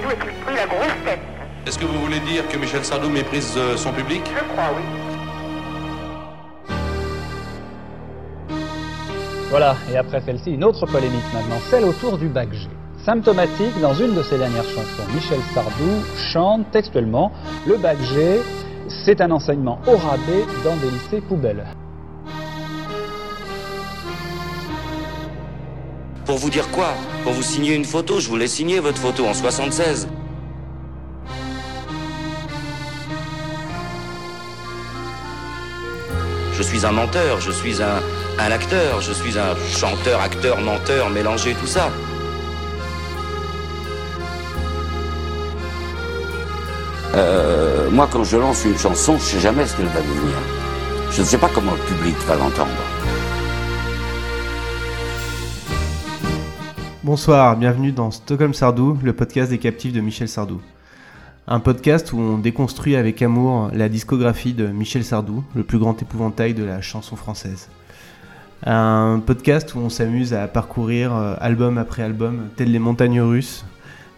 Sardou est-il pris la grosse tête Est-ce que vous voulez dire que Michel Sardou méprise euh, son public Je crois, oui. Voilà, et après celle-ci, une autre polémique maintenant, celle autour du bac G. Symptomatique, dans une de ses dernières chansons, Michel Sardou chante textuellement Le bac G, c'est un enseignement au rabais dans des lycées poubelles. Pour vous dire quoi Pour vous signer une photo, je voulais signer votre photo en 76. Je suis un menteur, je suis un, acteur, je suis un chanteur, acteur, menteur, mélangé, tout ça. Euh, moi, quand je lance une chanson, je sais jamais ce qu'elle va devenir. Je ne sais pas comment le public va l'entendre. Bonsoir, bienvenue dans Stockholm Sardou, le podcast des captifs de Michel Sardou. Un podcast où on déconstruit avec amour la discographie de Michel Sardou, le plus grand épouvantail de la chanson française. Un podcast où on s'amuse à parcourir euh, album après album, tel les montagnes russes,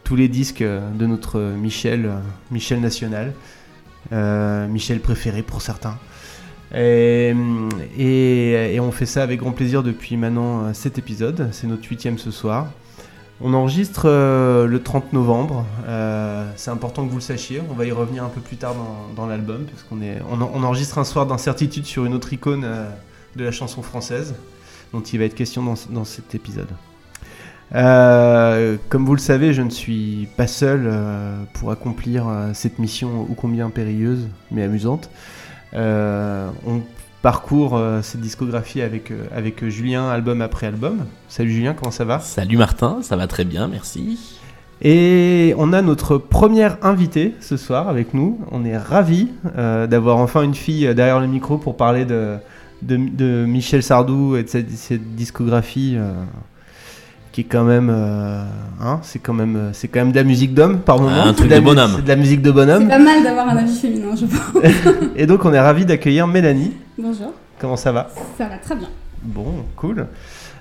tous les disques euh, de notre Michel, euh, Michel national, Michel préféré pour certains. Et, et- on fait ça avec grand plaisir depuis maintenant cet épisode, c'est notre huitième ce soir. On enregistre euh, le 30 novembre, euh, c'est important que vous le sachiez, on va y revenir un peu plus tard dans, l'album, parce qu'on on, en- on enregistre un soir d'incertitude sur une autre icône euh, de la chanson française, dont il va être question dans, cet épisode. Comme vous le savez, je ne suis pas seul pour accomplir cette mission ô combien périlleuse, mais amusante. Parcourt euh, cette discographie avec, euh, avec Julien, album après album. Salut Julien, comment ça va? Salut Martin, ça va très bien, merci. Et on a notre première invitée ce soir avec nous. On est ravis euh, d'avoir enfin une fille derrière le micro pour parler de, de, de Michel Sardou et de cette, cette discographie euh, qui est quand même, euh, hein, c'est quand même, c'est quand même de la musique d'homme par moment. un C'est truc de bonhomme. C'est de la musique de C'est bonhomme. pas mal d'avoir un avis féminin, je pense. Et donc on est ravis d'accueillir Mélanie. Bonjour, Comment ça va? Ça va très bien. Bon, cool.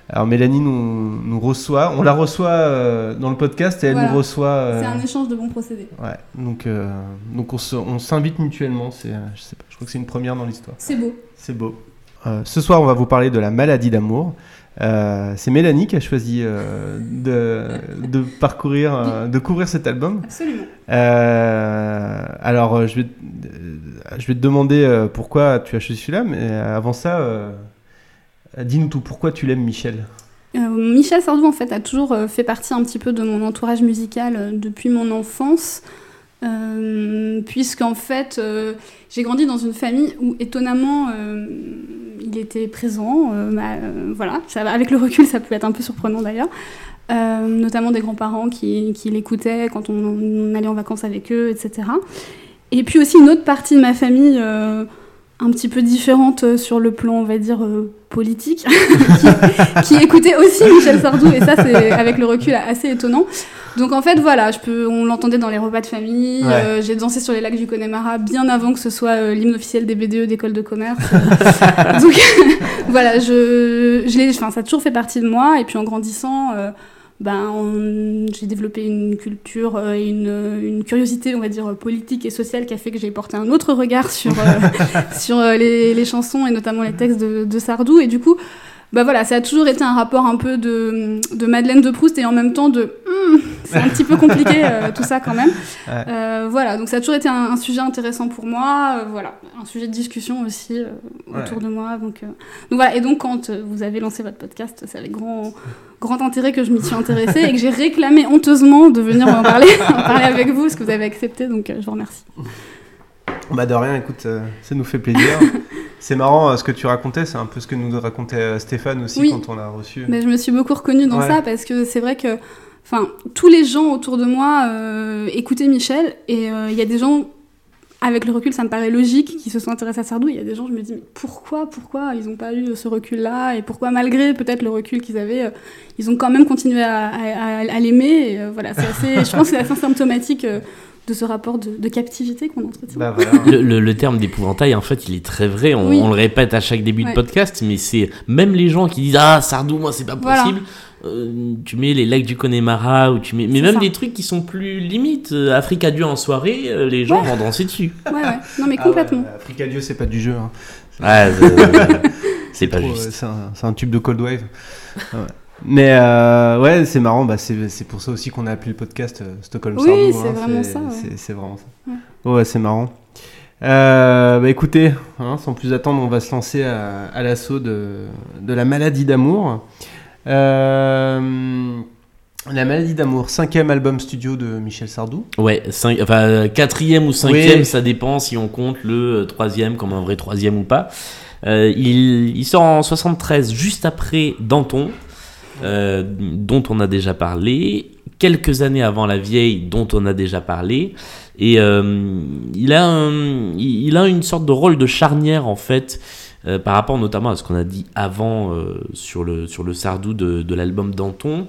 Alors Mélanie nous, nous reçoit, on la reçoit euh, dans le podcast et elle Voilà. nous reçoit. euh, C'est un échange de bons procédés. Ouais, donc, euh, donc on s'invite mutuellement, c'est, euh, je sais pas, je crois que c'est une première dans l'histoire. C'est beau. C'est beau. Ce soir, on va vous parler de la maladie d'amour. Euh, c'est Mélanie qui a choisi euh, de, de parcourir, euh, de couvrir cet album. Absolument. Euh, alors, je vais, te- je vais te demander pourquoi tu as choisi celui-là, mais avant ça, dis-nous tout. Pourquoi tu l'aimes, Michel? Michel Sardou, en fait, a toujours fait partie un petit peu de mon entourage musical depuis mon enfance. Puisqu'en fait, j'ai grandi dans une famille où, étonnamment, il était présent. euh, bah, euh, voilà, avec le recul, ça peut être un peu surprenant d'ailleurs. Euh, notamment des grands-parents qui, qui l'écoutaient quand on, allait en vacances avec eux, etc. Et puis aussi une autre partie de ma famille, un petit peu différente sur le plan, on va dire, politique, qui écoutait aussi Michel Sardou, et ça, c'est avec le recul assez étonnant. Donc en fait, voilà, je peux, on l'entendait dans les repas de famille, Ouais. euh, j'ai dansé sur les lacs du Connemara bien avant que ce soit euh, l'hymne officiel des BDE d'école de commerce. Euh, Donc voilà, je, je l'ai, ça a toujours fait partie de moi, et puis en grandissant, euh, ben, on- j'ai développé une culture euh, et une, une curiosité, on va dire, politique et sociale qui a fait que j'ai porté un autre regard sur, euh, sur euh, les, les chansons et notamment les textes de, de Sardou. Et du coup, bah voilà, ça a toujours été un rapport un peu de, de Madeleine de Proust et en même temps de Hmm, c'est un petit peu compliqué euh, tout ça quand même. Ouais. Euh, voilà, donc ça a toujours été un, un sujet intéressant pour moi. euh, voilà, un sujet de discussion aussi autour Ouais. de moi. Donc, donc voilà, et donc quand vous avez lancé votre podcast, c'est avec grand, grand intérêt que je m'y suis intéressée et que j'ai réclamé honteusement de venir en parler, en parler avec vous, ce que vous avez accepté. Donc je vous remercie. Bah de rien, écoute, euh, ça nous fait plaisir. c'est marrant euh, ce que tu racontais, c'est un peu ce que nous racontait euh, Stéphane aussi Oui. quand on l'a reçu. Mais je me suis beaucoup reconnue dans Ouais. ça parce que c'est vrai que, enfin, tous les gens autour de moi euh, écoutaient Michel et il y a des gens, avec le recul, ça me paraît logique, qui se sont intéressés à Sardou. Il y a des gens, je me dis, mais pourquoi, pourquoi ils n'ont pas eu ce recul-là et pourquoi, malgré peut-être le recul qu'ils avaient, ils ont quand même continué à, à- à- à l'aimer. Voilà, c'est assez, je pense que c'est assez symptomatique de ce rapport de, de captivité qu'on entretient. Bah voilà. Le, le- le terme d'épouvantail, en fait, il est très vrai. On, Oui. on le répète à chaque début Ouais. de podcast, mais c'est même les gens qui disent Ah, Sardou, moi, c'est pas Voilà. possible. euh, tu mets les lacs du Connemara ou tu mets mais même ça. des trucs qui sont plus limites euh, Africa Dieu en soirée euh, les gens Ouais. vont danser dessus Ouais, ouais. Non, mais Ah ouais, complètement. Africa Dieu, c'est pas du jeu. hein. Euh, c'est pas Trop, juste euh, C'est un, tube de Cold Wave. Ouais. Mais euh, ouais, c'est marrant. Bah, c'est c'est pour ça aussi qu'on a appelé le podcast euh, Stockholm Oui, Sardou, c'est hein, vraiment ça, ouais. c'est- vraiment ça. Ouais, c'est marrant. Euh, bah écoutez, hein, sans plus attendre, on va se lancer à, à l'assaut de, de la maladie d'amour. Euh, la maladie d'amour, cinquième album studio de Michel Sardou. Ouais, cinq, enfin, quatrième ou cinquième, Oui. ça dépend si on compte le troisième comme un vrai troisième ou pas. Euh, il, il sort en 73, juste après Danton, euh, dont on a déjà parlé, quelques années avant La Vieille, dont on a déjà parlé. Et euh, il, a un- il a une sorte de rôle de charnière, en fait, euh, par rapport notamment à ce qu'on a dit avant sur, le, sur le Sardou de, de l'album Danton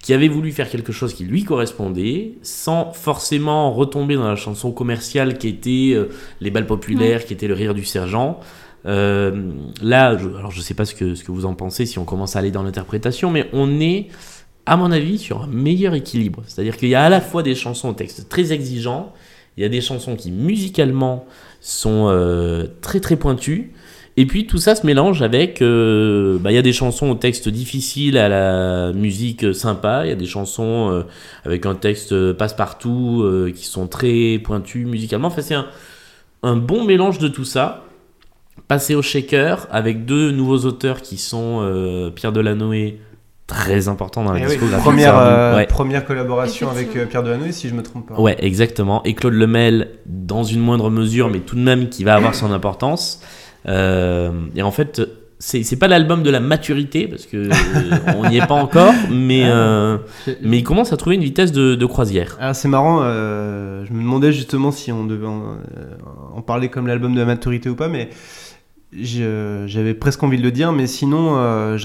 qui avait voulu faire quelque chose qui lui correspondait, sans forcément retomber dans la chanson commerciale qui était les balles populaires, qui était le rire du sergent. Euh, là, je, alors je sais pas ce que, vous en pensez si on commence à aller dans l'interprétation, mais on est, à mon avis, sur un meilleur équilibre. C'est-à-dire qu'il y a à la fois des chansons au texte très exigeants, il y a des chansons qui musicalement sont euh, très très pointues, et puis tout ça se mélange avec, euh, bah, il y a des chansons au texte difficile à la musique sympa, il y a des chansons avec un texte passe-partout qui sont très pointus musicalement. Enfin, c'est un bon mélange de tout ça. Passé au shaker avec deux nouveaux auteurs qui sont euh, Pierre Delanoë, très important dans la Eh oui, discographie. première, euh, Ouais. première collaboration avec euh, Pierre Delanoë, si je me trompe pas. Ouais, exactement. Et Claude Lemel, dans une moindre mesure, mais tout de même qui va avoir son importance. Euh, et en fait, c'est pas l'album de la maturité, parce que euh, on n'y est pas encore, mais, euh, mais il commence à trouver une vitesse de, de croisière. Ah, c'est marrant, euh, je me demandais justement si on devait en, en parler comme l'album de la maturité ou pas, mais j'avais presque envie de le dire, mais sinon, euh,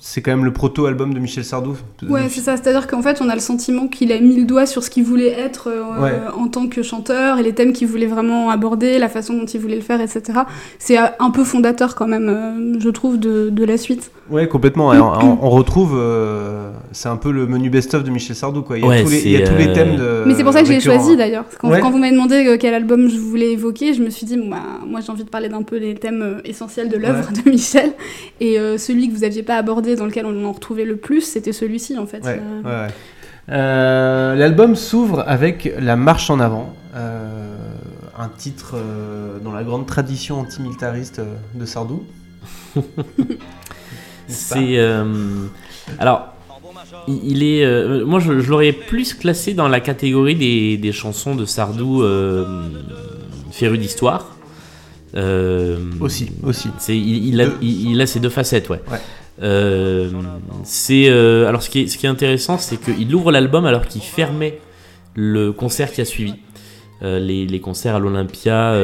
c'est quand même le proto-album de Michel Sardou. Ouais, c'est ça. C'est-à-dire qu'en fait, on a le sentiment qu'il a mis le doigt sur ce qu'il voulait être euh, Ouais. en tant que chanteur et les thèmes qu'il voulait vraiment aborder, la façon dont il voulait le faire, etc. C'est euh, un peu fondateur quand même, euh, je trouve, de, de la suite. Ouais, complètement. Et on, retrouve, euh, c'est un peu le menu best-of de Michel Sardou, quoi. Il y a, Ouais, tous, les, il y a c'est, tous les euh, thèmes de. Mais c'est pour ça que j'ai choisi d'ailleurs. Quand, Ouais. quand vous m'avez demandé euh, quel album je voulais évoquer, je me suis dit, bon, bah, moi j'ai envie de parler d'un peu des thèmes essentiels de l'œuvre de Michel. Et euh, celui que vous aviez pas abordé, dans lequel on en retrouvait le plus, c'était celui-ci en fait. Ouais, Euh, ouais, ouais. Euh, L'album s'ouvre avec La Marche en avant, euh, un titre euh, dans la grande tradition antimilitariste de Sardou. C'est. euh, alors. il- est, euh, moi, je, je l'aurais plus classé dans la catégorie des, des chansons de Sardou euh, féru d'histoire. Euh, Aussi, aussi. C'est, il, il a, il, il a ces deux facettes, ouais. Ouais. C'est, alors, ce qui est, ce qui est intéressant, c'est qu'il ouvre l'album alors qu'il fermait le concert qui a suivi. Les, les concerts à l'Olympia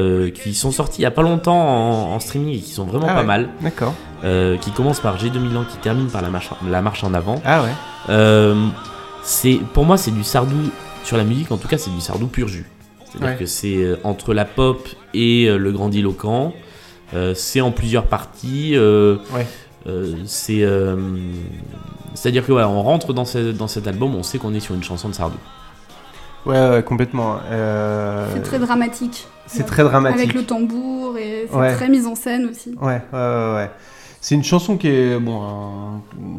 qui sont sortis il y a pas longtemps en, en streaming et qui sont vraiment Ah pas ouais. mal. D'accord. Euh, qui commence par G2000 ans, qui termine par la marche, la marche en avant. Ah ouais. Euh, c'est, pour moi, c'est du Sardou, sur la musique en tout cas, c'est du Sardou pur jus. C'est-à-dire Ouais. que c'est euh, entre la pop et euh, le grandiloquent, euh, c'est en plusieurs parties. euh, Ouais. euh, c'est, euh, c'est-à-dire que voilà, on rentre dans, ce- dans cet album, on sait qu'on est sur une chanson de Sardou. Ouais, ouais, complètement. Euh, C'est très dramatique. c'est très dramatique. Avec le tambour et c'est Ouais. très mise en scène aussi. Ouais, ouais, ouais. C'est une chanson qui est bon,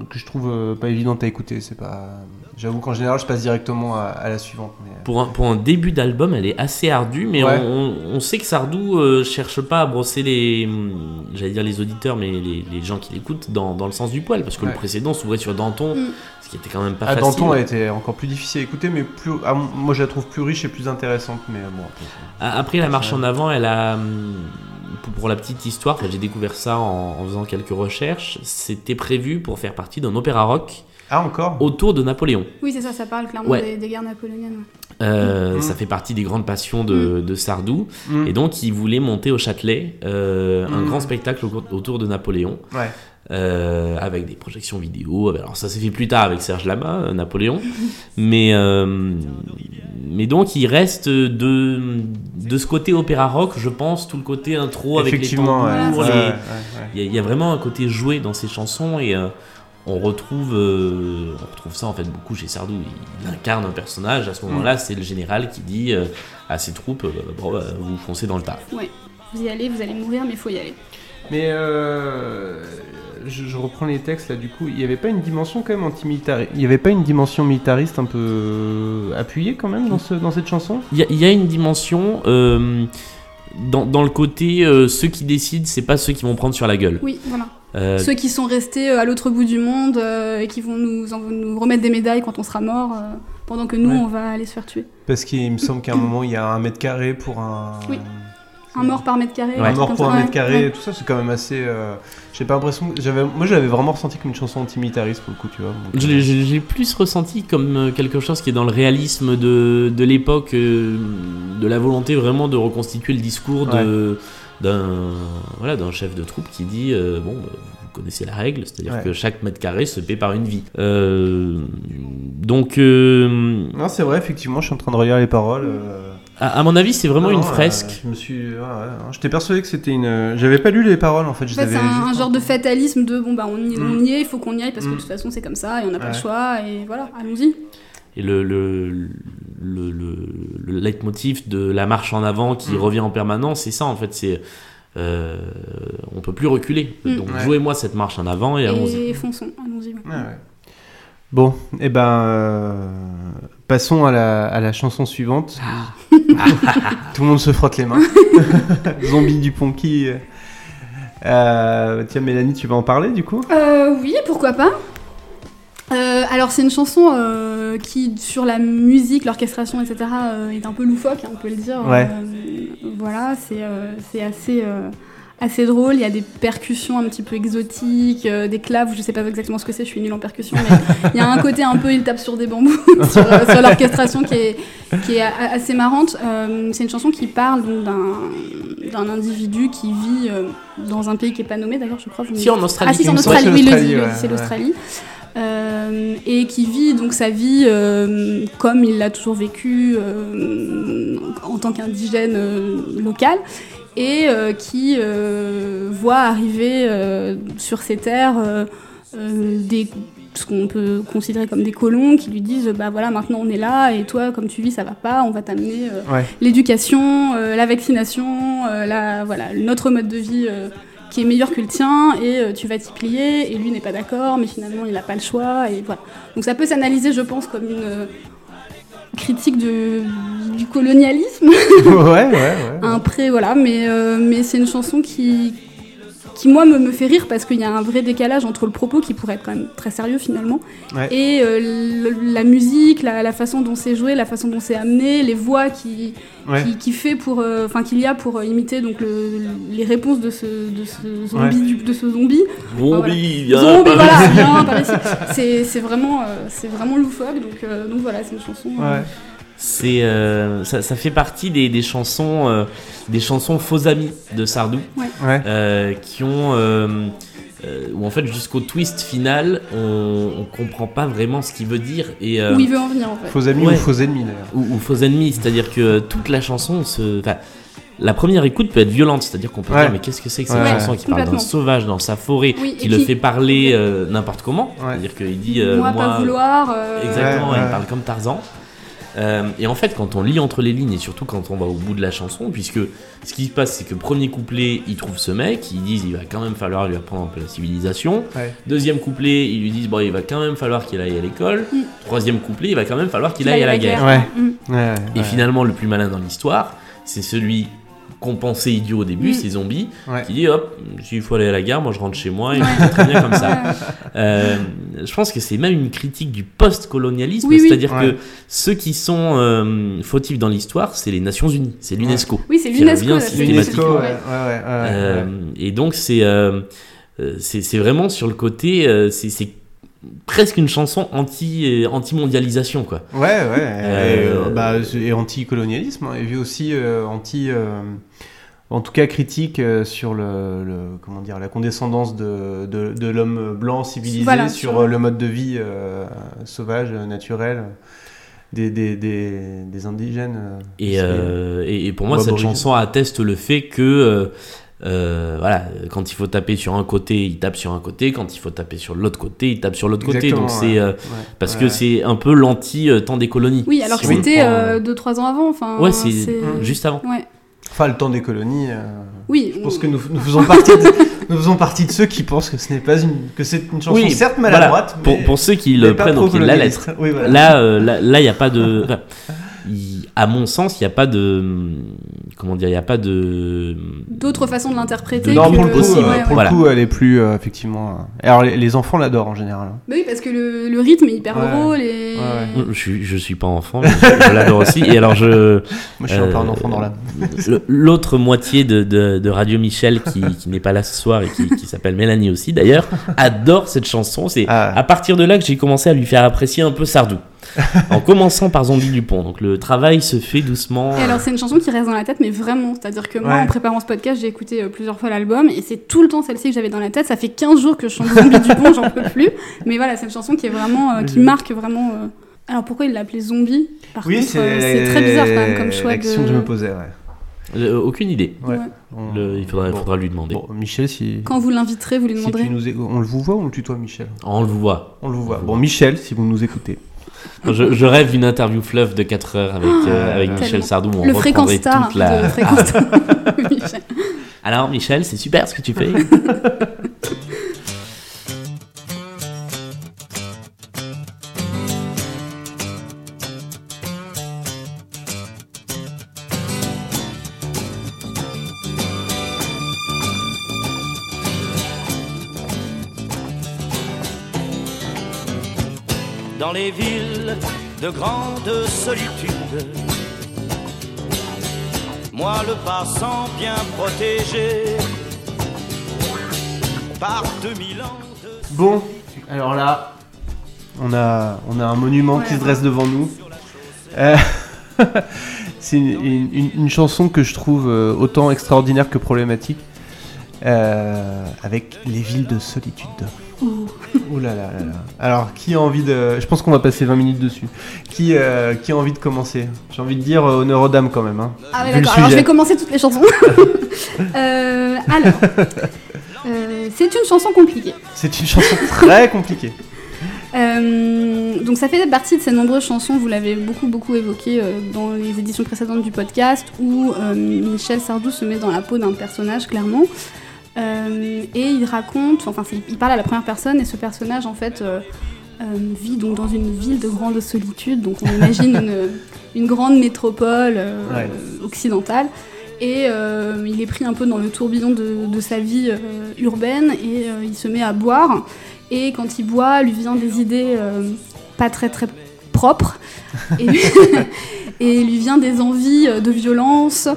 que je trouve euh, pas évidente à écouter. C'est pas. J'avoue qu'en général, je passe directement à, à la suivante. mais- Pour un, pour un début d'album, elle est assez ardue, mais Ouais. on, on- sait que Sardou euh, cherche pas à brosser les, hum, j'allais dire les auditeurs, mais les, les gens qui l'écoutent dans, dans le sens du poil, parce que Ouais. le précédent s'ouvrait sur Danton, Mm. ce qui était quand même pas Ah, facile. Danton a été encore plus difficile à écouter, mais plus, ah, moi je la trouve plus riche et plus intéressante. Mais euh, bon, après, la marche en avant, elle a, hum, pour, la petite histoire, j'ai découvert ça en, en faisant quelques recherches, c'était prévu pour faire partie d'un opéra rock Ah, encore autour de Napoléon. Oui, c'est ça, ça parle clairement Ouais. des, des guerres napoléoniennes. Euh, Mm. Ça fait partie des grandes passions de, de Sardou. Mm. Et donc, il voulait monter au Châtelet euh, un Mm. grand spectacle au- autour de Napoléon. Ouais. Euh, avec des projections vidéo. Alors ça s'est fait plus tard avec Serge Lama, euh, Napoléon. mais, euh, mais donc il reste de, de ce côté opéra rock, je pense, tout le côté intro avec les tambours. ouais, les- ouais, ouais. Il y, a- il y a vraiment un côté joué dans ces chansons et euh, on retrouve, euh, on retrouve ça en fait beaucoup chez Sardou. Il, il incarne un personnage. À ce moment-là, c'est le général qui dit euh, à ses troupes euh, bon, bah, vous foncez dans le tas. Ouais. Vous y allez, vous allez mourir, mais il faut y aller. Mais euh, je, je reprends les textes là. Du coup, il n'y avait pas une dimension quand même anti-militariste. Il n'y avait pas une dimension militariste un peu euh, appuyée quand même dans, ce, dans cette chanson? Il y, a- il y a une dimension euh, dans, dans le côté euh, ceux qui décident, c'est pas ceux qui vont prendre sur la gueule. Oui, voilà. Euh, Ceux qui sont restés euh, à l'autre bout du monde euh, et qui vont nous, en- nous remettre des médailles quand on sera mort, euh, pendant que nous, Ouais. on va aller se faire tuer. Parce qu'il me semble qu'à un moment il y a un mètre carré pour un. Oui. Un mort par mètre carré. Un mort pour un mètre carré, ouais. tout ça c'est quand même assez. euh, J'ai pas l'impression. que- J'avais, moi j'avais vraiment ressenti comme une chanson antimilitariste pour le coup, tu vois. donc, Je l'ai- je l'ai plus ressenti comme euh, quelque chose qui est dans le réalisme de, de l'époque, euh, de la volonté vraiment de reconstituer le discours de, d'un, voilà, d'un chef de troupe qui dit euh, Bon, bah, vous connaissez la règle, c'est-à-dire Ouais. que chaque mètre carré se paie par une vie. Euh, donc, euh, Non, c'est vrai, effectivement, je suis en train de relire les paroles. Euh, à, à mon avis, c'est vraiment non, une euh, fresque. je me suis. ouais, ouais, J'étais persuadé que c'était une. J'avais pas lu les paroles en fait. En fait, c'est un, un genre de fatalisme de bon bah on y, Mm. on y est, il faut qu'on y aille parce que Mm. de toute façon c'est comme ça et on n'a pas le choix et voilà, allons-y. Et le, le, le, le, le leitmotiv de la marche en avant qui Mm. revient en permanence, c'est ça en fait, c'est euh, on peut plus reculer. Mm. Donc Ouais. jouez-moi cette marche en avant et allons-y. Et fonçons, allons-y. Bon, et ben. euh, Passons à la, à la chanson suivante. Tout le monde se frotte les mains. Zombie du Ponky. Euh, tiens, Mélanie, tu vas en parler du coup? Euh, oui, pourquoi pas. Euh, alors c'est une chanson euh, qui, sur la musique, l'orchestration, etc., euh, est un peu loufoque, hein, on peut le dire. Ouais. Euh, voilà, c'est euh, c'est assez, euh, assez drôle. Il y a des percussions un petit peu exotiques, euh, des claves, je sais pas exactement ce que c'est, je suis nulle en percussion, mais il y a un côté un peu, il tape sur des bambous sur, euh, sur l'orchestration qui est, qui est assez marrante. Euh, c'est une chanson qui parle d'un d'un individu qui vit dans un pays qui est pas nommé d'ailleurs, je crois. vous Si en Australie, ah si, c'est en Australie, oui, c'est l'Australie, ouais, c'est. Euh, et qui vit donc sa vie euh, comme il l'a toujours vécu euh, en tant qu'indigène local et euh, qui euh, voit arriver euh, sur ces terres des ce qu'on peut considérer comme des colons qui lui disent bah voilà maintenant on est là et toi comme tu vis ça va pas on va t'amener euh, Ouais. l'éducation euh, la vaccination euh, la voilà notre mode de vie qui est meilleur que le tien et tu vas t'y plier et lui n'est pas d'accord mais finalement il n'a pas le choix et voilà donc ça peut s'analyser je pense comme une critique de, du colonialisme ouais, ouais, ouais. un pré voilà mais euh, mais c'est une chanson qui qui moi me, me fait rire parce qu'il y a un vrai décalage entre le propos qui pourrait être quand même très sérieux finalement Ouais. et euh, le- la musique la, la façon dont c'est joué la façon dont c'est amené les voix qui Ouais. qui, qui fait pour euh, enfin qu'il y a pour imiter donc le- les réponses de ce de ce zombie Ouais. du- de ce zombie Zombie, par voilà c'est c'est vraiment euh, c'est vraiment loufoque donc euh, donc voilà c'est une chanson euh. C'est euh, ça, ça fait partie des, des chansons euh, des chansons faux amis de Sardou Ouais. euh, qui ont euh, euh, où en fait jusqu'au twist final on, on comprend pas vraiment ce qu'il veut dire et euh, où il veut en venir en fait Faux amis Ouais. ou faux ennemis d'ailleurs. ou, ou faux ennemis, c'est-à-dire que toute la chanson se. enfin, la première écoute peut être violente, c'est-à-dire qu'on peut Ouais. dire mais qu'est-ce que c'est que cette Ouais, chanson qui parle d'un sauvage dans sa forêt, Oui, qui le qui- fait parler euh, n'importe comment, Ouais. c'est-à-dire qu'il dit euh, moi, pas vouloir euh, Exactement, Ouais, il parle comme Tarzan. Euh, et en fait, quand on lit entre les lignes, et surtout quand on va au bout de la chanson, puisque ce qui se passe, c'est que premier couplet, ils trouvent ce mec, ils disent il va quand même falloir lui apprendre un peu la civilisation. Ouais. Deuxième couplet, ils lui disent bon, il va quand même falloir qu'il aille à l'école. Mm. Troisième couplet, il va quand même falloir qu'il aille à la guerre. Ouais. Mm. Ouais, ouais, Et ouais. finalement, le plus malin dans l'histoire, c'est celui qu'on pensait idiot au début, Mm. c'est Zombie, Ouais. qui dit hop, s'il faut aller à la gare, moi je rentre chez moi et Ouais. c'est très bien comme ça. Ouais. Euh, je pense que c'est même une critique du post-colonialisme, Oui, oui. c'est-à-dire Ouais. que ceux qui sont euh, fautifs dans l'histoire, c'est les Nations Unies, c'est l'UNESCO. Oui, c'est Qui l'UNESCO. revient là, c'est systématiquement. L'UNESCO, ouais. ouais, ouais, ouais, ouais, Euh, ouais. Et donc c'est euh, euh, c'est c'est vraiment sur le côté, euh, c'est c'est presque une chanson anti euh, anti-mondialisation quoi. Ouais, ouais. Euh, et, bah, et anti-colonialisme, hein, et vu aussi euh, anti. euh, en tout cas, critique euh, sur le, le- comment dire, la condescendance de, de, de l'homme blanc civilisé Voilà, sur sur- euh, le mode de vie euh, sauvage, euh, naturel des, des, des, des indigènes. euh, Et, euh, et, et pour moi, cette chanson atteste le fait que euh, voilà, quand il faut taper sur un côté, il tape sur un côté, quand il faut taper sur l'autre côté, il tape sur l'autre côté. Donc c'est euh, Ouais. parce Ouais. que c'est un peu l'anti euh, temps des colonies. Oui, alors que Si c'était prend, euh, 2-3 ans avant. Enfin, Ouais, c'est juste avant. Ouais. Enfin, le temps des colonies. euh, Oui, Je pense que nous, nous faisons partie de, nous faisons partie de ceux qui pensent que ce n'est pas une que c'est une chanson Oui, certes voilà. maladroite, Pour, mais, pour ceux qui le prennent au pied de la lettre. Oui, voilà. Là, euh, là, là, il n'y a pas de. il- à mon sens, il n'y a pas de. Comment dire Il n'y a pas de. d'autres façons de l'interpréter. de- non, que- pour le coup, euh, ouais, pour ouais. Voilà. le coup, elle est plus euh, effectivement. euh, Alors les, les enfants l'adorent en général. hein. Bah oui, parce que le, le rythme est hyper Ouais. drôle et. Ouais, Je suis, je suis pas enfant, mais je, je l'adore aussi. Et alors, je. Moi, je suis un peu un Euh, enfant dans l'âme. L'autre moitié de, de- de Radio Michel, qui, qui n'est pas là ce soir et qui, qui s'appelle Mélanie aussi d'ailleurs, adore cette chanson. C'est Ah. à partir de là que j'ai commencé à lui faire apprécier un peu Sardou. En commençant par Zombie Dupont. Donc le travail se fait doucement. Et alors, c'est une chanson qui reste dans la tête, mais vraiment. C'est-à-dire que moi, Ouais. en préparant ce podcast, j'ai écouté euh, plusieurs fois l'album, et c'est tout le temps celle-ci que j'avais dans la tête. Ça fait 15 jours que je chante Zombie Dupont, j'en peux plus. Mais voilà, c'est une chanson qui est vraiment. euh, qui marque vraiment. euh, Alors, pourquoi il l'appelait Zombie? Par Oui, contre, c'est euh, très bizarre quand même comme choix la question que je me posais. Ouais. Euh, aucune idée. Ouais. Le- il faudra, Bon. faudra lui demander. Bon, Michel, si, Quand vous l'inviterez, vous lui si demanderez. tu nous é- on le vous voit ou on le tutoie, Michel? On le voit. On le voit. Bon, Michel, si vous nous écoutez. Je, je rêve d'une interview fleuve de 4 heures avec, euh, avec Michel. Sardou. où on Le fréquence star toute la- de. Alors Michel, c'est super ce que tu fais. les villes de grande solitude. Moi le passant bien protégé par 2000 ans de... Bon, alors là, on a, on a un monument qui se dresse devant nous. Euh, c'est une, chanson que je trouve euh, autant extraordinaire que problématique. euh, avec les villes de solitude. Ouh là là là là. Alors, qui a envie de. Je pense qu'on va passer 20 minutes dessus. Qui, euh, qui a envie de commencer? J'ai envie de dire euh, honneur aux dames quand même. Hein. Ah ouais, d'accord. Alors je vais commencer toutes les chansons. Euh, alors, euh, c'est une chanson compliquée. C'est une chanson très compliquée. Donc ça fait partie de ces nombreuses chansons, vous l'avez beaucoup beaucoup évoqué dans les éditions précédentes du podcast, où Michel Sardou se met dans la peau d'un personnage clairement. Euh, et il raconte, enfin il parle à la première personne et ce personnage en fait euh, euh, vit donc dans une ville de grande solitude, donc on imagine une, une grande métropole Ouais. occidentale. Et euh, il est pris un peu dans le tourbillon de, de sa vie euh, urbaine et euh, il se met à boire. Et quand il boit, lui vient des idées pas très très propres. Et, et lui vient des envies de violence,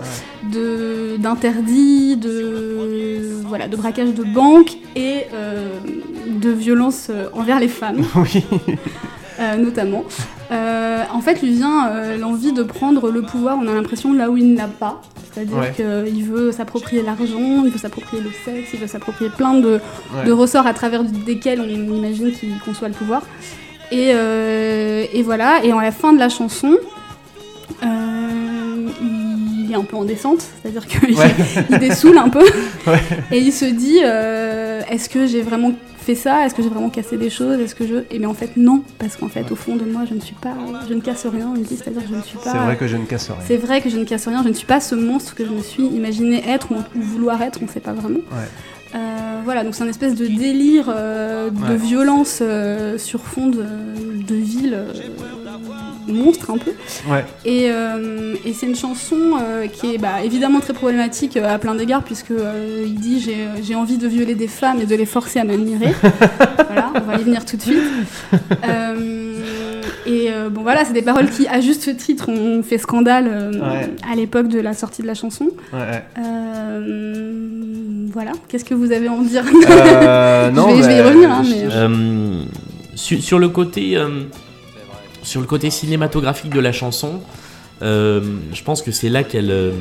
de d'interdits, de voilà, de braquage de banque et euh, de violence euh, envers les femmes oui. euh, notamment. Euh, en fait, lui vient euh, l'envie de prendre le pouvoir, on a l'impression, là où il ne l'a pas. C'est-à-dire Ouais. qu'il veut s'approprier l'argent, il veut s'approprier le sexe, il veut s'approprier plein de, Ouais. de ressorts à travers desquels on imagine qu'il conçoit le pouvoir. Et, euh, et voilà, et en la fin de la chanson, euh, il est un peu en descente, c'est-à-dire qu'il Ouais. il dessoule un peu, Ouais. et il se dit euh, est-ce que j'ai vraiment fait ça? Est-ce que j'ai vraiment cassé des choses? Est-ce que je Et bien en fait non, parce qu'en fait au fond de moi je ne suis pas, je ne casse rien. Il me dit c'est-à-dire que je ne suis pas. C'est vrai que je ne casse rien. C'est vrai que je ne casse rien. Je ne suis pas ce monstre que je me suis imaginé être ou vouloir être. On ne sait pas vraiment. Euh, voilà, donc c'est un espèce de délire euh, de Ouais. violence euh, sur fond de, de ville monstre un peu. Ouais. Et, et c'est une chanson qui est bah, évidemment très problématique à plein d'égards, puisque il dit j'ai, j'ai envie de violer des femmes et de les forcer à m'admirer. voilà, on va y venir tout de suite. Et euh, bon voilà, c'est des paroles qui, à juste titre, ont fait scandale euh, Ouais. à l'époque de la sortie de la chanson. Ouais, ouais. Euh, voilà, qu'est-ce que vous avez à en dire? Euh, non, je, vais, je vais y revenir, hein, je- mais... Euh, sur, sur le côté, euh, sur le côté cinématographique de la chanson, euh, je pense que c'est là qu'elle euh,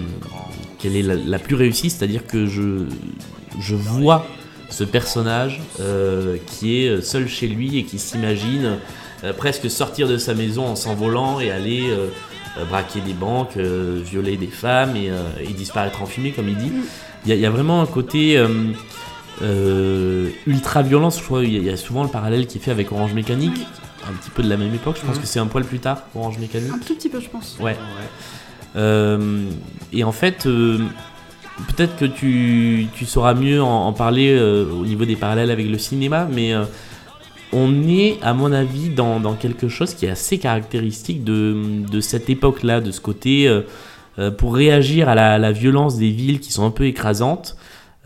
qu'elle est la, la plus réussie, c'est-à-dire que je, je vois ce personnage euh, qui est seul chez lui et qui s'imagine euh, presque sortir de sa maison en s'envolant et aller euh, euh, braquer des banques, euh, violer des femmes et, euh, et disparaître en fumée, comme il dit. il y, a- il y a vraiment un côté euh, euh, ultra violence. Je crois il y, a- il y a souvent le parallèle qui est fait avec Orange Mécanique, un petit peu de la même époque. Je pense Mhm. que c'est un poil plus tard, Orange Mécanique. Un tout petit peu, je pense. Ouais. Euh, et en fait, euh, peut-être que tu, tu sauras mieux en, en parler euh, au niveau des parallèles avec le cinéma, mais euh, on est, à mon avis, dans, dans quelque chose qui est assez caractéristique de, de cette époque-là, de ce côté, euh, euh, pour réagir à la, violence des villes qui sont un peu écrasantes,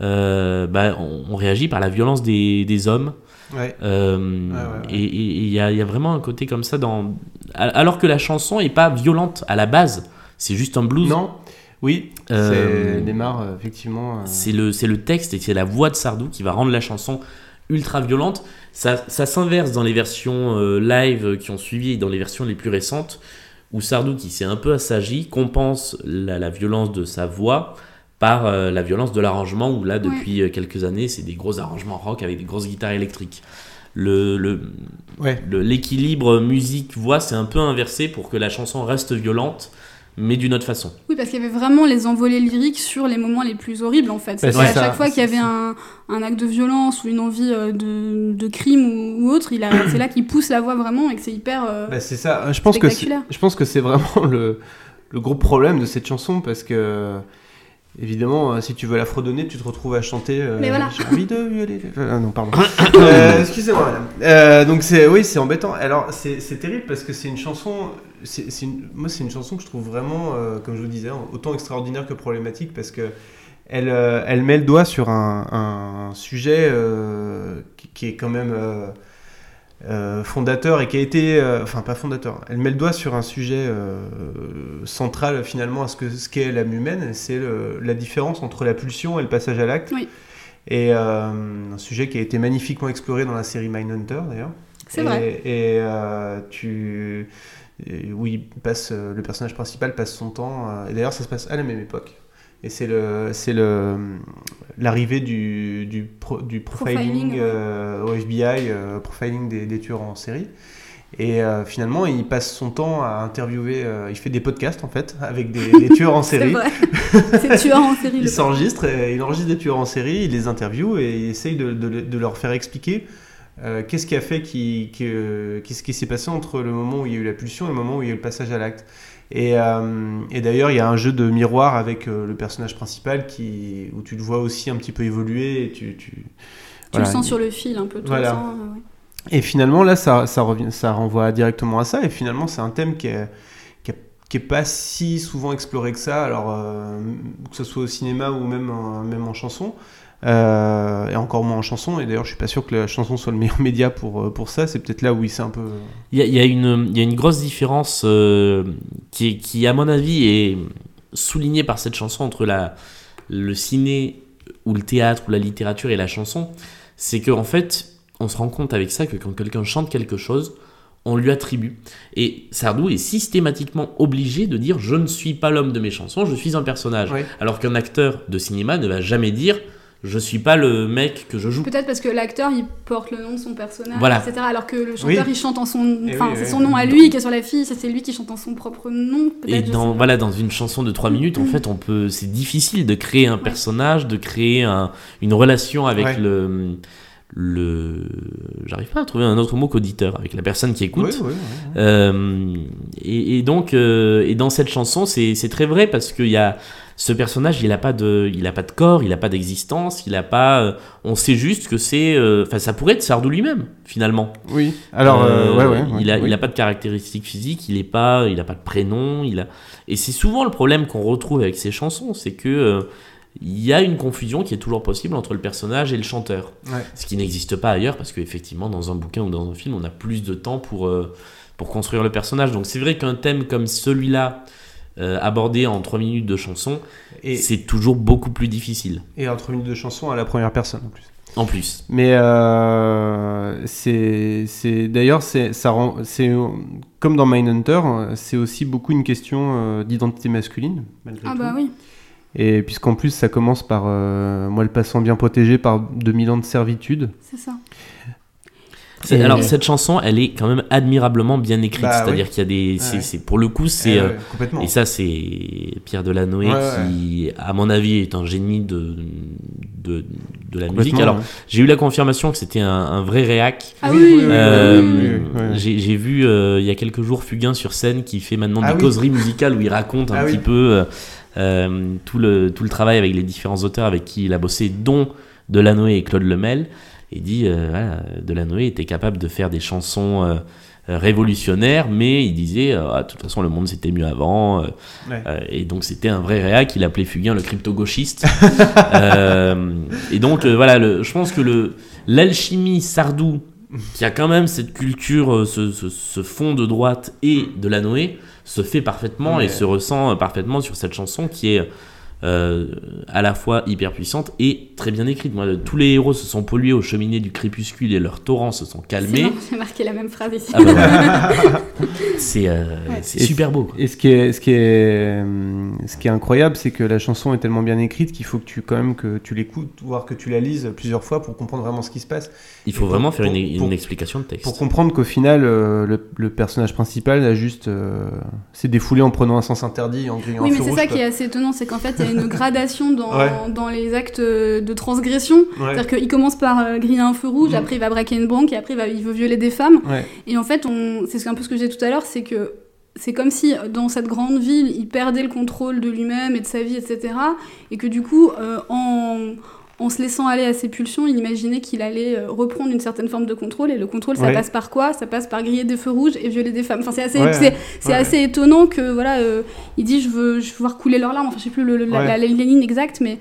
euh, bah, on, on réagit par la violence des, des hommes. Ouais. Euh, ouais, ouais. Et il y, a- il y a vraiment un côté comme ça dans. Alors que la chanson est pas violente à la base, c'est juste un blues. Non Oui, c'est démarre effectivement. C'est le, c'est le texte et c'est la voix de Sardou qui va rendre la chanson ultra violente. Ça, ça s'inverse dans les versions euh, live qui ont suivi et dans les versions les plus récentes, où Sardou, qui s'est un peu assagi, compense la, la violence de sa voix par euh, la violence de l'arrangement, où là, depuis euh, quelques années, c'est des gros arrangements rock avec des grosses guitares électriques. Le, le, Ouais. le- l'équilibre musique-voix s'est un peu inversé pour que la chanson reste violente, mais d'une autre façon. Oui, parce qu'il y avait vraiment les envolées lyriques sur les moments les plus horribles, en fait. C'est à ça, chaque fois qu'il y avait un, un acte de violence ou une envie euh, de, de crime ou, ou autre, c'est là qu'il pousse la voix vraiment et que c'est hyper... euh, Bah, c'est ça. Je pense que je pense que c'est vraiment le, le gros problème de cette chanson parce que évidemment, euh, si tu veux la fredonner, tu te retrouves à chanter. euh, Mais voilà. J'ai envie de violer. Ah, non, pardon. Euh, excusez-moi, madame. Euh, donc c'est, oui, c'est embêtant. Alors c'est terrible parce que c'est une chanson. C'est, c'est une- moi, c'est une chanson que je trouve vraiment, euh, comme je vous disais, autant extraordinaire que problématique parce que elle, euh, elle met le doigt sur un, un sujet euh, qui, qui est quand même fondateur et qui a été, enfin pas fondateur, elle met le doigt sur un sujet central finalement à ce que ce qu'est l'âme humaine, c'est le- la différence entre la pulsion et le passage à l'acte. Oui. Et un sujet qui a été magnifiquement exploré dans la série Mindhunter d'ailleurs. C'est Et- vrai. Et tu, où il passe, euh, le personnage principal passe son temps. et d'ailleurs, ça se passe à la même époque. Et c'est le, c'est le, l'arrivée du, du, pro- du profiling, euh, au FBI, euh, profiling des, des tueurs en série. Et euh, finalement, il passe son temps à interviewer. il fait des podcasts en fait avec des, des tueurs en c'est série. vrai. c'est tueur en série. Il s'enregistre, et il enregistre des tueurs en série, il les interviewe et il essaye de, de- de leur faire expliquer euh, qu'est-ce qui a fait, qui, qu'est-ce qui s'est passé entre le moment où il y a eu la pulsion et le moment où il y a eu le passage à l'acte? Et, euh, et d'ailleurs, il y a un jeu de miroir avec euh, le personnage principal qui, où tu le vois aussi un petit peu évoluer. Et tu, tu, Tu voilà. le sens sur le fil un peu tout Voilà. le temps. ouais. Et finalement, là, ça, ça, revient, ça renvoie directement à ça. Et finalement, c'est un thème qui est, qui, est, qui est pas si souvent exploré que ça, alors euh, que ce soit au cinéma ou même en, même en chanson. Euh, et encore moins en chanson. Et d'ailleurs, je suis pas sûr que la chanson soit le meilleur média pour, euh, pour ça. C'est peut-être là où il s'est un peu. Il y a, y a y a une grosse différence euh, qui, est- qui, à mon avis, est soulignée par cette chanson entre la, le ciné ou le théâtre ou la littérature et la chanson. C'est qu'en en fait, on se rend compte avec ça que quand quelqu'un chante quelque chose, on lui attribue. Et Sardou est systématiquement obligé de dire Je ne suis pas l'homme de mes chansons, je suis un personnage. Alors qu'un acteur de cinéma ne va jamais dire Je suis pas le mec que je joue. Peut-être parce que l'acteur il porte le nom de son personnage, Voilà. etc. Alors que le chanteur Oui. il chante en son. Eh Enfin, oui, c'est oui. son nom à lui qui est sur la fille, ça c'est lui qui chante en son propre nom. Et dans, voilà, dans une chanson de 3 minutes, en Mm. fait, on peut, c'est difficile de créer un personnage, de créer un- une relation avec Ouais. le, le, j'arrive pas à trouver un autre mot qu'auditeur, avec la personne qui écoute. Euh, et, et donc, euh, et dans cette chanson, c'est c'est très vrai parce qu'il y a ce personnage, il a pas de, il a pas de corps, il a pas d'existence, il a pas. euh, on sait juste que c'est, euh, enfin, ça pourrait être Sardou lui-même finalement. Oui. Alors, euh, ouais, ouais, il a, ouais, il a oui. pas de caractéristiques physiques, il est pas, il a pas de prénom, il a. Et c'est souvent le problème qu'on retrouve avec ces chansons, c'est que il y a une confusion qui est toujours possible entre le personnage et le chanteur, ce qui n'existe pas ailleurs parce qu'effectivement dans un bouquin ou dans un film, on a plus de temps pour pour construire le personnage. Donc c'est vrai qu'un thème comme celui-là. Euh, abordé en 3 minutes de chanson, Et, c'est toujours beaucoup plus difficile. et entre minutes de chanson à la première personne en plus. En plus. Mais euh, c'est, c'est d'ailleurs c'est ça rend, c'est comme dans Mindhunter, c'est aussi beaucoup une question euh, d'identité masculine malgré Ah tout. bah oui. Et puisqu'en plus ça commence par euh, moi le passant bien protégé par 2000 ans de servitude. C'est ça. C'est- Et- Alors cette chanson, elle est quand même admirablement bien écrite. Bah, C'est-à-dire oui. qu'il y a des, c'est, Ouais. c'est- pour le coup, c'est Eh euh, ouais, complètement. et ça c'est Pierre Delanoë Ouais, qui, à mon avis, est un génie de de, de la musique. Alors ouais. j'ai eu la confirmation que c'était un, un vrai réac. Ah Oui, oui, oui, oui, oui, Euh, oui, oui, oui, oui. J'ai vu euh, il y a quelques jours Fugain sur scène qui fait maintenant Ah des oui. causeries musicales où il raconte un Ah petit oui. peu euh, euh, tout, le, tout le travail avec les différents auteurs avec qui il a bossé, dont Delanoë et Claude Lemel. Et dit euh, voilà, Delanoë était capable de faire des chansons euh, révolutionnaires, mais il disait euh, Ah, de toute façon le monde c'était mieux avant. euh, Ouais. et donc c'était un vrai réac, il appelait Fugain le crypto-gauchiste. Et donc voilà, le- je pense que le l'alchimie Sardou, qui a quand même cette culture, ce, ce- ce fond de droite et de se fait parfaitement Ouais. et se ressent parfaitement sur cette chanson qui est euh, à la fois hyper puissante et très bien écrite. Moi, tous les héros se sont pollués aux cheminées du crépuscule et leurs torrents se sont calmés. J'ai marqué la même phrase ici. Ah bah c'est euh, Ouais. c'est super beau. quoi. Et ce qui est, ce qui est, ce qui est incroyable, c'est que la chanson est tellement bien écrite qu'il faut que tu quand même que tu l'écoutes, voire que tu la lises plusieurs fois pour comprendre vraiment ce qui se passe. Il faut vraiment faire une, pour- une pour- explication de texte. Pour comprendre qu'au final, euh, le, le personnage principal a juste euh, s'est défoulé en prenant un sens interdit et en grillant Oui, mais c'est ça quoi. qui est assez étonnant, c'est qu'en fait, il y a une gradation dans, Ouais. dans les actes de transgression. Ouais. C'est-à-dire qu'il commence par euh, griller un feu rouge, Mm. après il va braquer une banque, et après il, va, il veut violer des femmes. Ouais. Et en fait, c'est un peu ce que j'ai tout à l'heure, c'est que c'est comme si dans cette grande ville, il perdait le contrôle de lui-même et de sa vie, etc. Et que du coup, euh, en... en se laissant aller à ses pulsions, il imaginait qu'il allait euh, reprendre une certaine forme de contrôle. Et le contrôle, ça Ouais. passe par quoi? Ça passe par griller des feux rouges et violer des femmes. Enfin, c'est assez, Ouais, c'est, ouais. assez étonnant que voilà, euh, il dit je veux, je veux voir couler leurs larmes. Enfin, je sais plus le, le- la, Ouais. la- la ligne exacte, mais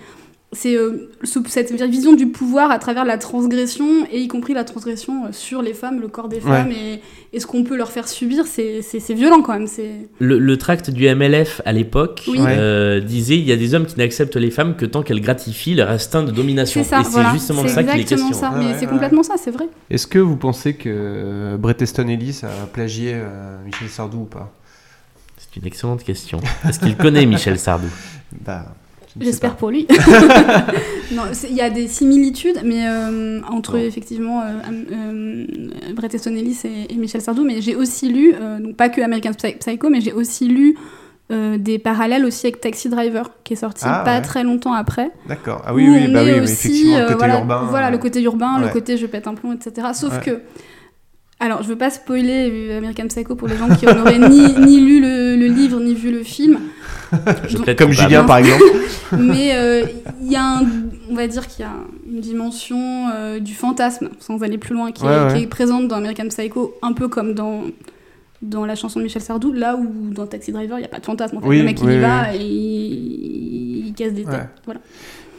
c'est euh, ce- cette vision du pouvoir à travers la transgression, et y compris la transgression euh, sur les femmes, le corps des Ouais. femmes, et, et ce qu'on peut leur faire subir, c'est violent quand même. C'est Le, le tract du MLF à l'époque Oui. euh, disait il y a des hommes qui n'acceptent les femmes que tant qu'elles gratifient leur instinct de domination. c'est ça, Et c'est voilà. justement ça qu'il est exactement question. ça, Ouais, mais ouais, c'est ouais. complètement ça, c'est vrai. Est-ce que vous pensez que Bret Easton Ellis a plagié euh, Michel Sardou ou pas? C'est une excellente question. Est-ce qu'il connaît Michel Sardou? Bah, J'espère pour lui. il y a des similitudes, mais euh, entre effectivement euh, euh, Bret Easton Ellis et, et Michel Sardou. Mais j'ai aussi lu, donc pas que American Psy- Psycho, mais j'ai aussi lu euh, des parallèles aussi avec Taxi Driver, qui est sorti Ah, pas ouais. très longtemps après. D'accord. Ah oui, oui, bah oui, aussi, effectivement, le euh, côté voilà, urbain. Voilà, le côté urbain, le côté je pète un plomb, etc. Sauf Ouais. que. Alors, je veux pas spoiler euh, American Psycho pour les gens qui n'auraient ni, ni lu le, le livre ni vu le film. Je Donc, Comme. Julien, par exemple. mais euh, il y a un, on va dire qu'il y a une dimension euh, du fantasme, sans aller plus loin, qui, Ouais, est, ouais. qui est présente dans American Psycho, un peu comme dans dans la chanson de Michel Sardou, là où dans Taxi Driver, il n'y a pas de fantasme. En fait. Oui, le mec, il y oui. va et il, il casse des têtes. Ouais. Voilà.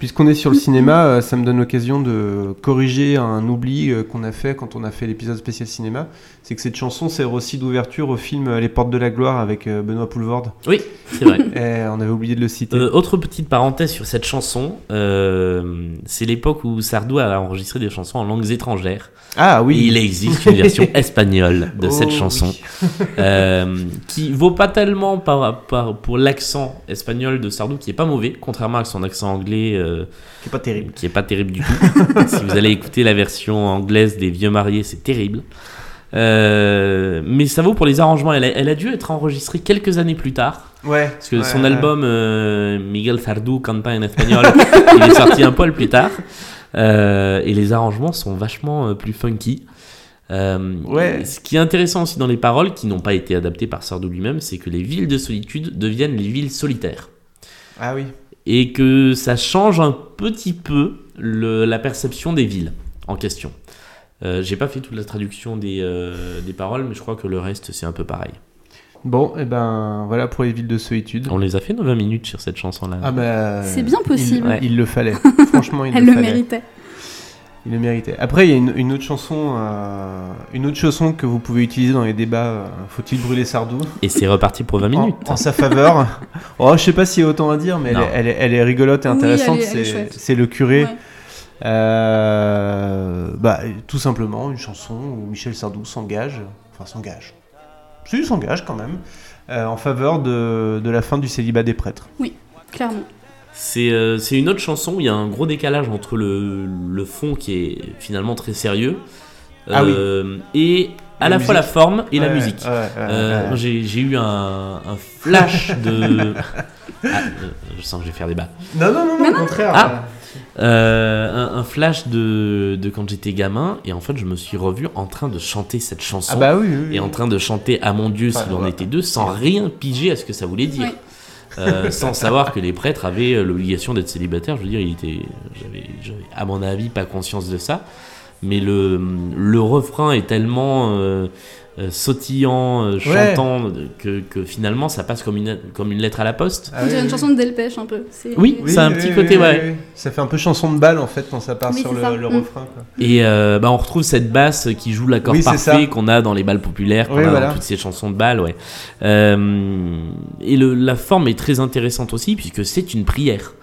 Puisqu'on est sur le cinéma, euh, ça me donne l'occasion de corriger un oubli euh, qu'on a fait quand on a fait l'épisode spécial cinéma. C'est que cette chanson sert aussi d'ouverture au film euh, Les Portes de la Gloire avec Benoît Poulvorde. Oui, c'est vrai. Et on avait oublié de le citer. Euh, autre petite parenthèse sur cette chanson, euh, c'est l'époque où Sardou a enregistré des chansons en langues étrangères. ah oui. Et il existe une version espagnole de Oh, cette oui. chanson euh, qui vaut pas tellement par, par- pour l'accent espagnol de Sardou qui est pas mauvais, contrairement à son accent anglais euh, C'est pas terrible. qui est pas terrible du tout. si vous allez écouter la version anglaise des Vieux Mariés, c'est terrible. Euh, mais ça vaut pour les arrangements. Elle a, elle a dû être enregistrée quelques années plus tard. Ouais. Parce que ouais, son ouais. album euh, Miguel Sardou canta en espagnol, il est sorti un poil plus tard. Euh, et les arrangements sont vachement plus funky. Ouais. Ce qui est intéressant aussi dans les paroles, qui n'ont pas été adaptées par Sardou lui-même, c'est que les villes de solitude deviennent les villes solitaires. Ah oui. Et que ça change un petit peu le- la perception des villes en question. Euh, J'ai pas fait toute la traduction des, euh, des paroles, mais je crois que le reste c'est un peu pareil. Bon, et ben voilà pour les villes de solitude. On les a fait nos 20 minutes sur cette chanson-là. Ah bah. C'est bien possible. Il, Ouais. il le fallait. Franchement, il Elle le le fallait. méritait. Il le méritait. Après, il y a une, une autre chanson, euh, une autre chanson que vous pouvez utiliser dans les débats. euh, Faut-il brûler Sardou Et c'est reparti pour 20 en, minutes. en sa faveur. oh, je sais pas s'il y a autant à dire, mais elle est, elle, est, elle est rigolote et Oui, intéressante. c'est, le curé. Ouais. Euh, bah, tout simplement une chanson où Michel Sardou s'engage, enfin s'engage, si, s'engage quand même, euh, en faveur de, de la fin du célibat des prêtres. Clairement. C'est euh, c'est une autre chanson où il y a un gros décalage entre le, le fond qui est finalement très sérieux Ah oui. euh, et à La la fois la forme et la musique. ouais, ouais, Euh, J'ai eu un, un flash de. Ah, euh, je sens que je vais faire des bas. Non, non, non, non, au contraire. Ah. Euh, un, un flash de, de quand j'étais gamin, et en fait, je me suis revu en train de chanter cette chanson. Ah bah oui, oui, oui. Et en train de chanter à mon Dieu Enfin, s'il en ouais. était deux, sans rien piger à ce que ça voulait dire. Euh, sans savoir que les prêtres avaient euh, l'obligation d'être célibataires. Je veux dire, il était, j'avais, à mon avis, pas conscience de ça. Mais le, le refrain est tellement euh, euh, sautillant, euh, chantant, que, que finalement ça passe comme une, comme une lettre à la poste. Ah oui, dirait une oui. chanson de Delpech un peu. C'est- Oui. Ça a un petit côté, ouais. Ça fait un peu chanson de balle en fait quand ça part Oui, sur c'est le, ça. le Mm. refrain. Quoi. Et euh, bah, on retrouve cette basse qui joue l'accord Oui, c'est parfait qu'on a dans les balles populaires, qu'on Oui, a voilà. dans toutes ces chansons de balles. Ouais. Euh, et le, la forme est très intéressante aussi puisque c'est une prière.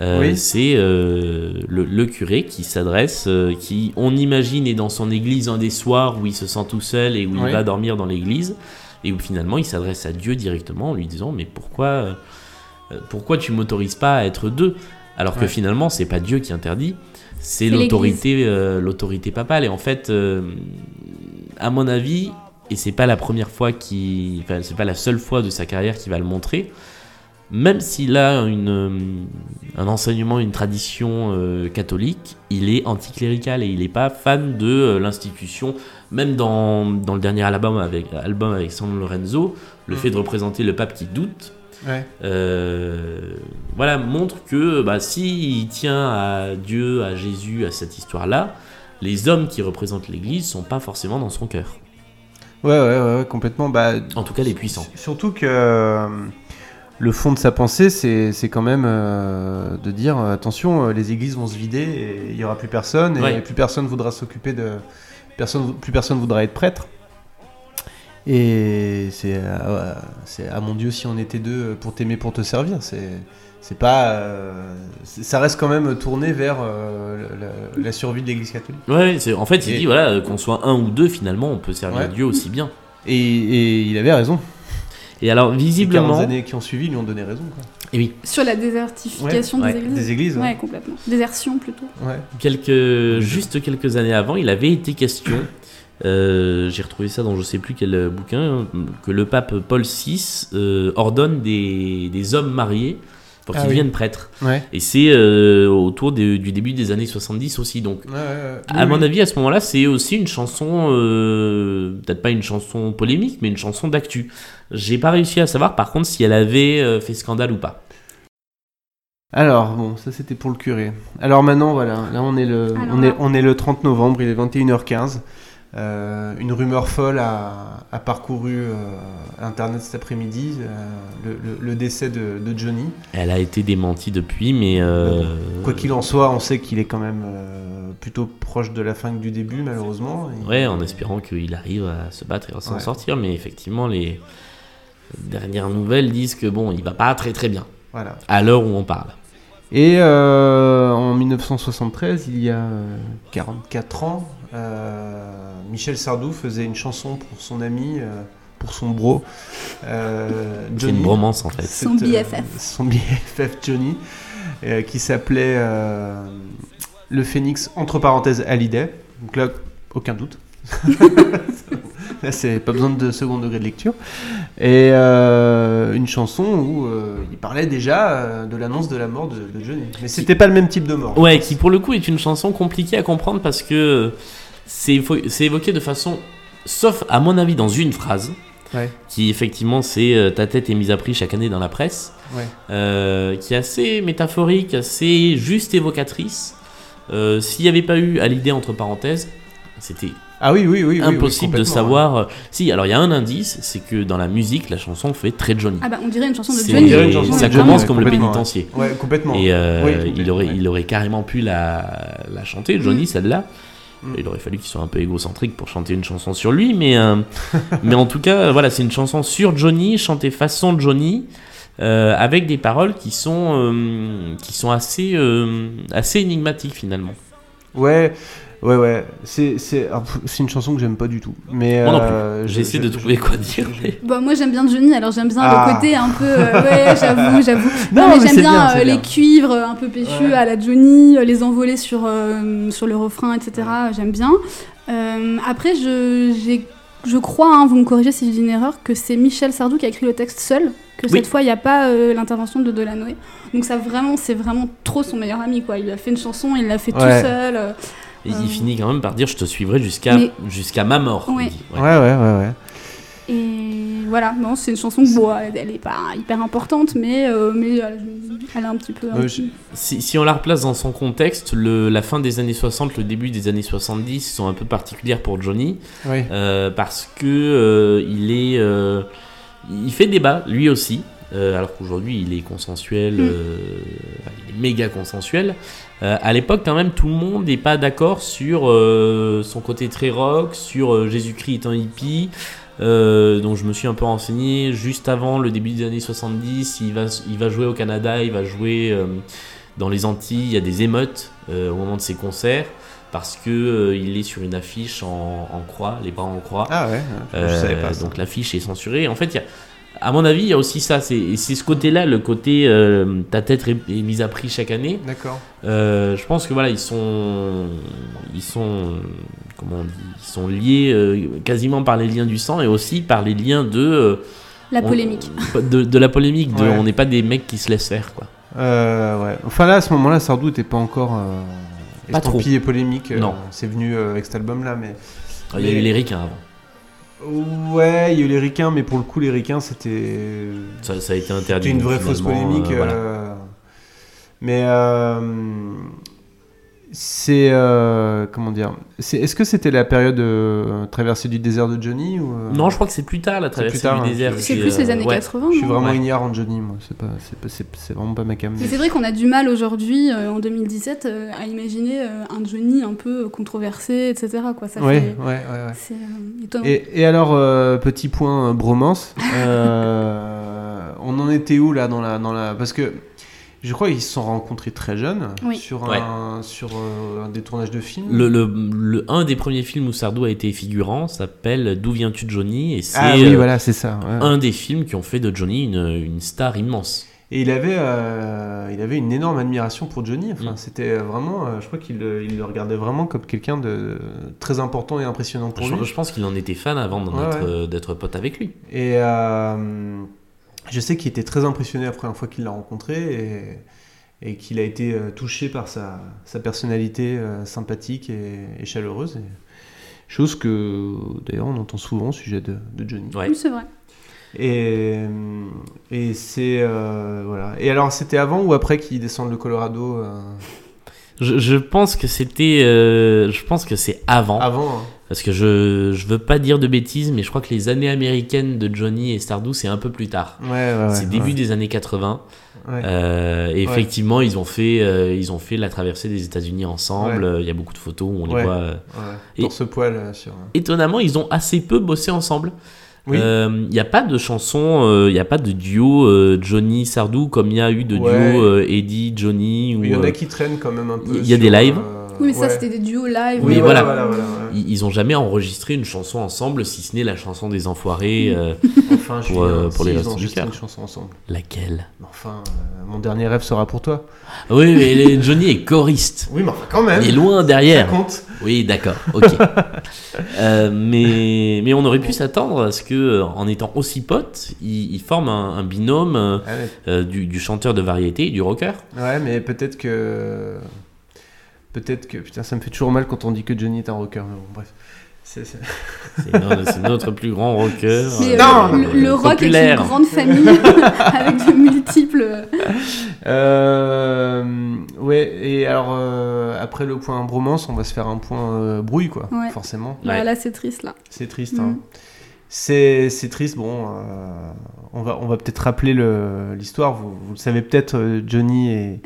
Euh, Oui. C'est euh, le, le curé qui s'adresse, euh, qui on imagine est dans son église un des soirs où il se sent tout seul et où Oui. il va dormir dans l'église et où finalement il s'adresse à Dieu directement en lui disant mais pourquoi euh, pourquoi tu m'autorises pas à être deux? Alors que finalement c'est pas Dieu qui interdit c'est l'autorité euh, l'autorité papale et en fait euh, à mon avis et c'est pas la première fois qui enfin c'est pas la seule fois de sa carrière qu'il va le montrer même s'il a une, euh, un enseignement, une tradition euh, catholique, il est anticlérical et il n'est pas fan de euh, l'institution. Même dans, dans le dernier album avec, album avec San Lorenzo, le Mm. fait de représenter le pape qui doute, Ouais. euh, voilà, montre que bah, s'il tient à Dieu, à Jésus, à cette histoire-là, les hommes qui représentent l'Église sont pas forcément dans son cœur. Ouais, ouais, ouais, ouais, complètement. Bah, En tout cas, les puissants. Surtout que euh, le fond de sa pensée, c'est c'est quand même euh, de dire euh, attention, euh, les églises vont se vider et il y aura plus personne et Ouais. plus personne voudra s'occuper de personne, plus personne voudra être prêtre. Et c'est c'est à mon Dieu si on était deux pour t'aimer pour te servir. C'est c'est pas euh, ça reste quand même tourné vers euh, la, la survie de l'Église catholique. Ouais, c'est- en fait, il Et- dit voilà, qu'on soit un ou deux, finalement, on peut servir Ouais. Dieu aussi bien. Et, et il avait raison. Et alors, Les 40 visiblement, années qui ont suivi lui ont donné raison. Quoi. et oui, Sur la désertification Ouais, des ouais, églises. Des églises. Ouais, Ouais. complètement. Désertion plutôt. Ouais. quelques, juste quelques années avant, il avait été question, euh, j'ai retrouvé ça dans je sais plus quel euh, bouquin, que le pape Paul VI euh, ordonne des, des hommes mariés pour Ah qu'ils oui. deviennent prêtres. Ouais. Et c'est euh, autour du début des années 70 aussi. Donc, Ouais, ouais, ouais. à Oui, mon oui. avis, à ce moment-là, c'est aussi une chanson, euh, peut-être pas une chanson polémique, mais une chanson d'actu. J'ai pas réussi à savoir, par contre, si elle avait euh, fait scandale ou pas. Alors, bon, ça c'était pour le curé. Alors maintenant, voilà, là on est le, Alors on est, on est le 30 novembre, il est 21h15. Euh, une rumeur folle a, a parcouru euh, Internet cet après-midi, euh, le, le- le décès de, de Johnny. Elle a été démentie depuis, mais. Quoi qu'il en soit, on sait qu'il est quand même plutôt proche de la fin que du début, malheureusement. Et- Ouais, en espérant qu'il arrive à se battre et à s'en Ouais. sortir, mais effectivement, les dernières nouvelles disent que bon, il va pas très très bien, Voilà. à l'heure où on parle. Et en 1973, il y a euh, 44 ans, Michel Sardou faisait une chanson pour son ami, euh, pour son bro, euh, C'est Johnny. une bromance en fait. Son Cette, euh, BFF. son BFF Johnny, euh, qui s'appelait euh, Le Phénix, entre parenthèses, Hallyday. Donc là, aucun doute. là, c'est pas besoin de second degré de lecture. Et euh, une chanson où euh, il parlait déjà euh, de l'annonce de la mort de, de Johnny. Mais c'était pas le même type de mort. Ouais, qui pour le coup est une chanson compliquée à comprendre parce que c'est évo- c'est évoqué de façon, sauf à mon avis dans une phrase, Ouais. qui effectivement c'est euh, ta tête est mise à prix chaque année dans la presse, Ouais. euh, qui est assez métaphorique, assez juste évocatrice. Euh, S'il n'y avait pas eu à l'idée entre parenthèses, c'était Ah oui, oui, oui. oui, oui, impossible de savoir. euh, Si, alors il y a un indice, c'est que dans la musique, la chanson fait très Johnny. Ah bah on dirait une chanson de Johnny. Une chanson ça Johnny, commence ouais, comme le pénitencier. Ouais, Ouais, complètement. Et euh, Oui, il, aurait, ouais. il aurait carrément pu la, la chanter, Johnny, celle-là. Mm. Il aurait fallu qu'il soit un peu égocentrique pour chanter une chanson sur lui, mais, euh, mais en tout cas, voilà, c'est une chanson sur Johnny, chantée façon Johnny, euh, avec des paroles qui sont, euh, qui sont assez, euh, assez énigmatiques finalement. Ouais, Ouais, ouais. C'est c'est ah, c'est une chanson que j'aime pas du tout. Mais Moi non plus. euh, J'ai essayé de trouver quoi dire. mais- Bah, moi j'aime bien Johnny, alors j'aime bien Ah. le côté un peu. euh, ouais, j'avoue, j'avoue. Non, Non, mais mais j'aime bien, euh, bien. les cuivres un peu péchus Ouais. à la Johnny, les envolées sur, euh, sur le refrain, etc. J'aime bien. Euh, après, je, j'ai- je crois, hein, vous me corrigez si dis une erreur, que c'est Michel Sardou qui a écrit le texte seul, que Oui. cette fois il n'y a pas euh, l'intervention de Delanoë. Donc ça vraiment, c'est vraiment trop son meilleur ami quoi. Il a fait une chanson, il l'a fait Ouais. tout seul. Euh, Et Euh. il finit quand même par dire Je te suivrai jusqu'à Mais- jusqu'à ma mort. Ouais. il. Ouais, ouais, ouais, ouais. Et voilà, non, c'est une chanson que bon, elle, elle est pas hyper importante, mais, euh, mais elle, elle a un petit peu. un petit- Si, si on la replace dans son contexte, le, la fin des années 60, le début des années 70 sont un peu particulières pour Johnny. Oui. Euh, parce que euh, il est euh, il fait débat lui aussi euh, alors qu'aujourd'hui il est consensuel Mm. euh, il est méga consensuel Euh, à l'époque quand même tout le monde n'est pas d'accord sur euh, son côté très rock sur Jésus-Christ étant hippie Euh, donc je me suis un peu renseigné juste avant le début des années 70 il va, il va jouer au Canada il va jouer dans les Antilles il y a des émeutes au moment de ses concerts parce que euh, il est sur une affiche en, en croix, les bras en croix. Ah ouais, je Euh, savais pas ça. donc l'affiche est censurée. En fait, il y a, à mon avis, il y a aussi ça. C'est et c'est ce côté-là, le côté euh, ta tête est, est mise à prix chaque année. D'accord. Euh, je pense que voilà, ils sont, ils sont, comment on dit, ils sont liés euh, quasiment par les liens du sang et aussi par les liens de euh, La on- polémique. de, de la polémique. De, Ouais. On n'est pas des mecs qui se laissent faire, quoi. Euh, ouais. Enfin là, à ce moment-là, Sardou était pas encore euh, Pas trop. polémique. euh, Non. C'est venu euh, avec cet album-là, mais... Il y a Mais- eu les ricains avant. Ouais, il y a eu les ricains, mais pour le coup, les ricains, c'était... Ça, ça a été interdit. C'était une vraie fausse polémique. euh, voilà. euh, Mais euh, c'est euh, comment dire c'est- Est-ce que c'était la période euh, traversée du désert de Johnny ou euh, Non, je crois que c'est plus tard la traversée tard, du hein. désert. C'est plus les années ouais. 80. Je suis vraiment Ouais. ignare en Johnny, moi. C'est pas, c'est pas- c'est c'est vraiment pas ma cam. Mais c'est vrai qu'on a du mal aujourd'hui, euh, en 2017, euh, à imaginer euh, un Johnny un peu controversé, etc. Quoi. Ça Ouais, fait- ouais, ouais, ouais. C'est euh, étonnant. Et, et alors, euh, petit point euh, bromance, euh, on en était où là dans la, dans la... Parce que je crois qu'ils se sont rencontrés très jeunes Oui. sur, Ouais. un, sur euh, un des tournages de films. Le, le, le- un des premiers films où Sardou a été figurant s'appelle D'où viens-tu Johnny? Et c'est ah oui, euh, voilà, c'est ça. ouais. un des films qui ont fait de Johnny une, une star immense. Et il avait, euh, il avait une énorme admiration pour Johnny. Enfin, Mm. c'était vraiment, euh, je crois qu'il le, il le regardait vraiment comme quelqu'un de très important et impressionnant pour Je, lui. je pense qu'il en était fan avant d'en Ouais, euh, d'être pote avec lui. Et euh, je sais qu'il était très impressionné la première fois qu'il l'a rencontré et, et qu'il a été euh, touché par sa, sa personnalité euh, sympathique et, et chaleureuse. Et- chose que d'ailleurs on entend souvent au sujet de, de Johnny. Ouais. Oui, c'est vrai. Et, et c'est euh, voilà. Et alors c'était avant ou après qu'il descende le Colorado euh, Je, je pense que c'était, euh, je pense que c'est avant, Avant. hein. Parce que je, je veux pas dire de bêtises, mais je crois que les années américaines de Johnny et Sardou c'est un peu plus tard. Ouais, ouais, ouais, c'est début des années 80. Ouais. Euh, et effectivement, ils ont fait, euh, ils ont fait la traversée des États-Unis ensemble. Euh, Il y a beaucoup de photos où on les voit. euh. Et- Torse poil euh, sur. Étonnamment, ils ont assez peu bossé ensemble. Oui. Il n'y a pas de chanson, il n'y a pas de duo euh, Johnny Sardou comme il y a eu de Ouais. duo euh, Eddie Johnny. Ou, Il y en euh, a qui traînent quand même un peu. il y a des lives. Oui, mais ça, ouais. c'était des duos live. Oui, voilà. voilà, voilà, ouais. ils, ils ont jamais enregistré une chanson ensemble, si ce n'est la chanson des Enfoirés. euh, Enfin, Pour, euh, pour les si, du enregistré Cœur. une chanson ensemble. laquelle? Mais Enfin, euh, mon dernier rêve sera pour toi. Oui, mais les- Johnny est choriste. Oui, mais enfin, quand même. Il est loin Ça derrière. compte. Oui, d'accord, ok. Euh, mais, mais on aurait pu s'attendre à ce que, en étant aussi potes, ils, ils forment un, un binôme euh, Ah ouais. du, du chanteur de variété et du rocker. Ouais, mais peut-être que. Peut-être que. Putain, ça me fait toujours mal quand on dit que Johnny est un rocker. Mais bon, bref. C'est- c'est- C'est no- c'est notre plus grand rocker. Mais euh, Non, le, le rock est une grande famille avec de multiples. Euh, ouais, et alors, euh, après le point bromance, on va se faire un point euh, brouille, quoi. Ouais. Forcément. Ouais. là, c'est triste, là. C'est triste, hein. C'est c'est triste, bon. euh, on va, on va peut-être rappeler le- l'histoire. Vous, vous le savez peut-être, euh, Johnny et,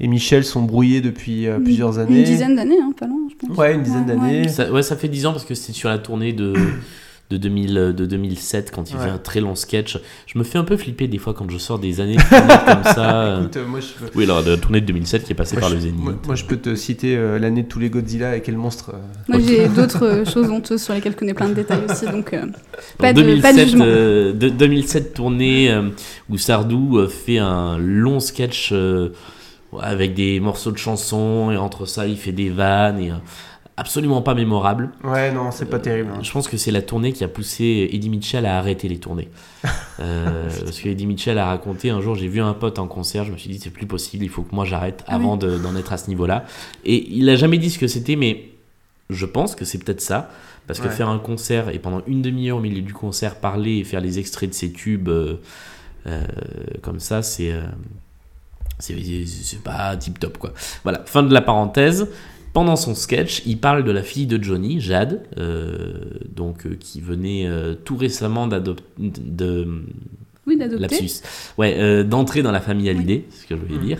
et Michel sont brouillés depuis euh, plusieurs années. Une dizaine d'années, hein, pas loin, je pense. Ouais, une dizaine Ouais, d'années. ouais. Ça, ouais, ça fait 10 ans parce que c'était sur la tournée de, de, 2000, euh, de 2007 quand il Ouais. fait un très long sketch. Je me fais un peu flipper des fois quand je sors des années comme ça. euh. Écoute, euh, moi, je, Oui, alors la tournée de 2007 qui est passée moi, par je- le Zénith. moi- moi, je peux te citer euh, l'année de tous les Godzilla et quel monstre. euh, Moi, j'ai d'autres choses honteuses sur lesquelles je connais plein de détails aussi, donc euh, Donc, pas, de, 2007, pas de jugement. euh, de- 2007 tournée euh, où Sardou euh, fait un long sketch euh, avec des morceaux de chansons et entre ça il fait des vannes et euh, absolument pas mémorable. Ouais, non, c'est pas terrible. hein. Je pense que c'est la tournée qui a poussé Eddie Mitchell à arrêter les tournées. Euh, parce que Eddie Mitchell a raconté un jour, j'ai vu un pote en concert, je me suis dit c'est plus possible, il faut que moi j'arrête Ah avant de- d'en être à ce niveau-là. Et il a jamais dit ce que c'était, mais je pense que c'est peut-être ça. Parce que Ouais. faire un concert et pendant une demi-heure au milieu du concert parler et faire les extraits de ses tubes euh, euh, comme ça, c'est euh, c'est pas tip top quoi. Voilà, fin de la parenthèse. Pendant son sketch, il parle de la fille de Johnny, Jade, euh, donc euh, qui venait euh, tout récemment d'adopter, de, Oui, d'adopter. ouais, euh, d'entrer dans la famille Hallyday, c'est ce que je voulais dire.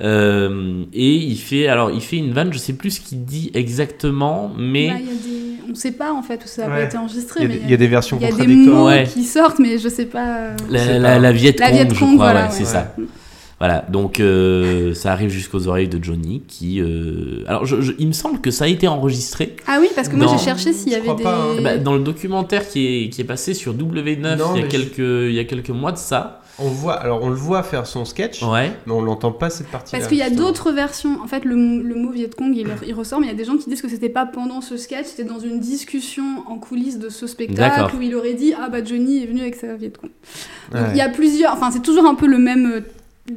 Euh, et il fait, alors il fait une vanne, je sais plus ce qu'il dit exactement, mais Bah, il y a des... On sait pas en fait où ça a Ouais. été enregistré, Il y, a mais des- il y a des versions il y a des contradictoires. mots Ouais. qui sortent, mais je sais pas. la, la, pas- la Viet La Cong, je crois, voilà, ouais, c'est ouais. ça. Voilà, donc euh, ça arrive jusqu'aux oreilles de Johnny qui. euh, Alors, je- je- il me semble que ça a été enregistré. Ah oui, parce que moi j'ai cherché s'il y avait des. pas, hein. Bah, dans le documentaire qui est, qui est passé sur W9 Non, il, y a quelques, il y a quelques mois de ça. On voit, alors on le voit faire son sketch, Ouais. mais on l'entend pas cette partie-là. Parce qu'il y a d'autres versions. En fait, le, le mot Viet Cong, il, il ressort, mais il y a des gens qui disent que c'était pas pendant ce sketch, c'était dans une discussion en coulisses de ce spectacle où il aurait dit Ah bah Johnny est venu avec sa Viet Cong. Donc Ouais. il y a plusieurs. Enfin, c'est toujours un peu le même, euh,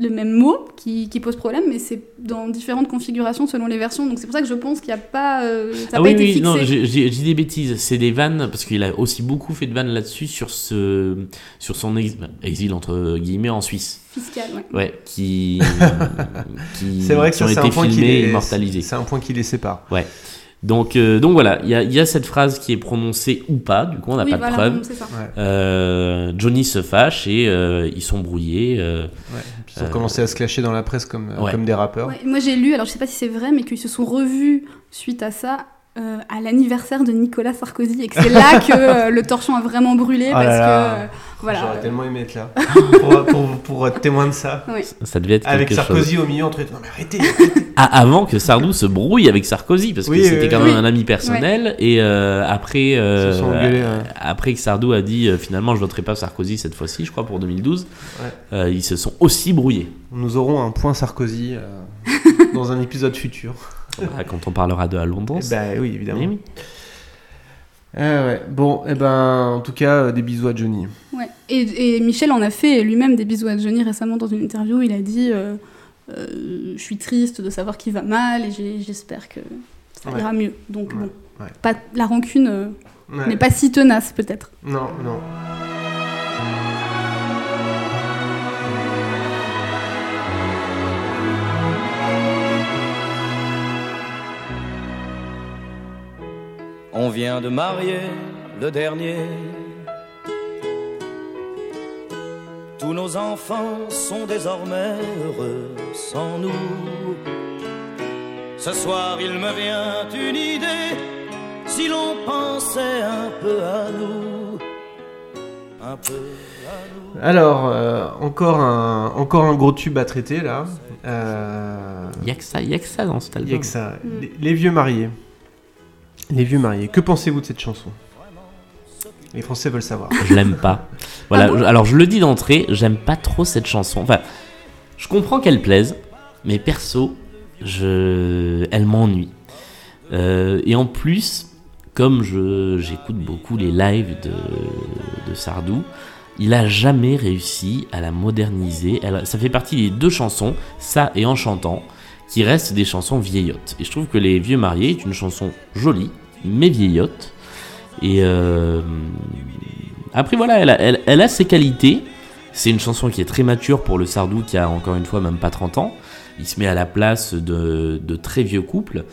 le même mot qui, qui pose problème, mais c'est dans différentes configurations selon les versions. Donc c'est pour ça que je pense qu'il n'y a pas. euh, ça n'a Ah pas oui, été oui, fixé. non, j'ai des bêtises. C'est des vannes, parce qu'il a aussi beaucoup fait de vannes là-dessus sur, ce, sur son ex- exil, entre guillemets, en Suisse. Fiscal, ouais. Ouais, qui, qui, C'est vrai que ça, ont c'est été un point qui filmés et les, immortalisés. c'est un point qui les sépare. Donc, euh, donc voilà, il y a, il y a cette phrase qui est prononcée ou pas, du coup on n'a oui, pas voilà, de preuve. Ouais. Euh, Johnny se fâche et euh, ils sont brouillés. euh, Ouais. Ils ont Euh, commencé à se clasher dans la presse comme, ouais. comme des rappeurs. Ouais, moi j'ai lu, alors je sais pas si c'est vrai, mais qu'ils se sont revus suite à ça euh, à l'anniversaire de Nicolas Sarkozy et que c'est là que euh, le torchon a vraiment brûlé Oh parce là. que euh, voilà. J'aurais tellement aimé être là pour, pour, pour être témoin de ça. Ça devait être Avec chose. Sarkozy au milieu entre eux. Non mais arrêtez Ah, avant que Sardou se brouille avec Sarkozy, parce que Oui, c'était quand oui. même un ami personnel. Et euh, après, euh, engueulés, ouais. après que Sardou a dit euh, finalement je voterai pas Sarkozy cette fois-ci, je crois pour 2012, Ouais. euh, ils se sont aussi brouillés. Nous aurons un point Sarkozy euh, dans un épisode futur. Voilà, quand on parlera de à Londres. Bah oui, évidemment. Oui. Ah ouais. Bon, et ben, en tout cas, euh, des bisous à Johnny. Ouais. Et, et Michel en a fait lui-même des bisous à Johnny récemment dans une interview. Il a dit euh, euh, Je suis triste de savoir qu'il va mal et j'espère que ça Ouais. ira mieux. Donc Ouais, bon, ouais. Pas, la rancune euh, Ouais. n'est pas si tenace peut-être. Non, non. On vient de marier le dernier. Tous nos enfants sont désormais heureux sans nous. Ce soir, il me vient une idée. Si l'on pensait un peu à nous, un peu à nous. Alors, euh, encore, un, encore un gros tube à traiter là. Euh, Il y a que ça, il y a que ça dans cet Il y a album. que ça. Les, les vieux mariés. Les vieux mariés. Que pensez-vous de cette chanson? Les Français veulent savoir. Je l'aime pas. Voilà. Ah bon alors je le dis d'entrée, j'aime pas trop cette chanson. Enfin, je comprends qu'elle plaise, mais perso, je, elle m'ennuie. Euh, et en plus, comme je j'écoute beaucoup les lives de, de Sardou, il a jamais réussi à la moderniser. Elle- ça fait partie des deux chansons, ça et En chantant, qui restent des chansons vieillottes. Et je trouve que Les Vieux Mariés est une chanson jolie, mais vieillotte. Et euh, après voilà, elle a, elle- elle a ses qualités. C'est une chanson qui est très mature pour le Sardou qui a encore une fois même pas 30 ans. Il se met à la place de, de très vieux couples.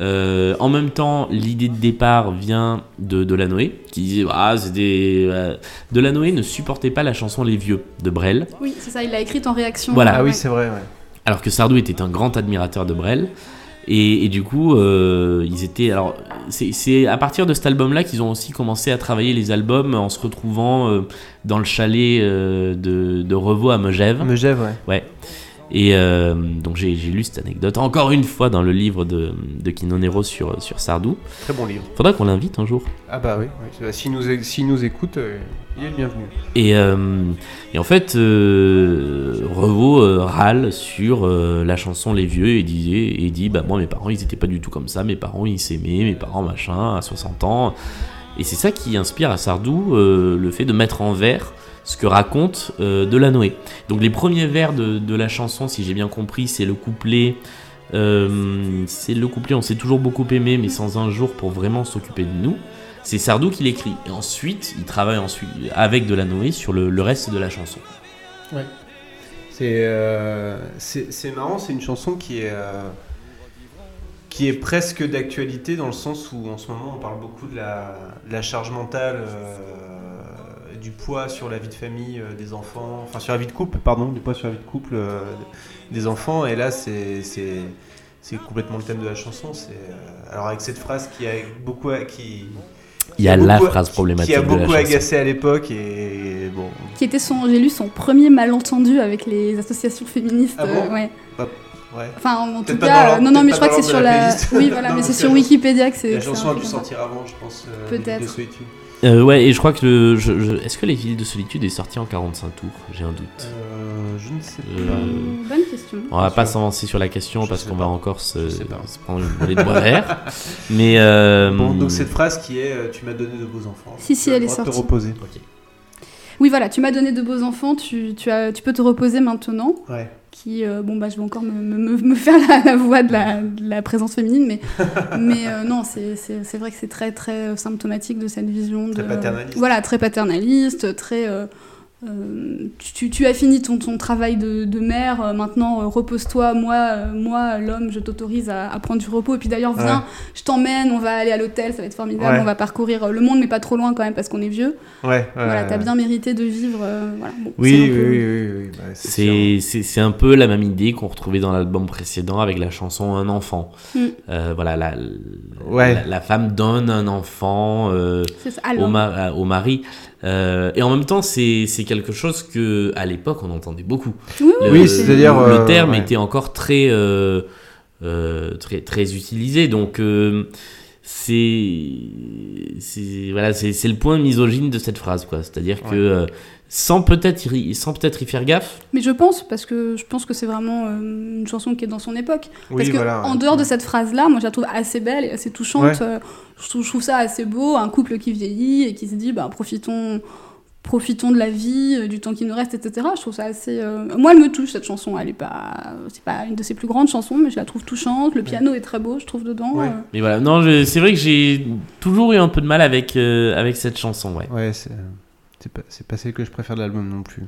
Euh, en même temps, l'idée de départ vient de Delanoë, qui disait ah, c'est des... euh, Delanoë ne supportait pas la chanson Les Vieux de Brel, Oui, c'est ça, il l'a écrite en réaction. Voilà. Ah oui, Ouais. c'est vrai, ouais. Alors que Sardou était un grand admirateur de Brel. Et, et du coup, euh, ils étaient. Alors, c'est- à partir de cet album-là qu'ils ont aussi commencé à travailler les albums en se retrouvant euh, dans le chalet euh, de, de Revaux à Megève. Megève, ouais. Ouais. Et euh, donc j'ai lu cette anecdote encore une fois dans le livre de, de Kino Nero sur, sur Sardou. Très bon livre. Faudra qu'on l'invite un jour. Ah bah oui, oui. S'il nous, s'il nous écoute, euh, il est le bienvenu. Et, euh, et en fait, Revaux râle sur la chanson Les Vieux et, disait, et dit bah, Moi, mes parents, ils étaient pas du tout comme ça. Mes parents, ils s'aimaient. Mes parents, machin, à 60 ans. Et c'est ça qui inspire à Sardou le fait de mettre en vers ce que raconte euh, Delanoë. Donc, les premiers vers de, la chanson, si j'ai bien compris, c'est le couplet. euh, c'est le couplet, on s'est toujours beaucoup aimé, mais sans un jour pour vraiment s'occuper de nous. C'est Sardou qui l'écrit. Et ensuite, il travaille ensuite avec Delanoë sur le, reste de la chanson. C'est euh, c'est c'est marrant, c'est une chanson qui est, euh, qui est presque d'actualité dans le sens où en ce moment on parle beaucoup de la, charge mentale, euh, du poids sur la vie de famille euh, des enfants, enfin sur la vie de couple, pardon, du poids sur la vie de couple euh, des enfants. Et là, c'est c'est c'est complètement le thème de la chanson. C'est euh, alors avec cette phrase qui a beaucoup qui Il y a la beaucoup- phrase problématique qui a de la beaucoup agacé à l'époque et bon. Qui était son, j'ai lu son premier malentendu avec les associations féministes. Ah bon euh, ouais. Ouais. Enfin, en tout cas, euh, non, non, mais je crois que c'est sur la la. Oui, voilà, Non, mais c'est sur Wikipédia que c'est. La chanson a dû sortir avant, je pense. euh, Peut-être. Euh, ouais, et je crois que le. je- je- Est-ce que Les Villes de Solitude est sorti en 45 tours? J'ai un doute. Euh, je ne sais pas. Euh, Bonne question. On va pas s'avancer sur la question Je parce qu'on va encore se, prendre une volée de bois vert. Mais. euh, Bon, donc cette phrase qui est euh, Tu m'as donné de beaux enfants. Si, si, elle le est de te sortie. reposer. Oui, voilà, tu m'as donné de beaux enfants, tu, tu, as, tu peux te reposer maintenant. Ouais. Qui, euh, bon, bah, je vais encore me, me, faire la, la voix de la, de la présence féminine, mais, mais euh, non, c'est- c'est c'est vrai que c'est très, très symptomatique de cette vision. Très de, paternaliste. Voilà, très paternaliste, très. Euh, tu, tu as fini ton, ton travail de, de mère, euh, maintenant euh, repose-toi, moi, euh, moi l'homme, je t'autorise à, à prendre du repos. Et puis d'ailleurs, viens, Ouais. je t'emmène, on va aller à l'hôtel, ça va être formidable, Ouais. on va parcourir euh, le monde, mais pas trop loin quand même parce qu'on est vieux. Ouais, ouais, Voilà, ouais. t'as bien mérité de vivre. euh, voilà. Bon, Oui, c'est oui, un peu- oui, oui, oui, bah, c'est un peu la même idée qu'on retrouvait dans l'album précédent avec la chanson Un enfant. Mm. Euh, voilà, la, Ouais. la, la femme donne un enfant euh, C'est ça. au, Alors, ma- au mari. Euh, et en même temps, c'est c'est quelque chose que à l'époque on entendait beaucoup. oui, oui, Le- Oui, c'est-à-dire, le euh, terme ouais. était encore très euh, euh, très très utilisé. Donc euh, c'est c'est voilà, c'est c'est le point misogyne de cette phrase quoi. C'est-à-dire que Ouais. euh, sans peut-être y, sans peut-être y faire gaffe, mais je pense, parce que je pense que c'est vraiment euh, une chanson qui est dans son époque. Oui, parce que voilà, en ouais. dehors de cette phrase-là, moi je la trouve assez belle et assez touchante. Ouais. Euh, je, trouve, je trouve ça assez beau, un couple qui vieillit et qui se dit, bah, profitons, profitons de la vie, euh, du temps qui nous reste, etc. Je trouve ça assez. euh, Moi, elle me touche cette chanson. Elle est pas, c'est pas une de ses plus grandes chansons, mais je la trouve touchante. Le piano est très beau, je trouve dedans. Ouais. euh. mais voilà. Non, je- c'est vrai que j'ai toujours eu un peu de mal avec euh, avec cette chanson. Ouais. Ouais, c'est c'est pas, c'est pas celle que je préfère de l'album non plus.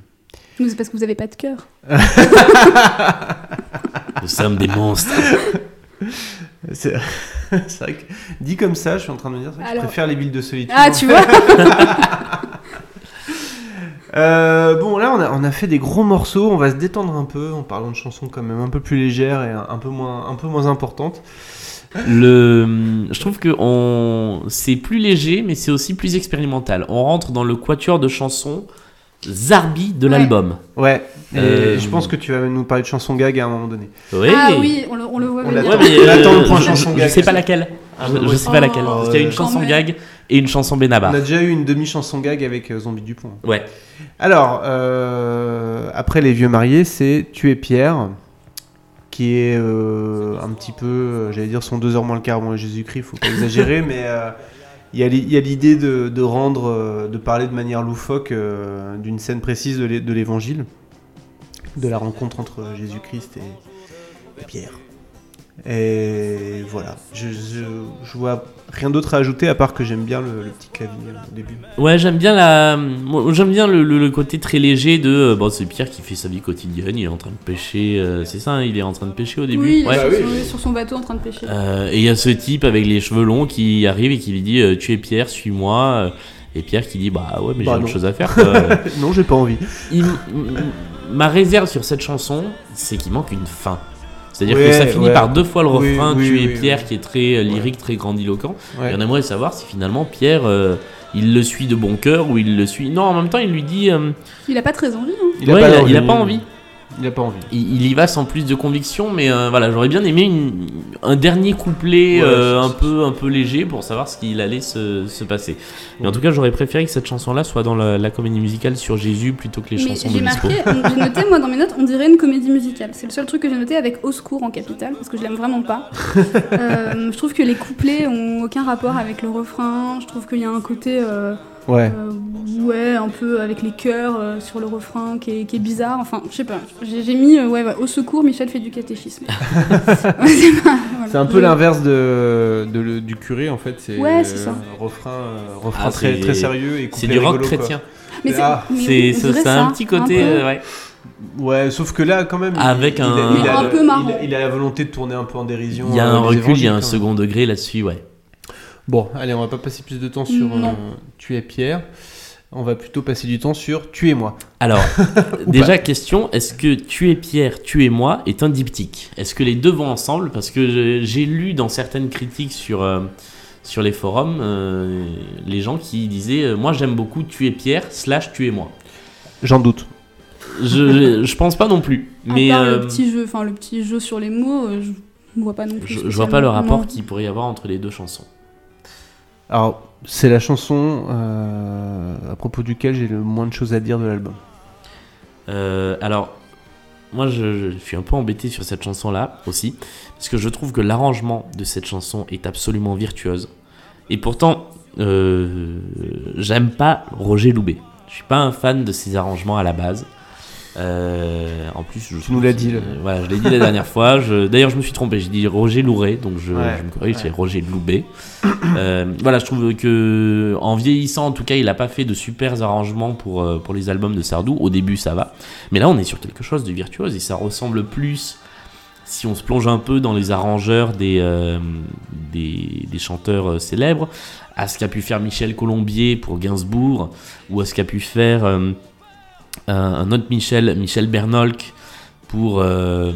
Mais c'est parce que vous avez pas de cœur. Nous sommes des monstres. C'est c'est vrai que dit comme ça, je suis en train de me dire que je préfère les villes de solitude. Ah, tu vois Euh, bon, là, on a, on a fait des gros morceaux. On va se détendre un peu en parlant de chansons quand même un peu plus légères et un, un peu moins, un peu moins importantes. Le, je trouve que on, c'est plus léger, mais c'est aussi plus expérimental. On rentre dans le quatuor de chansons Zarbi de Ouais. l'album. Ouais. Et Euh, je pense que tu vas nous parler de chansons gag à un moment donné. Oui. Ah oui, on le, on le voit On l'attend. Ouais, mais, On attend le point je, chanson je- gag. je sais pas laquelle. Ah, je, sais pas laquelle. Oh, Parce qu'il y a une chanson même. gag et une chanson Benabar. On a déjà eu une demi-chanson gag avec euh, Zombie Dupont. Ouais. Alors, euh, après Les Vieux Mariés, c'est Tu es Pierre, qui est euh, un petit peu, euh, j'allais dire, son deux heures moins le quart avant Jésus-Christ, faut pas exagérer, mais euh, il y a y l'idée de, de rendre, de parler de manière loufoque euh, d'une scène précise de l'é- de l'évangile, de la rencontre entre Jésus-Christ et, et Pierre. Et voilà, je, je, je vois rien d'autre à ajouter à part que j'aime bien le, le petit clavier au début. Ouais, j'aime bien la, j'aime bien le, le- le côté très léger de, euh, bon, c'est Pierre qui fait sa vie quotidienne, il est en train de pêcher, euh, c'est ça, hein, il est en train de pêcher au début? Oui, il est Ouais. sur, Bah est sur son bateau en train de pêcher. Euh, et il y a ce type avec les cheveux longs qui arrive et qui lui dit euh, Tu es Pierre, suis-moi. Et Pierre qui dit Bah ouais, mais Bah j'ai non. autre chose à faire. non, j'ai pas envie. Il- m- ma réserve sur cette chanson, c'est qu'il manque une fin. C'est-à-dire Ouais, que ça finit ouais. par deux fois le refrain oui, Tu es oui, Pierre oui. qui est très euh, lyrique, très grandiloquent. Ouais. Et on aimerait savoir si finalement Pierre, euh, il le suit de bon cœur ou il le suit. Non, en même temps, il lui dit. euh, Il a pas très envie. Hein. ouais, il, a, il a pas envie. Il a pas envie. Il, il y va sans plus de conviction, mais euh, voilà, j'aurais bien aimé une- un dernier couplet Ouais, euh, un, peu, un peu léger pour savoir ce qu'il allait se, se passer. Mais en tout cas, j'aurais préféré que cette chanson-là soit dans la, la comédie musicale sur Jésus plutôt que les Mais chansons de j'ai marqué, j'ai noté moi dans mes notes, on dirait une comédie musicale. C'est le seul truc que j'ai noté avec Au secours en capitale, parce que je l'aime vraiment pas. Euh, je trouve que les couplets ont aucun rapport avec le refrain. Je trouve qu'il y a un côté, euh, Ouais. euh, ouais, un peu avec les chœurs euh, sur le refrain qui est, qui est bizarre. Enfin, je sais pas. J'ai mis, euh, ouais, ouais, Au secours, Michel fait du catéchisme. Ouais, c'est voilà. Un peu Je- l'inverse de, du curé en fait. C'est Ouais, c'est ça. un refrain, euh, refrain Ah, très, très sérieux et C'est du rock rigolo, quoi. chrétien. Mais c'est Ah, un petit côté. euh, ouais. Ouais, sauf que là, quand même, Avec il, un- il a, il a un le- peu marrant. il a- il a la volonté de tourner un peu en dérision. Il y a un recul, il y a un même. second degré là-dessus, ouais. Bon, allez, on va pas passer plus de temps sur euh, Tu es Pierre. On va plutôt passer du temps sur Tu es moi. Alors, déjà, question est-ce que Tu es Pierre, Tu es moi est un diptyque? Est-ce que les deux vont ensemble? Parce que j'ai lu dans certaines critiques sur, euh, sur les forums euh, les gens qui disaient euh, Moi j'aime beaucoup Tu es Pierre, slash Tu es moi. J'en doute. Je, je pense pas non plus. À Mais part euh, le petit jeu, enfin le petit jeu sur les mots, euh, je vois pas non plus. je, je vois pas le rapport qu'il pourrait y avoir entre les deux chansons. Alors, c'est la chanson euh, à propos duquel j'ai le moins de choses à dire de l'album. Euh, alors, moi je, suis un peu embêté sur cette chanson-là aussi, parce que je trouve que l'arrangement de cette chanson est absolument virtuose. Et pourtant, euh, j'aime pas Roger Loubet. Je suis pas un fan de ses arrangements à la base. Euh, en plus, je Tu nous l'as dit, là. euh, voilà, je l'ai dit la dernière fois. Je, d'ailleurs, je me suis trompé. J'ai dit Roger Louret, donc je, Ouais, je me corrige, c'est. Roger Loubet. Euh, voilà, je trouve que en vieillissant, en tout cas, il a pas fait de super arrangements pour pour les albums de Sardou. Au début, ça va, mais là, on est sur quelque chose de virtuose et ça ressemble plus. Si on se plonge un peu dans les arrangeurs des, des, des chanteurs célèbres, à ce qu'a pu faire Michel Colombier pour Gainsbourg, ou à ce qu'a pu faire un, autre Michel, Michel Bernolk pour, euh,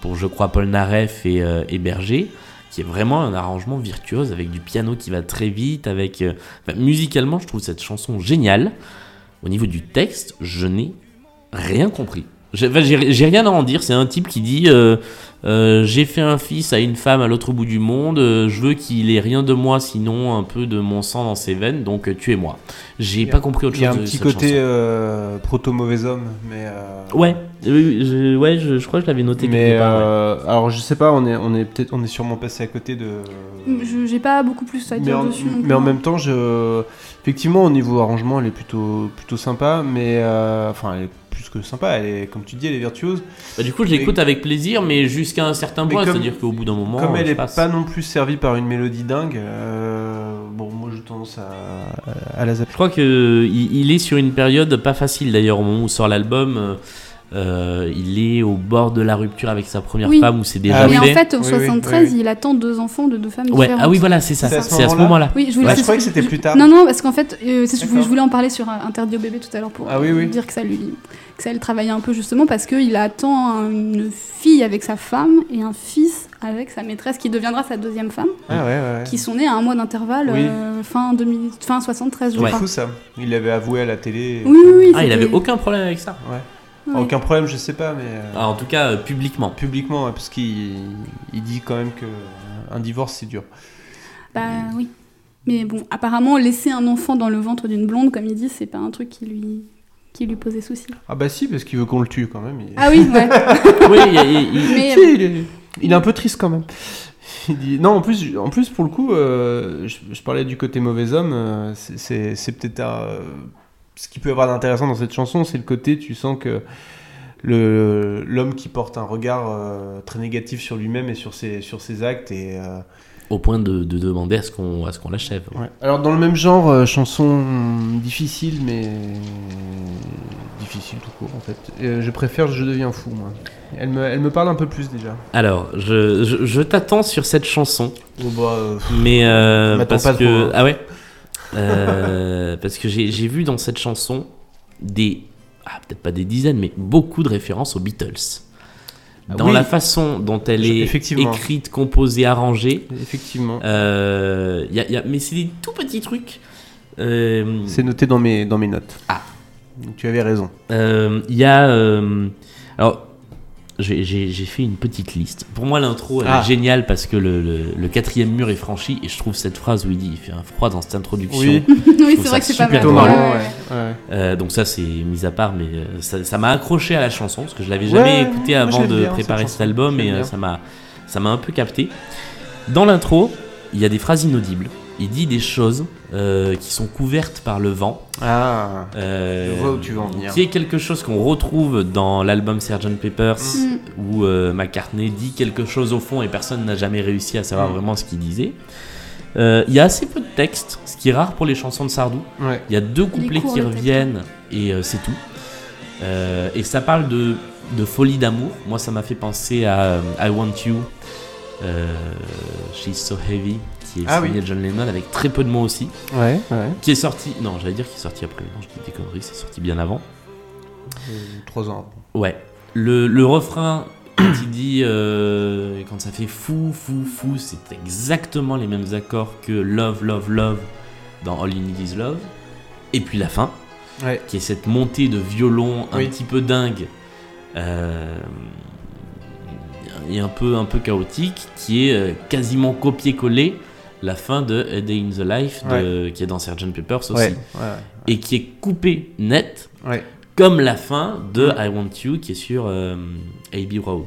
pour je crois, Paul Naref et, euh, et Berger, qui est vraiment un arrangement virtuose avec du piano qui va très vite, avec... euh, musicalement, je trouve cette chanson géniale. Au niveau du texte, je n'ai rien compris. J'ai rien à en dire, c'est un type qui dit euh, euh, J'ai fait un fils à une femme à l'autre bout du monde, euh, je veux qu'il ait rien de moi, sinon un peu de mon sang dans ses veines, donc euh, tuez-moi. J'ai pas compris autre Il y a chose un petit côté proto-mauvais homme, mais. euh, Ouais, je, ouais je, je crois que je l'avais noté Mais quelque part, ouais. alors je sais pas, on est, on est peut-être, on est sûrement passé à côté de. Je- J'ai pas beaucoup plus à mais dire en, dessus. mais en même temps, je, effectivement, au niveau arrangement, elle est plutôt, plutôt sympa, mais euh, enfin, elle est plus que sympa. Elle est, comme tu dis, elle est virtuose. Bah, du coup, je l'écoute avec plaisir, mais jusqu'à un certain point, c'est-à-dire qu'au bout d'un moment, Comme elle je est passe. pas non plus servie par une mélodie dingue, euh, bon, moi j'ai tendance à, à la zapper. Je crois que il, il est sur une période pas facile d'ailleurs au moment où sort l'album. euh, euh, il est au bord de la rupture avec sa première Oui. femme où c'est déjà Ah Mais en fait, au Oui, oui, 73, oui, il attend deux enfants de deux femmes Ouais, différentes. ah oui, voilà, c'est ça. C'est à ce moment-là. Oui, je voulais. Ouais, je croyais que c'était plus tard. Non, non, parce qu'en fait, euh, je, voulais, en parler sur Interdit au bébé tout à l'heure pour Ah oui, euh, oui. dire que ça lui, que ça le travaillait un peu justement parce qu'il attend un- une fille avec sa femme et un fils avec sa maîtresse qui deviendra sa deuxième femme, Ah ouais, ouais. ouais. qui sont nés à un mois d'intervalle Oui. euh, fin 2000, fin 73, je C'est Ouais. fou ça. Il l'avait avoué à la télé. Oui, oui, oui. Ah, il avait aucun problème avec ça. Ouais. Ouais. Aucun problème, je sais pas, mais euh, Ah, en tout cas, euh, publiquement. publiquement, ouais, parce qu'il il dit quand même que un divorce c'est dur. Bah oui. Mais bon, apparemment, laisser un enfant dans le ventre d'une blonde, comme il dit, c'est pas un truc qui lui, qui lui posait souci. Ah bah si, parce qu'il veut qu'on le tue quand même. Il... Ah oui, ouais. oui, il a- il- il- Mais Si, il, est... il est un peu triste quand même. Il dit... Non, en plus, en plus pour le coup, euh, je, je parlais du côté mauvais homme. euh, c'est- c'est c'est peut-être un- ce qui peut y avoir d'intéressant dans cette chanson, c'est le côté, tu sens que le l'homme qui porte un regard euh, très négatif sur lui-même et sur ses sur ses actes et euh, au point de, de demander à ce qu'on à ce qu'on l'achève. Ouais. Alors dans le même genre, euh, chanson difficile mais difficile tout court en fait. Je préfère Je deviens fou moi. Elle me, elle me parle un peu plus déjà. Alors, je, je, je t'attends sur cette chanson, Bon, bah, mais parce pas que trop, hein. ah ouais, Euh, parce que j'ai vu dans cette chanson des ah, peut-être pas des dizaines, mais beaucoup de références aux Beatles. dans Oui. la façon dont elle est écrite, composée, arrangée. Effectivement. Euh, y a- y a- mais c'est des tout petits trucs. Euh, C'est noté dans mes, dans mes notes. Ah. Tu avais raison. Euh, Il y a. euh, alors, j'ai fait une petite liste. Pour moi, l'intro, elle Ah. est géniale parce que le, le- le quatrième mur est franchi et je trouve cette phrase où il dit il fait un froid dans cette introduction. Oui. oui, trouve c'est ça vrai que c'est pas super mal. Plutôt Ouais, marrant, Ouais. Euh, donc, ça, c'est mis à part, mais euh, ça m'a accroché à la chanson parce que je l'avais jamais Ouais, écouté moi, avant de bien préparer cet album et euh, ça m'a ça m'a un peu capté. Dans l'intro, il y a des phrases inaudibles. Il dit des choses euh, qui sont couvertes par le vent. Ah. Euh, Je vois où tu veux en venir. Qui est quelque chose qu'on retrouve dans l'album Sgt Pepper's Mm. où euh, McCartney dit quelque chose au fond et personne n'a jamais réussi à savoir Mm. vraiment ce qu'il disait. Euh, Il y a assez peu de texte, ce qui est rare pour les chansons de Sardou. Ouais. Il y a deux couplets qui reviennent et euh, c'est tout. Euh, et ça parle de, de folie d'amour. Moi, ça m'a fait penser à euh, I Want You, euh, She's So Heavy, qui est Ah signé oui. John Lennon avec très peu de mots aussi Ouais, ouais. qui est sorti. Non, j'allais dire qu'il est sorti après. Non, je dis des conneries, c'est sorti bien avant. Euh, Trois ans. Ouais. Le, le refrain, quand il dit. euh, quand ça fait fou, fou, fou, c'est exactement les mêmes accords que Love, Love, Love dans All You Need Is Love. Et puis la fin, Ouais. qui est cette montée de violon un Oui. petit peu dingue. euh, et un peu, un peu chaotique, qui est quasiment copié-collé la fin de A Day in the Life, de- qui est dans Sgt. Pepper's aussi, Ouais. Ouais. et qui est coupé net, comme la fin de I Want You, qui est sur euh, Abbey Road.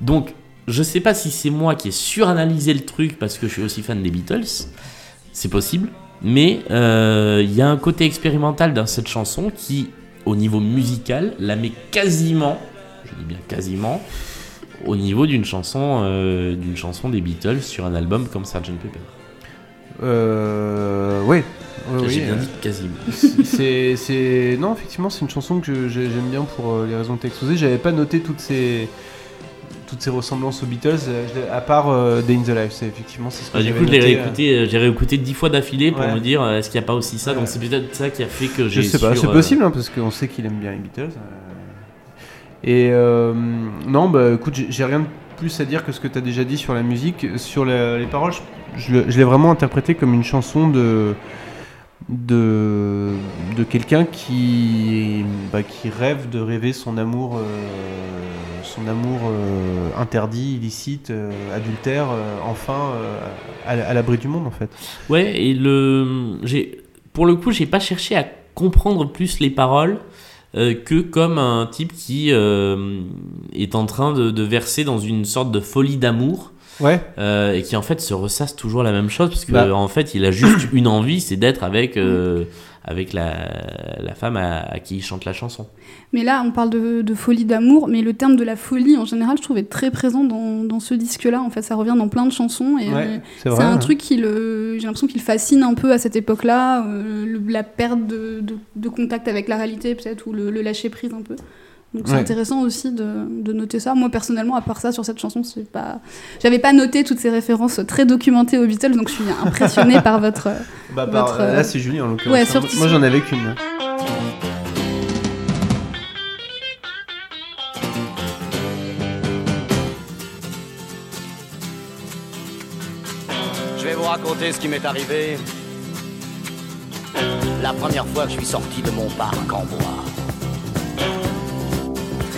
Donc, je sais pas si c'est moi qui ai suranalysé le truc parce que je suis aussi fan des Beatles, c'est possible, mais euh, il y a un côté expérimental dans cette chanson qui, au niveau musical, la met quasiment, je dis bien quasiment, au niveau d'une chanson, euh, d'une chanson des Beatles sur un album comme Sgt Pepper. Euh, ouais. Ouais, J'ai oui, bien euh, dit quasiment. c'est, c'est, non, effectivement, c'est une chanson que je- j'ai- j'aime bien pour euh, les raisons que t'as exposées. J'avais pas noté toutes ces, toutes ces ressemblances aux Beatles, euh, je à part euh, Day in the Life. C'est effectivement c'est ce que Ah, du coup, je l'ai réécouté, euh, j'ai réécouté dix fois d'affilée pour Ouais. me dire est-ce qu'il n'y a pas aussi ça? Ouais. Donc c'est peut-être ça qui a fait que Je j'ai. sais pas, sur, c'est possible hein, parce qu'on sait qu'il aime bien les Beatles. Et euh, non, bah écoute, j'ai- rien de plus à dire que ce que tu as déjà dit sur la musique. Sur les paroles, je, l'ai vraiment interprété comme une chanson de de, de quelqu'un qui, bah, qui rêve de rêver son amour, euh, son amour euh, interdit, illicite, adultère, enfin à, l'abri du monde en fait. Ouais, et le. Pour le coup, j'ai pas cherché à comprendre plus les paroles euh, que comme un type qui euh, est en train de, de verser dans une sorte de folie d'amour. Ouais. euh, et qui en fait se ressasse toujours la même chose parce que Bah. en fait il a juste une envie c'est d'être avec euh, avec la, la femme à, à qui il chante la chanson Mais là, on parle de, de folie d'amour, mais le terme de la folie, en général, je trouve est très présent dans, dans ce disque-là. En fait, ça revient dans plein de chansons. Et Ouais, euh, c'est un hein. truc qui le, j'ai l'impression qu'il fascine un peu à cette époque-là, euh, le- la perte de, de- de contact avec la réalité peut-être, ou le, le lâcher prise un peu. Donc c'est Ouais. intéressant aussi de, de noter ça. Moi personnellement, à part ça, sur cette chanson, c'est pas, j'avais pas noté toutes ces références très documentées aux Beatles, donc je suis impressionnée par votre. Bah, par- votre, euh, Là, c'est Julie en l'occurrence. ouais, Moi, j'en avais qu'une. Je vais vous raconter ce qui m'est arrivé. La première fois que je suis sorti de mon parc en bois.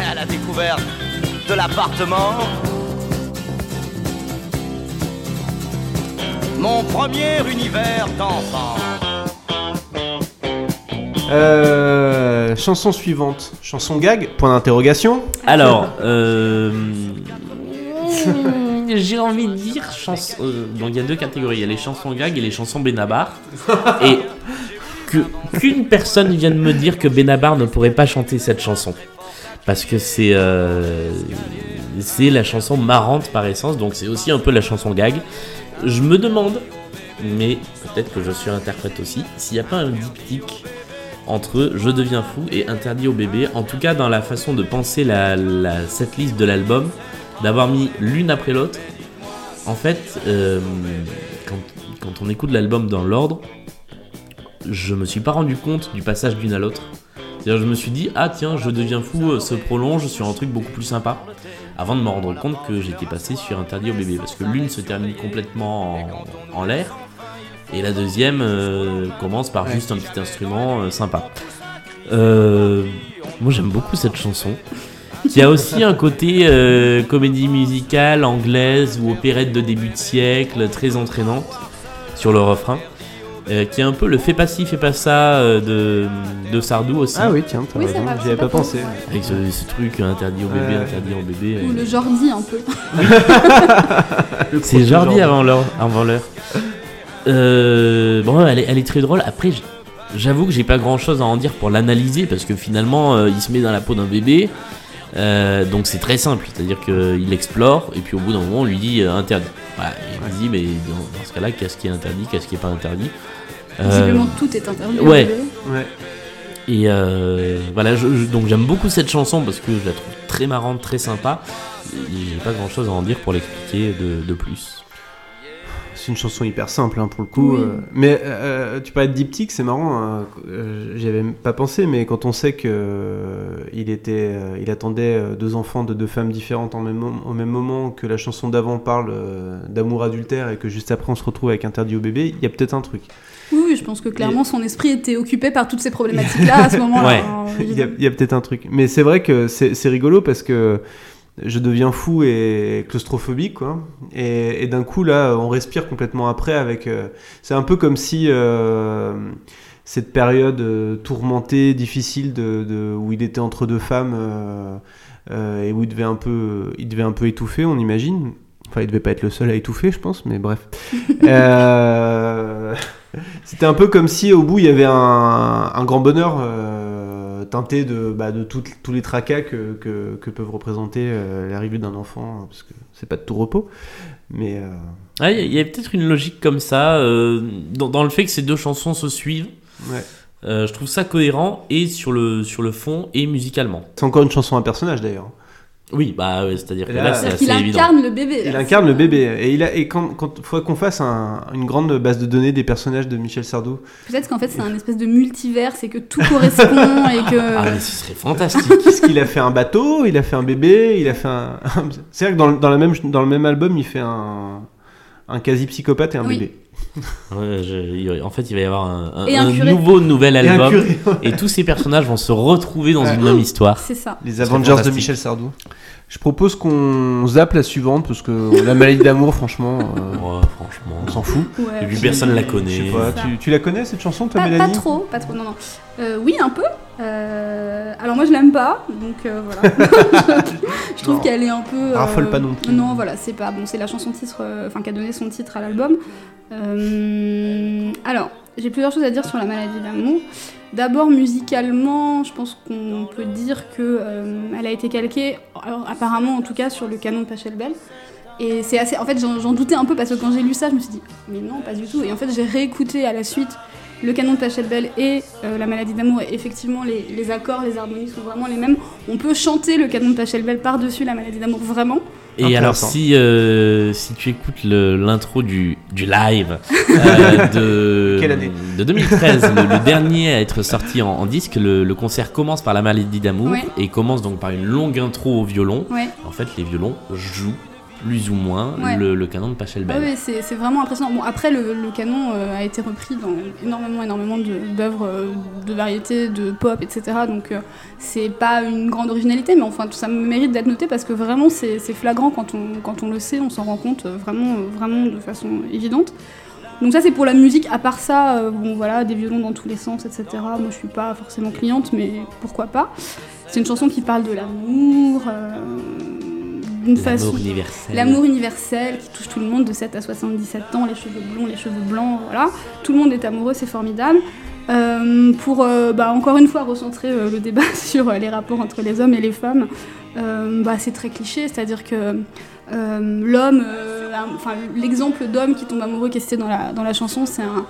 À la découverte de l'appartement. Mon premier univers d'enfant. Euh, chanson suivante. Chanson gag Point d'interrogation. alors euh, j'ai envie de dire chanson euh, donc il y a deux catégories il y a les chansons gag et les chansons Benabar et que qu'une personne vienne me dire que Benabar ne pourrait pas chanter cette chanson parce que c'est euh, c'est la chanson marrante par essence donc c'est aussi un peu la chanson gag je me demande mais peut-être que je surinterprète aussi s'il n'y a pas un diptyque entre Je deviens fou et Interdit au bébé, en tout cas dans la façon de penser la, la setlist de l'album, d'avoir mis l'une après l'autre. En fait, euh, quand, quand on écoute l'album dans l'ordre, je me suis pas rendu compte du passage d'une à l'autre. C'est-à-dire, je me suis dit, ah tiens, Je deviens fou euh, se prolonge sur un truc beaucoup plus sympa, avant de me rendre compte que j'étais passé sur Interdit au bébé, parce que l'une se termine complètement en, en l'air, et la deuxième euh, commence par juste un petit instrument euh, sympa. Euh, moi, j'aime beaucoup cette chanson. Qui a aussi un côté comédie musicale anglaise ou opérette de début de siècle, très entraînante sur le refrain. Euh, qui est un peu le fais pas ci, fais pas ça euh, de, de Sardou aussi. Ah oui, tiens, t'as Oui, c'est raison, vrai, j'y c'est avais pas pas pensé. Avec ce, ce truc euh, interdit au bébé, Ouais. interdit au bébé. Ou euh. le Jordi un peu. C'est Jordi avant l'heure. Avant l'heure. Euh, bon, elle est, elle est très drôle. Après, j- j'avoue que j'ai pas grand chose à en dire pour l'analyser parce que finalement, euh, il se met dans la peau d'un bébé. Euh, donc c'est très simple, c'est-à-dire qu'il explore et puis au bout d'un moment on lui dit euh, interdit. Voilà, il dit mais dans, dans ce cas-là qu'est-ce qui est interdit, qu'est-ce qui est pas interdit? Euh, Visiblement, tout est interdit. au ouais. bébé. Ouais. et euh, voilà, je- je- donc j'aime beaucoup cette chanson parce que je la trouve très marrante, très sympa. J'ai pas grand chose à en dire pour l'expliquer de, de plus. C'est une chanson hyper simple hein, pour le coup. Oui. euh, mais euh, tu parlais de diptyque, c'est marrant. hein, euh, J'y avais pas pensé, mais quand on sait que il était, il attendait deux enfants de deux femmes différentes en même au même moment, que la chanson d'avant parle d'amour adultère et que juste après on se retrouve avec interdit au bébé, il y a peut-être un truc. Je pense que clairement son esprit était occupé par toutes ces problématiques-là à ce moment-là. Ouais. il y a, peut-être un truc. Mais c'est vrai que c'est c'est rigolo parce que je deviens fou et claustrophobique, quoi. Et, et d'un coup, là, on respire complètement après avec. euh, c'est un peu comme si euh, cette période euh, tourmentée, difficile, de, de- où il était entre deux femmes euh, euh, et où il devait un peu, il devait un peu étouffer, on imagine. Enfin, il devait pas être le seul à étouffer, je pense, mais bref. Euh, C'était un peu comme si au bout il y avait un, un grand bonheur euh, teinté de, bah, de tout- tous les tracas que, que, que peuvent représenter euh, l'arrivée d'un enfant, hein, parce que c'est pas de tout repos. Mais Ah, Il y a- peut-être une logique comme ça, dans, dans le fait que ces deux chansons se suivent. ouais. Je trouve ça cohérent et sur le, sur le fond et musicalement. c'est encore une chanson à personnage d'ailleurs. Oui, bah ouais, c'est-à-dire que Là, là, c'est C'est-à-dire assez qu'il évident. incarne le bébé. Il incarne le bébé. Et il a et quand quand faut qu'on fasse un- une grande base de données des personnages de Michel Sardou. Peut-être qu'en fait c'est un espèce de multivers, c'est que tout correspond et que. Ah, mais ce serait fantastique. Qu'est-ce qu'il a fait un bateau, il a fait un bébé, il a fait un. C'est vrai que dans, dans la même dans le même album, il fait un un quasi psychopathe et un Oui. bébé. Ouais, je- il- en fait, il va y avoir un, un- Et un un curé. nouveau nouvel Et album. curé. Et tous ces personnages vont se retrouver dans Ouais. une même histoire. C'est ça. Les Avengers de. Michel Sardou. Je propose qu'on zappe la suivante parce que la maladie d'amour, franchement, euh, Ouais, franchement. on s'en fout. Ouais. Et puis personne la Je connaît. pas, tu, tu la connais cette chanson, toi, Pas, pas Mélanie? trop, pas trop, non, non. Euh, oui, un peu. Euh, alors moi je l'aime pas, donc euh, voilà. je trouve qu'elle est un peu. euh, Raffole pas non plus. Non, voilà, c'est pas bon. C'est la chanson titre, euh, enfin qui a donné son titre à l'album. Alors, j'ai plusieurs choses à dire sur la maladie d'amour. D'abord musicalement, je pense qu'on peut dire que elle a été calquée, alors, apparemment en tout cas, sur le canon de Pachelbel. Et c'est assez. En fait, j'en doutais un peu parce que quand j'ai lu ça, je me suis dit, mais non, pas du tout. Et en fait, j'ai réécouté à la suite le canon de Pachelbel et euh, la maladie d'amour. Et effectivement, les, les accords, les harmonies sont vraiment les mêmes. On peut chanter le canon de Pachelbel par-dessus la maladie d'amour, vraiment. Et alors, si, euh, si tu écoutes l'intro du, du live euh, de, Quelle année de 2013, le, le dernier à être sorti en, en disque, le, le concert commence par la maladie d'amour Ouais. et commence donc par une longue intro au violon. Ouais. En fait, les violons jouent plus ou moins Ouais. le, le canon de Pachelbel. Oui, c'est vraiment impressionnant. Bon, après, le, le canon euh, a été repris dans énormément, énormément de- d'œuvres euh, de variété, de pop, etc. Donc, euh, c'est pas une grande originalité, mais enfin, tout ça mérite d'être noté parce que vraiment, c'est flagrant quand on, quand on le sait, on s'en rend compte euh, vraiment, vraiment de façon évidente. Donc ça c'est pour la musique, à part ça, euh, bon voilà, des violons dans tous les sens, etc. Moi je suis pas forcément cliente, mais pourquoi pas. C'est une chanson qui parle de l'amour, euh, d'une façon... L'amour universel. L'amour universel qui touche tout le monde de 7 à 77 ans, les cheveux blonds, les cheveux blancs, voilà. Tout le monde est amoureux, c'est formidable. Euh, pour euh, bah, encore une fois recentrer euh, le débat sur les rapports entre les hommes et les femmes, bah, c'est très cliché, c'est-à-dire que l'homme, enfin l'exemple d'homme qui tombe amoureux qui est cité dans la, dans la chanson, c'est un,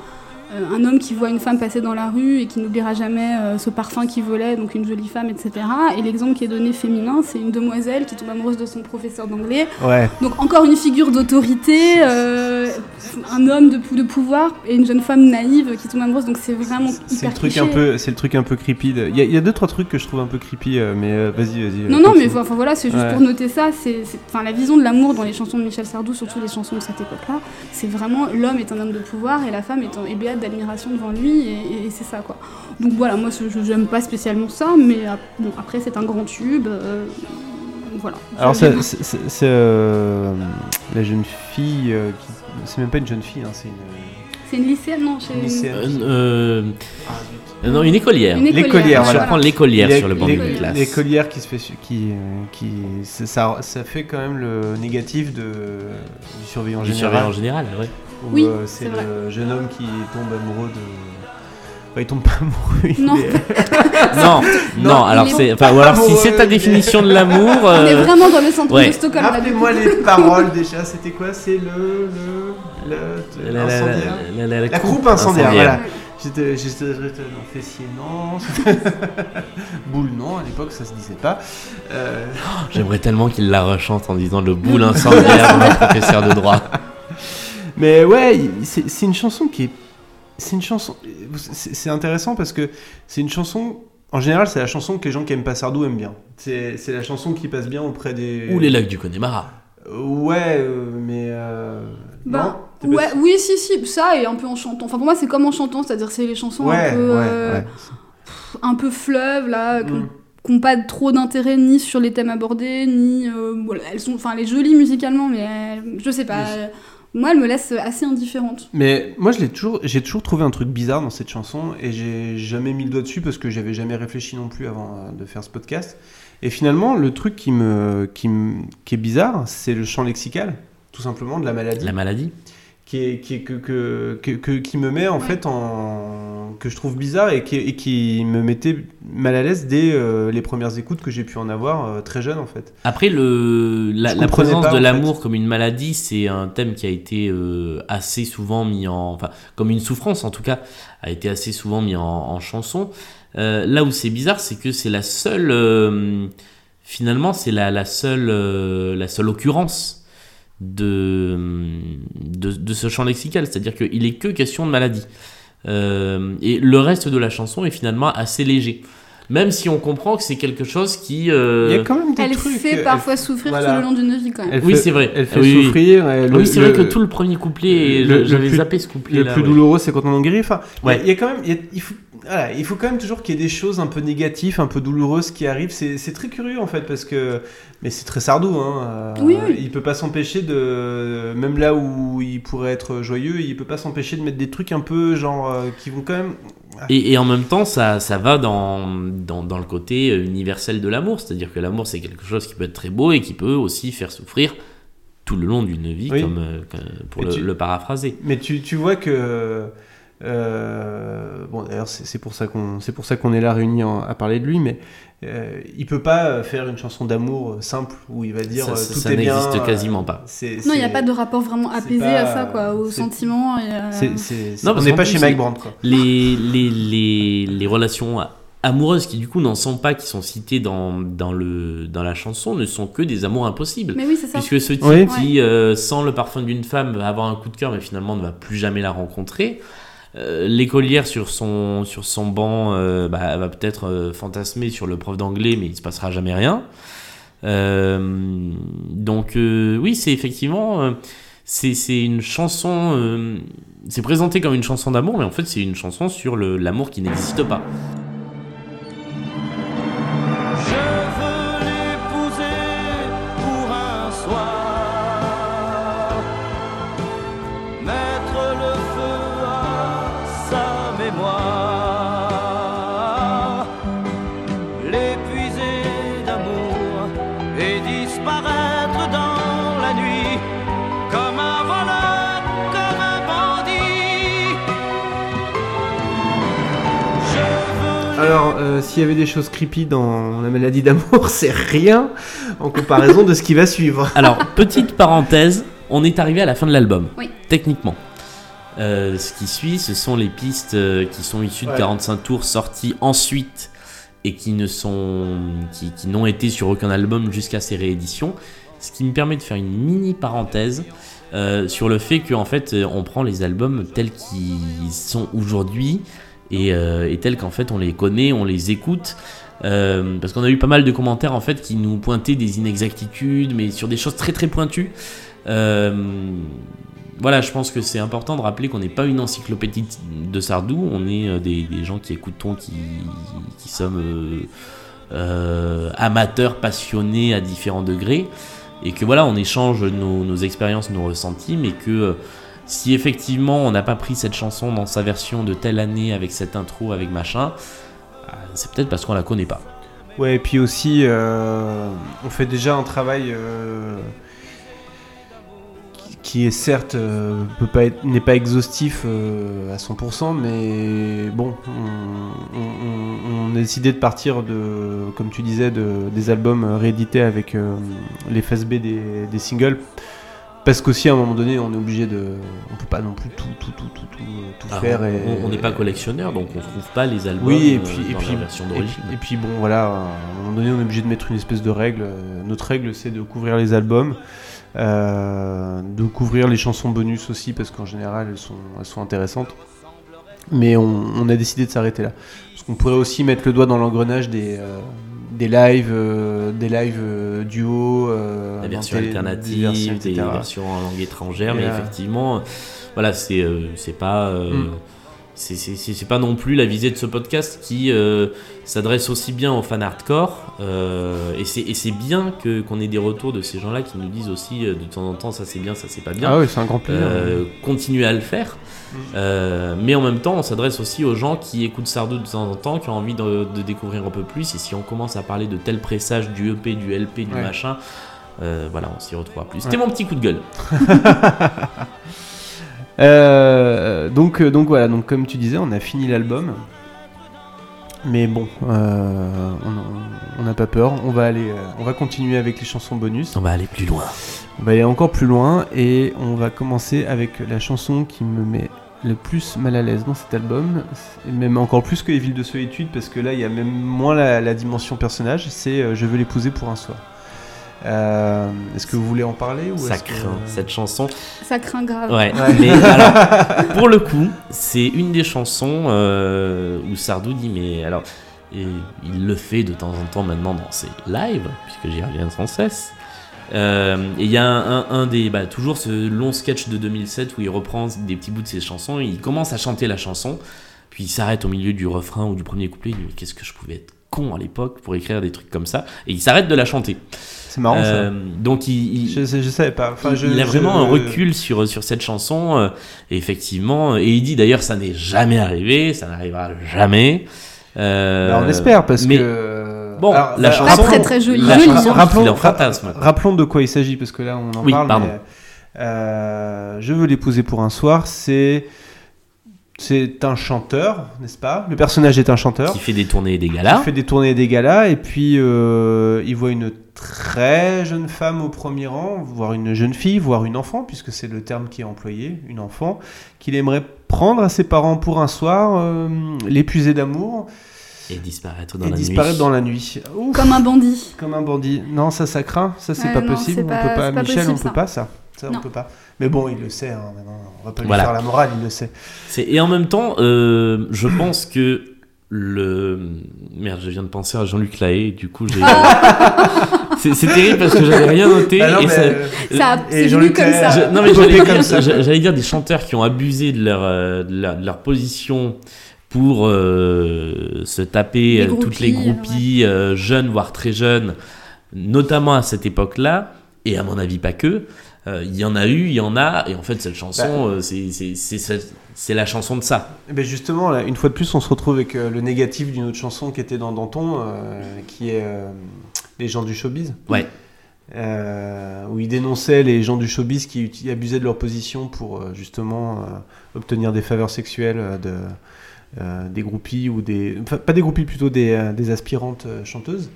un homme qui voit une femme passer dans la rue et qui n'oubliera jamais euh, ce parfum qu'il volait, donc une jolie femme, etc. Et l'exemple qui est donné féminin, c'est une demoiselle qui tombe amoureuse de son professeur d'anglais. Ouais. Donc encore une figure d'autorité, euh, un homme de, de pouvoir et une jeune femme naïve qui tombe amoureuse. Donc c'est vraiment hyper le truc cliché. un peu, c'est le truc un peu creepy. de- Il y, a- il y a deux trois trucs que je trouve un peu creepy, euh, mais euh, vas-y, vas-y. Non, euh, non, mais enfin voilà, c'est juste Ouais. pour noter ça. C'est, la vision de l'amour dans les chansons de Michel Sardou, surtout les chansons de cette époque-là, c'est vraiment l'homme est un homme de pouvoir et la femme est, est d'admiration devant lui, et, et c'est ça quoi. Donc voilà, moi je j'aime pas spécialement ça, mais bon, après c'est un grand tube. euh, voilà. Alors c'est euh, la jeune fille euh, qui, c'est même pas une jeune fille, hein, c'est une. c'est une lycéenne, non chez Une lycéenne. Euh, euh, Ah, euh, non, une écolière. Une écolière, L'écolière, Je voilà. prends l'écolière sur le banc de classe. L'écolière qui se fait, qui, qui, ça, ça fait quand même le négatif de du surveillant Du général. surveillant général, ouais. Où, Oui, euh, c'est c'est vrai. le jeune homme qui tombe amoureux de. Enfin, il tombe pas amoureux. il Non. est- Non, non, alors c'est. Enfin, ou alors si c'est ta définition de l'amour. On est euh, vraiment dans le centre ouais. de Stockholm. Rappelez-moi les paroles déjà. C'était quoi C'est le le le, la- la- l'incendiaire la- la- la La coupe incendiaire. incendiaire. Voilà. J'étais dans fessier non. Boule non. À l'époque ça se disait pas. Euh, J'aimerais tellement qu'il la rechante en disant le boule incendiaire de mon professeur de droit. Mais ouais, c'est une chanson qui est. C'est une chanson. C'est intéressant parce que c'est une chanson. En général, c'est la chanson que les gens qui aiment pas Sardou aiment bien. C'est c'est la chanson qui passe bien auprès des. Ou les lacs du Connemara. Euh, Ouais, euh, mais. euh, Bah, non pas Ouais, oui, si, si, ça et un peu en chantant. Enfin, pour moi, c'est comme en chantant, c'est-à-dire c'est les chansons Ouais, un peu, ouais, euh, ouais. un peu fleuve là, qui Mm. n'ont pas trop d'intérêt ni sur les thèmes abordés, ni euh, voilà, elles sont, enfin, elle est jolie musicalement, mais elles- je sais pas. Oui. Moi, elle me laisse assez indifférente. Mais moi, je l'ai toujours, j'ai toujours trouvé un truc bizarre dans cette chanson et j'ai jamais mis le doigt dessus parce que j'avais jamais réfléchi non plus avant euh, de faire ce podcast. Et finalement, le truc qui me, qui me, qui est bizarre, c'est le champ lexical, tout simplement de la maladie, La maladie. Qui est, qui est que, que, que, que- qui me met en Ouais. fait en, que je trouve bizarre et qui, et qui me mettait mal à l'aise dès euh, les premières écoutes que j'ai pu en avoir euh, très jeune en fait. Après, le, la, présence pas, de l'amour comme une maladie, c'est un thème qui a été euh, assez souvent mis en. Enfin, comme une souffrance en tout cas, a été assez souvent mis en, en chanson. Euh, là où c'est bizarre, c'est que c'est la seule. euh, finalement, c'est la, la, seule, euh, la seule occurrence de, de, de ce champ lexical. C'est-à-dire qu'il est que question de maladie. Euh, et le reste de la chanson est finalement assez léger. Même si on comprend que c'est quelque chose qui. euh, Il y a quand même des Elle trucs. fait elle- parfois souffrir voilà. tout le long d'une vie quand même. Oui, c'est vrai. Elle fait Oui, souffrir. oui, c'est le- vrai que tout le premier couplet, le- le j'avais plus- zappé ce couplet Le là. plus ouais. douloureux, c'est quand on en guérit. Enfin, il y a- Ouais. il y, a quand même, il, y a- il faut, voilà, il faut quand même toujours qu'il y ait des choses un peu négatives, un peu douloureuses qui arrivent. C'est c'est très curieux en fait parce que, mais c'est très Sardou. Hein, euh, Oui, oui. Il peut pas s'empêcher de, même là où il pourrait être joyeux, il peut pas s'empêcher de mettre des trucs un peu genre euh, qui vont quand même. Et, et en même temps, ça, ça va dans, dans, dans le côté universel de l'amour. C'est-à-dire que l'amour, c'est quelque chose qui peut être très beau et qui peut aussi faire souffrir tout le long d'une vie, Oui. comme, euh, comme- pour le, tu- le paraphraser. Mais tu, tu vois que. Euh, bon, d'ailleurs, c'est c'est pour ça qu'on c'est pour ça qu'on est là réunis en- à parler de lui, mais euh, il peut pas faire une chanson d'amour simple où il va dire Ça, euh, ça- tout ça est bien. n'existe euh, quasiment pas. Non, il n'y a pas de rapport vraiment apaisé pas- à ça, quoi, aux sentiments. Et, euh, Non, on n'est pas chez Mike Brandt, quoi. Les, les, les, les relations amoureuses qui, du coup, n'en sont pas, qui sont citées dans, dans, le, dans la chanson, ne sont que des amours impossibles. Mais oui, c'est ça. Puisque ce type Oui. qui euh, sent le parfum d'une femme va avoir un coup de cœur, mais finalement ne va plus jamais la rencontrer. Euh, L'écolière sur son, sur son banc euh, bah, va peut-être euh, fantasmer sur le prof d'anglais, mais il se passera jamais rien. Donc oui, c'est effectivement... c'est une chanson... c'est présenté comme une chanson d'amour, mais en fait c'est une chanson sur l'amour qui n'existe pas. Euh, s'il y avait des choses creepy dans la maladie d'amour, c'est rien en comparaison de ce qui va suivre. Alors, petite parenthèse, on est arrivé à la fin de l'album, Oui. techniquement. Euh, ce qui suit, ce sont les pistes euh, qui sont issues de Ouais. 45 tours sorties ensuite et qui ne sont qui, qui n'ont été sur aucun album jusqu'à ces rééditions. Ce qui me permet de faire une mini parenthèse euh, sur le fait qu'en fait on prend les albums tels qu'ils sont aujourd'hui et, euh, et tels qu'en fait on les connaît, on les écoute. Euh, parce qu'on a eu pas mal de commentaires en fait qui nous pointaient des inexactitudes, mais sur des choses très très pointues. Euh, voilà, je pense que c'est important de rappeler qu'on n'est pas une encyclopédie de Sardou, on est des, des gens qui écoutons, qui, qui sommes euh, amateurs, passionnés à différents degrés, et que voilà, on échange nos, nos expériences, nos ressentis, mais que si effectivement on n'a pas pris cette chanson dans sa version de telle année, avec cette intro, avec machin, euh, c'est peut-être parce qu'on la connaît pas. Ouais, et puis aussi, euh, on fait déjà un travail euh, qui- est certes n'est pas exhaustif à 100%, mais bon, on, a décidé de partir de, comme tu disais, de, des albums réédités avec les FSB des, des singles. Parce qu'aussi à un moment donné, on est obligé de, on peut pas non plus tout, tout, tout, tout, tout, tout Ah, faire. on- et- on n'est pas collectionneur, donc on trouve pas les albums oui, et euh, puis, et dans puis, la version et d'origine. puis- et puis bon, voilà, à un moment donné, on est obligé de mettre une espèce de règle. Euh, Notre règle, c'est de couvrir les albums, euh, de couvrir les chansons bonus aussi, parce qu'en général, elles sont, elles sont intéressantes. Mais on, on a décidé de s'arrêter là. Parce qu'on pourrait aussi mettre le doigt dans l'engrenage des, euh, des lives, euh, des lives euh, duo, euh, la version dans des- des alternative, versions, des, versions en langue étrangère, Et mais là- effectivement, euh, voilà, c'est euh, c'est pas. euh, Mm. c'est- C'est c'est- c'est pas non plus la visée de ce podcast qui euh, s'adresse aussi bien aux fans hardcore. euh, et c'est et c'est bien que qu'on ait des retours de ces gens-là qui nous disent aussi euh, de temps en temps ça c'est bien, ça c'est pas bien. Ah oui, c'est un grand plaisir. Euh, continuer à le faire. Euh, mais en même temps, on s'adresse aussi aux gens qui écoutent Sardou de temps en temps, qui ont envie de, de découvrir un peu plus. Et si on commence à parler de tel pressage du EP, du LP, du Ouais. machin, euh, voilà, on s'y retrouvera plus. C'était Ouais. mon petit coup de gueule. Euh, donc, donc voilà, donc comme tu disais, on a fini l'album. Mais bon, euh, on- n'a pas peur. On va aller, on va continuer avec les chansons bonus. On va aller plus loin. On va aller encore plus loin et on va commencer avec la chanson qui me met le plus mal à l'aise dans cet album, et même encore plus que les villes de solitude parce que là il y a même moins la, la dimension personnage. C'est euh, Je veux l'épouser pour un soir. Euh, est-ce que vous voulez en parler ou Ça est-ce que- craint, cette chanson. Ça craint grave. Ouais, Ouais. mais alors, pour le coup, c'est une des chansons euh, où Sardou dit, mais alors, et il le fait de temps en temps maintenant dans ses lives, puisque j'y reviens sans cesse. Euh, et il y a un, un- un des, bah, toujours ce long sketch de 2007 où il reprend des petits bouts de ses chansons, il commence à chanter la chanson, puis il s'arrête au milieu du refrain ou du premier couplet, il dit, mais qu'est-ce que je pouvais être con à l'époque pour écrire des trucs comme ça, et il s'arrête de la chanter. C'est marrant Euh, ça. donc il, il- Je, je savais pas. Enfin, il, je- il a vraiment un recul sur, sur cette chanson, euh, et effectivement, et il dit d'ailleurs ça n'est jamais arrivé, ça n'arrivera jamais. Euh, Bah, on espère parce mais que. Bon, Alors, la chanson- Pas très très joli. la joli, chanson- hein. rappelons, en fantasme. rappelons de quoi il s'agit parce que là on en Oui, parle. pardon. mais, euh, je veux l'épouser pour un soir. C'est c'est un chanteur, n'est-ce pas? Le personnage est un chanteur qui fait des tournées et des qui galas. fait des tournées et des galas et puis euh, il voit une très jeune femme au premier rang, voire une jeune fille, voire une enfant puisque c'est le terme qui est employé, une enfant qu'il aimerait prendre à ses parents pour un soir, euh, l'épuiser d'amour Et disparaître dans et la disparaître nuit. dans la nuit. Ouf. Comme un bandit. Comme un bandit. Non, ça, ça craint. Ça, c'est Ouais, pas non, possible. On pas- peut pas. Michel, possible, on peut ça. pas ça. Ça, on peut pas. Mais bon, il le sait. Hein, on va pas lui Voilà. faire la morale. Il le sait. Et en même temps, euh, je pense que le. Merde, je viens de penser à Jean-Luc Lahaye, du coup j'ai. c'est terrible parce que j'avais rien noté. Ah non, et ça- euh, Ça C'est Jean-Luc venu comme ça. Je- non mais j'allais dire, des chanteurs qui ont abusé de leur, euh, de leur, de leur position pour euh, se taper Les euh, toutes les groupies, euh, jeunes voire très jeunes, notamment à cette époque-là et à mon avis pas que. Euh, Il y en a eu, il y en a, et en fait cette chanson, Bah. euh, c'est- c'est c'est- c'est la chanson de ça. Eh ben justement, là, une fois de plus, on se retrouve avec euh, le négatif d'une autre chanson qui était dans Danton, euh, qui est euh, Les gens du showbiz. Ouais. Euh, où il dénonçait les gens du showbiz qui abusaient de leur position pour euh, justement euh, obtenir des faveurs sexuelles euh, de, euh, des groupies ou des. Enfin, pas des groupies, plutôt des, euh, des aspirantes euh, chanteuses.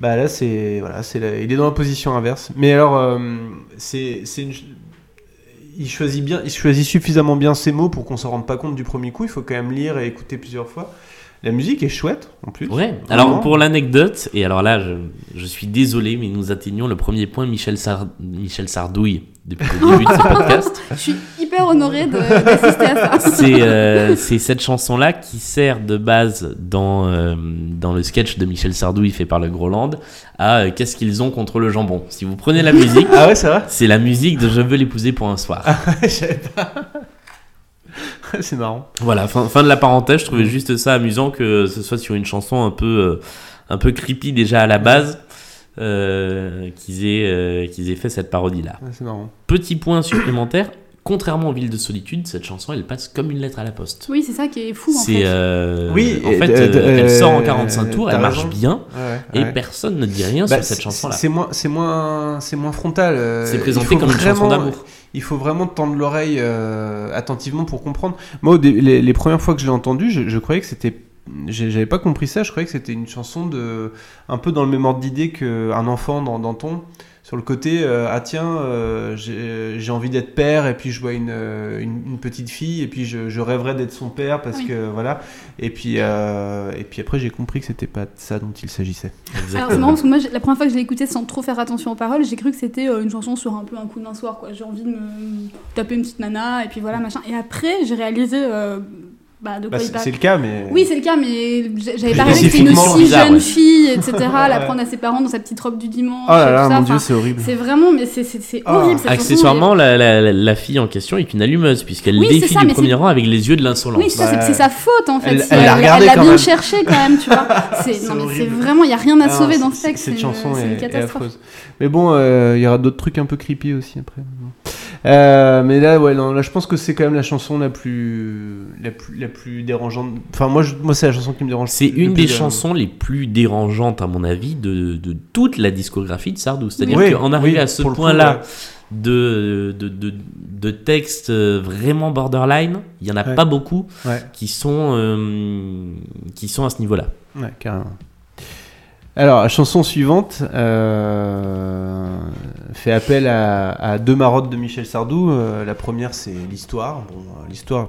Bah là, c'est. Voilà, c'est la- il est dans la position inverse. Mais alors, c'est. une- il choisit bien, il choisit suffisamment bien ses mots pour qu'on s'en rende pas compte du premier coup. Il faut quand même lire et écouter plusieurs fois. La musique est chouette en plus. Ouais. Vraiment. Alors pour l'anecdote, et alors là, je, je suis désolé, mais nous atteignons le premier point Michel, Sar- Michel Sardouille depuis le début de ce podcast. Je suis hyper honorée de- d'assister à ça. C'est euh, c'est cette chanson-là qui sert de base dans, euh, dans le sketch de Michel Sardouille fait par le Groland à euh, Qu'est-ce qu'ils ont contre le jambon. Si vous prenez la musique, Ah ouais, c'est la musique de Je veux l'épouser pour un soir. Je savais pas. C'est marrant. Voilà, fin, fin de la parenthèse, je trouvais juste ça amusant que ce soit sur une chanson un peu, euh, un peu creepy déjà à la base, euh, qu'ils aient, euh, qu'ils aient fait cette parodie-là. Ouais, c'est marrant. Petit point supplémentaire, contrairement aux villes de solitude, cette chanson elle passe comme une lettre à la poste. Oui, c'est ça qui est fou en C'est fait. euh, Oui, en fait, elle sort en 45 tours, elle marche raison. bien Ouais, et personne ne dit rien Bah, sur cette chanson-là. C'est moins, c'est moins, c'est moins frontal. euh, C'est présenté comme une chanson vraiment- d'amour. Il faut vraiment tendre l'oreille euh, attentivement pour comprendre. Moi, les, les premières fois que je l'ai entendu, je, je croyais que c'était, j'avais pas compris ça. Je croyais que c'était une chanson de, un peu dans le même ordre d'idée qu'un enfant dans Danton. Sur le côté, euh, ah tiens, euh, j'ai envie d'être père et puis je vois une, euh, une, une petite fille et puis je, je rêverais d'être son père parce Oui. que voilà. Et puis, euh, et puis après, j'ai compris que c'était pas de ça dont il s'agissait. Alors c'est marrant parce que moi la première fois que je l'ai écouté sans trop faire attention aux paroles, j'ai cru que c'était une chanson sur un peu un coup d'un soir quoi. J'ai envie de me taper une petite nana et puis voilà machin. Et après j'ai réalisé euh, bah, de Bah, c'est le cas, mais. Oui c'est le cas mais j'avais pas réalisé que c'était une si bizarre, jeune ouais. fille etc. Ouais. la prendre à ses parents dans sa petite robe du dimanche. Oh là et là, tout ça. mon dieu, Enfin, c'est horrible. c'est vraiment mais c'est Ah. horrible cette chanson, Accessoirement, la, la- la fille en question est une allumeuse puisqu'elle Oui, c'est défie ça, du mais premier c'est- rang avec les yeux de l'insolence. Oui, Bah, que c'est sa faute en fait. elle- elle bien même. cherché quand même, tu vois. C'est non, mais vraiment, il y a rien à Ah, sauver dans ce texte. Cette c'est- chanson est, une est catastrophe. affreuse. Mais bon, euh, il y aura d'autres trucs un peu creepy aussi après. Euh, mais là, ouais, non, là, je pense que c'est quand même la chanson la plus, la plus, la plus dérangeante. Enfin, moi, je- moi, c'est la chanson qui me dérange. C'est une des de- chansons les plus dérangeantes, à mon avis, de, de toute la discographie de Sardou. C'est-à-dire Oui, qu'en arrivé oui, à ce point-là ouais. de, de, de, de textes euh, vraiment borderline, il n'y en a Ouais. pas beaucoup Ouais, qui sont, euh, qui sont à ce niveau-là. ouais, carrément. Alors, la chanson suivante euh, fait appel à, deux marottes de Michel Sardou. Euh, la première, c'est l'histoire. Bon, l'histoire,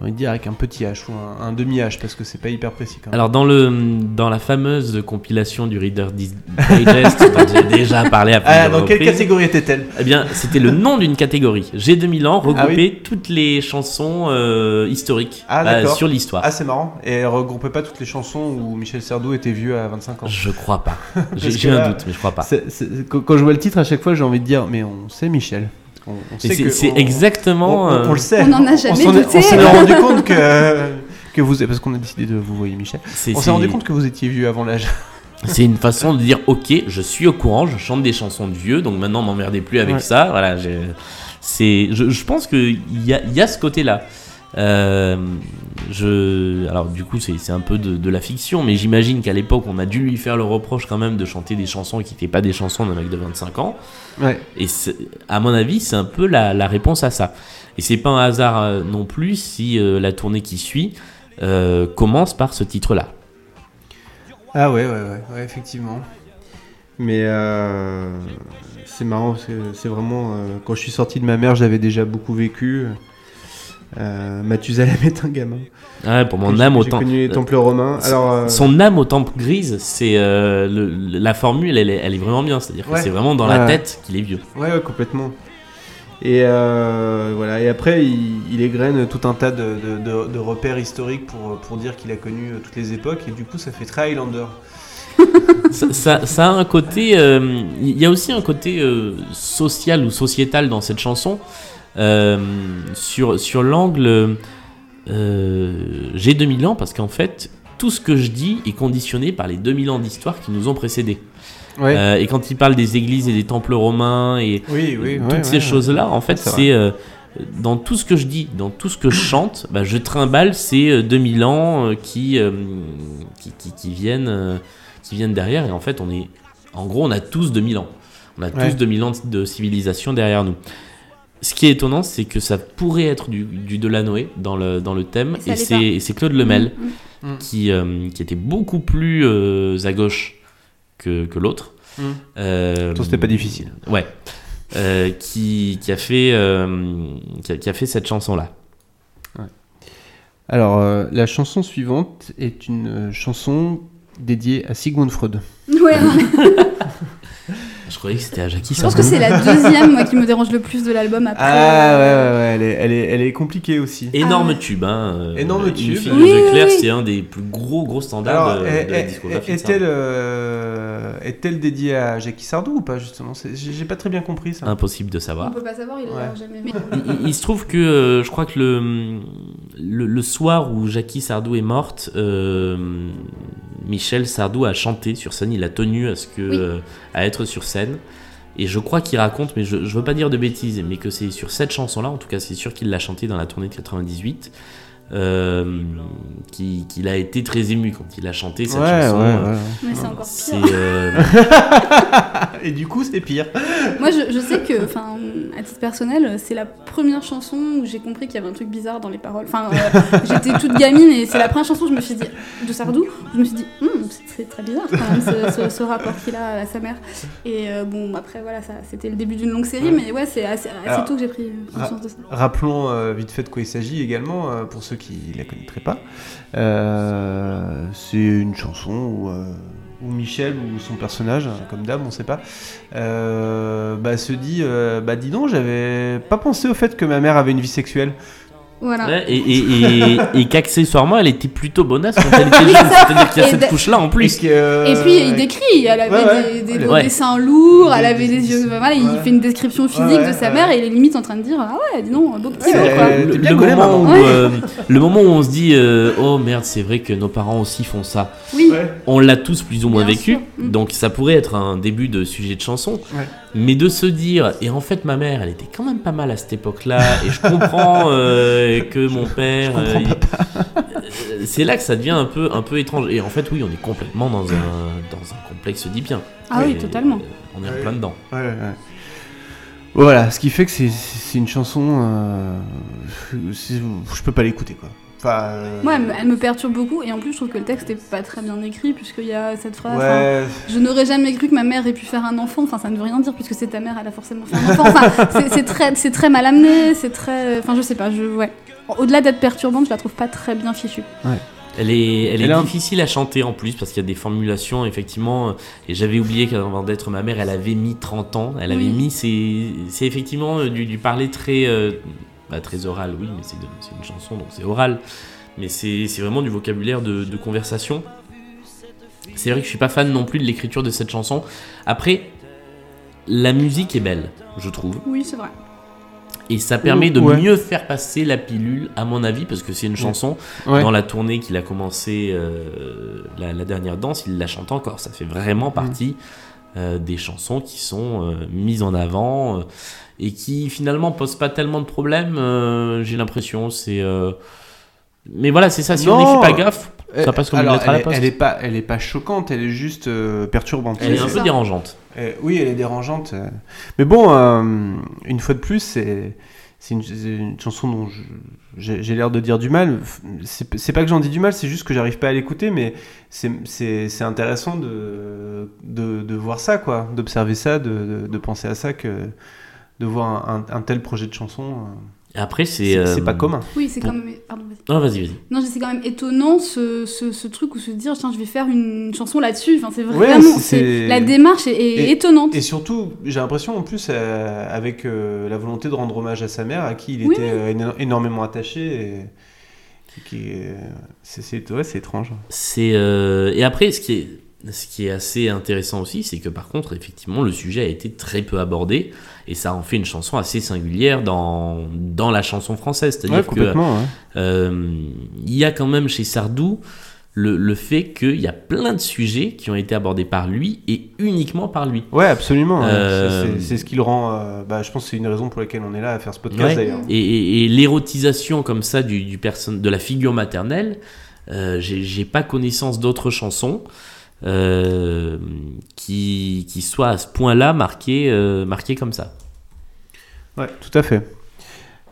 j'ai envie de dire avec un petit H ou un, un demi-H parce que c'est pas hyper précis quand même. Alors, dans, le, dans la fameuse compilation du Reader Digest, dont j'ai déjà parlé à Ah, plusieurs dans quelle catégorie était-elle? Eh bien, c'était le nom d'une catégorie. J'ai 2000 ans regroupait Ah oui. toutes les chansons euh, historiques Ah, euh, sur l'histoire. Ah, c'est marrant. Et elle regroupait pas toutes les chansons où Michel Sardou était vieux à 25 ans? Je crois pas. J'ai un doute, mais je crois pas. Quand je vois le titre, à chaque fois, j'ai envie de dire, mais on sait Michel. On, on c'est on- exactement. On, on- on euh, le sait. On n'en a jamais douté. On s'en est rendu compte que, que vous. Parce qu'on a décidé de vous voyer Michel. On s'est rendu compte que vous étiez vieux avant l'âge. C'est une façon de dire ok, je suis au courant, je chante des chansons de vieux, donc maintenant m'emmerdez plus avec Ouais. ça. Voilà, je, je pense qu'il y a, y a ce côté-là. Euh, je, alors du coup c'est un peu de, de la fiction, mais j'imagine qu'à l'époque on a dû lui faire le reproche quand même de chanter des chansons qui n'étaient pas des chansons d'un mec de 25 ans. Ouais. Et à mon avis, c'est un peu la, la réponse à ça. Et c'est pas un hasard euh, non plus si euh, la tournée qui suit euh, commence par ce titre-là. Ah ouais, ouais, ouais, ouais, effectivement. Mais c'est marrant, c'est vraiment. quand je suis sorti de ma mère, j'avais déjà beaucoup vécu. Euh, Mathusalem est un gamin. Ouais, pour mon âme J'ai autant. connu les temples romains. Alors, euh, Son âme aux tempes grises, c'est euh, la formule, elle est, elle est vraiment bien. C'est-à-dire que c'est vraiment dans la tête qu'il est vieux. Ouais, ouais, complètement. Et euh, voilà. Et après, il, il égrène tout un tas de, de- de- de repères historiques pour, pour dire qu'il a connu toutes les époques. Et du coup, ça fait très Highlander. ça, ça- ça a un côté. Il y a aussi un côté social ou sociétal dans cette chanson. Euh, sur sur l'angle. euh, J'ai 2000 ans parce qu'en fait, tout ce que je dis est conditionné par les 2000 ans d'histoire qui nous ont précédés. Ouais. Euh, et quand il parle des églises et des temples romains et oui, oui. toutes ouais, ces ouais. choses-là, en fait, c'est euh, dans tout ce que je dis, dans tout ce que je chante, bah, je trimballe ces euh, 2000 ans qui, euh, qui, qui, qui viennent, qui viennent derrière. Et en fait, on est, en gros, on a tous 2000 ans. On a tous 2000 ans de civilisation derrière nous. Ce qui est étonnant, c'est que ça pourrait être du, du Delanoë dans le, dans le thème, Et c'est Claude Lemel Mm, mm. qui, euh, qui était beaucoup plus euh, à gauche que, que l'autre. Mm. Euh, c'était pas difficile. Ouais. euh, qui, qui a fait, euh, qui, a, qui a fait cette chanson-là. Alors, euh, la chanson suivante est une chanson dédiée à Sigmund Freud. Ouais, Je croyais que c'était à Jackie je pense que c'est la deuxième moi, qui me dérange le plus de l'album après. Ah ouais, ouais, ouais, elle est, elle est, elle est compliquée aussi. Énorme Ah tube, hein. euh, Énorme Une tube. fille Oui, oui. c'est un des plus gros, gros standards Alors, de, est- de la discographie. de est-elle euh, est-elle dédiée à Jackie Sardou ou pas justement? J'ai pas très bien compris ça. Impossible de On savoir. peut pas savoir, il Ouais. l'a jamais. Mais il, il se trouve que euh, je crois que le, le, le soir où Jackie Sardou est morte, euh, Michel Sardou a chanté sur scène. Il a tenu à ce que Oui. euh, à être sur scène. Et je crois qu'il raconte, mais je, je veux pas dire de bêtises, mais que c'est sur cette chanson-là, en tout cas c'est sûr qu'il l'a chanté dans la tournée de 98, euh, qui- qu'il a été très ému quand il a chanté cette ouais, chanson. ouais, ouais. mais c'est encore C'est pire. Et du coup, c'est pire. Moi, je, je sais que, enfin, à titre personnel, c'est la première chanson où j'ai compris qu'il y avait un truc bizarre dans les paroles. Enfin, euh, j'étais toute gamine et c'est la première chanson où je me suis dit, de Sardou, je me suis dit, Hum, c'est très, bizarre quand même ce, ce- ce rapport qu'il a à sa mère. Et euh, bon, après, voilà, ça, c'était le début d'une longue série, mais ouais, c'est assez, assez Alors, tôt que j'ai pris conscience de ça. Rappelons euh, vite fait de quoi il s'agit également, pour ceux qui la connaîtraient pas. C'est une chanson où, où Michel ou son personnage, comme d'hab, on sait pas, euh, bah, se dit euh, Bah dis donc, j'avais pas pensé au fait que ma mère avait une vie sexuelle. Voilà. ouais, et, et, et, et qu'accessoirement elle était plutôt bonasse quand elle était jeune. C'est-à-dire qu'il y a Et cette couche-là en plus. Et, que, euh, puis il décrit, elle avait Ouais, ouais. des, des, dessins lourds, elle avait des- yeux. Voilà, il fait une description physique Ouais, de sa ouais. mère et il est limite en train de dire Ah ouais, dis donc, beau petit quoi. euh, le, collé, moment où, maman. Ouais. euh, le moment où on se dit euh, oh merde c'est vrai que nos parents aussi font ça Oui, Ouais. on l'a tous plus ou moins Bien vécu sûr. Mm. donc ça pourrait être un début de sujet de chanson Ouais. Mais de se dire et en fait ma mère elle était quand même pas mal à cette époque là et je comprends euh, que mon père euh, euh, c'est là que ça devient un peu un peu étrange et en fait oui on est complètement dans un dans un complexe d'Oedipien Ah oui, totalement. euh, on est en plein dedans Ouais, ouais. Voilà, ce qui fait que c'est- c'est une chanson. euh, je peux pas l'écouter quoi. Enfin. euh, Moi, elle me, elle me perturbe beaucoup et en plus, je trouve que le texte est pas très bien écrit puisqu'il y a cette phrase. Ouais, Je n'aurais jamais cru que ma mère ait pu faire un enfant. Enfin, ça ne veut rien dire puisque c'est ta mère, elle a forcément fait un enfant. Enfin, c'est- très, c'est très mal amené, c'est très. Enfin, je sais pas, je. Ouais. Au-delà d'être perturbante, je la trouve pas très bien fichue. Elle est, elle est Elle a un- difficile à chanter en plus parce qu'il y a des formulations effectivement. Et j'avais oublié qu'avant d'être ma mère, elle avait mis 30 ans. Elle avait Oui. mis, c'est, c'est effectivement euh, du, du parler très, euh, bah, très oral, oui, mais c'est, une chanson donc c'est oral. Mais c'est, vraiment du vocabulaire de, de conversation. C'est vrai que je suis pas fan non plus de l'écriture de cette chanson. Après, la musique est belle, je trouve. Oui, c'est vrai. Et ça permet de Ouais. mieux faire passer la pilule, à mon avis, parce que c'est une chanson ouais. dans la tournée qu'il a commencé, euh, la, la dernière danse, il la chante encore. Ça fait vraiment partie euh, des chansons qui sont euh, mises en avant euh, et qui finalement posent pas tellement de problèmes. euh, J'ai l'impression, c'est. euh, Mais voilà, c'est ça. Si on n'y fait pas gaffe, ça passe comme une Alors, lettre à la elle est- poste. Elle est pas, elle est pas choquante, elle est juste euh, perturbante. Elle est un ça. peu dérangeante. Euh, oui, elle est dérangeante. euh. Mais bon, euh, une fois de plus, c'est une, une chanson dont j'ai l'air de dire du mal. C'est pas que j'en dis du mal, c'est juste que j'arrive pas à l'écouter, mais c'est- intéressant de, de, de voir ça, quoi, d'observer ça, de, de, de penser à ça, que de voir un, tel projet de chanson. euh, Et après, c'est. Euh, pas commun. Oui, c'est Pour- quand même. Pardon, vas-y. Non, vas-y, vas-y. Non, c'est quand même étonnant ce, ce, ce truc où se dire, tiens, je vais faire une chanson là-dessus. Enfin, c'est Ouais, vraiment. c'est- La démarche est, est Et- étonnante. Et surtout, j'ai l'impression en plus, euh, avec euh, la volonté de rendre hommage à sa mère, à qui il Oui, était euh, éno- énormément attaché. Et, qui- c'est c'est- ouais, c'est étrange. C'est euh, et après ce qui est ce qui est assez intéressant aussi, c'est que par contre effectivement le sujet a été très peu abordé et ça en fait une chanson assez singulière dans dans la chanson française. C'est-à-dire Ouais, ouais. euh, il y a quand même chez Sardou le, le fait qu'il y a plein de sujets qui ont été abordés par lui et uniquement par lui. Ouais, absolument. Euh, C'est- ce qui le rend. euh, bah, je pense que c'est une raison pour laquelle on est là à faire ce podcast Ouais. d'ailleurs. Et, et- et l'érotisation comme ça du, du de la figure maternelle, j'ai pas connaissance d'autres chansons euh, qui, qui soient à ce point-là marquées, euh, marquées comme ça. Ouais, tout à fait.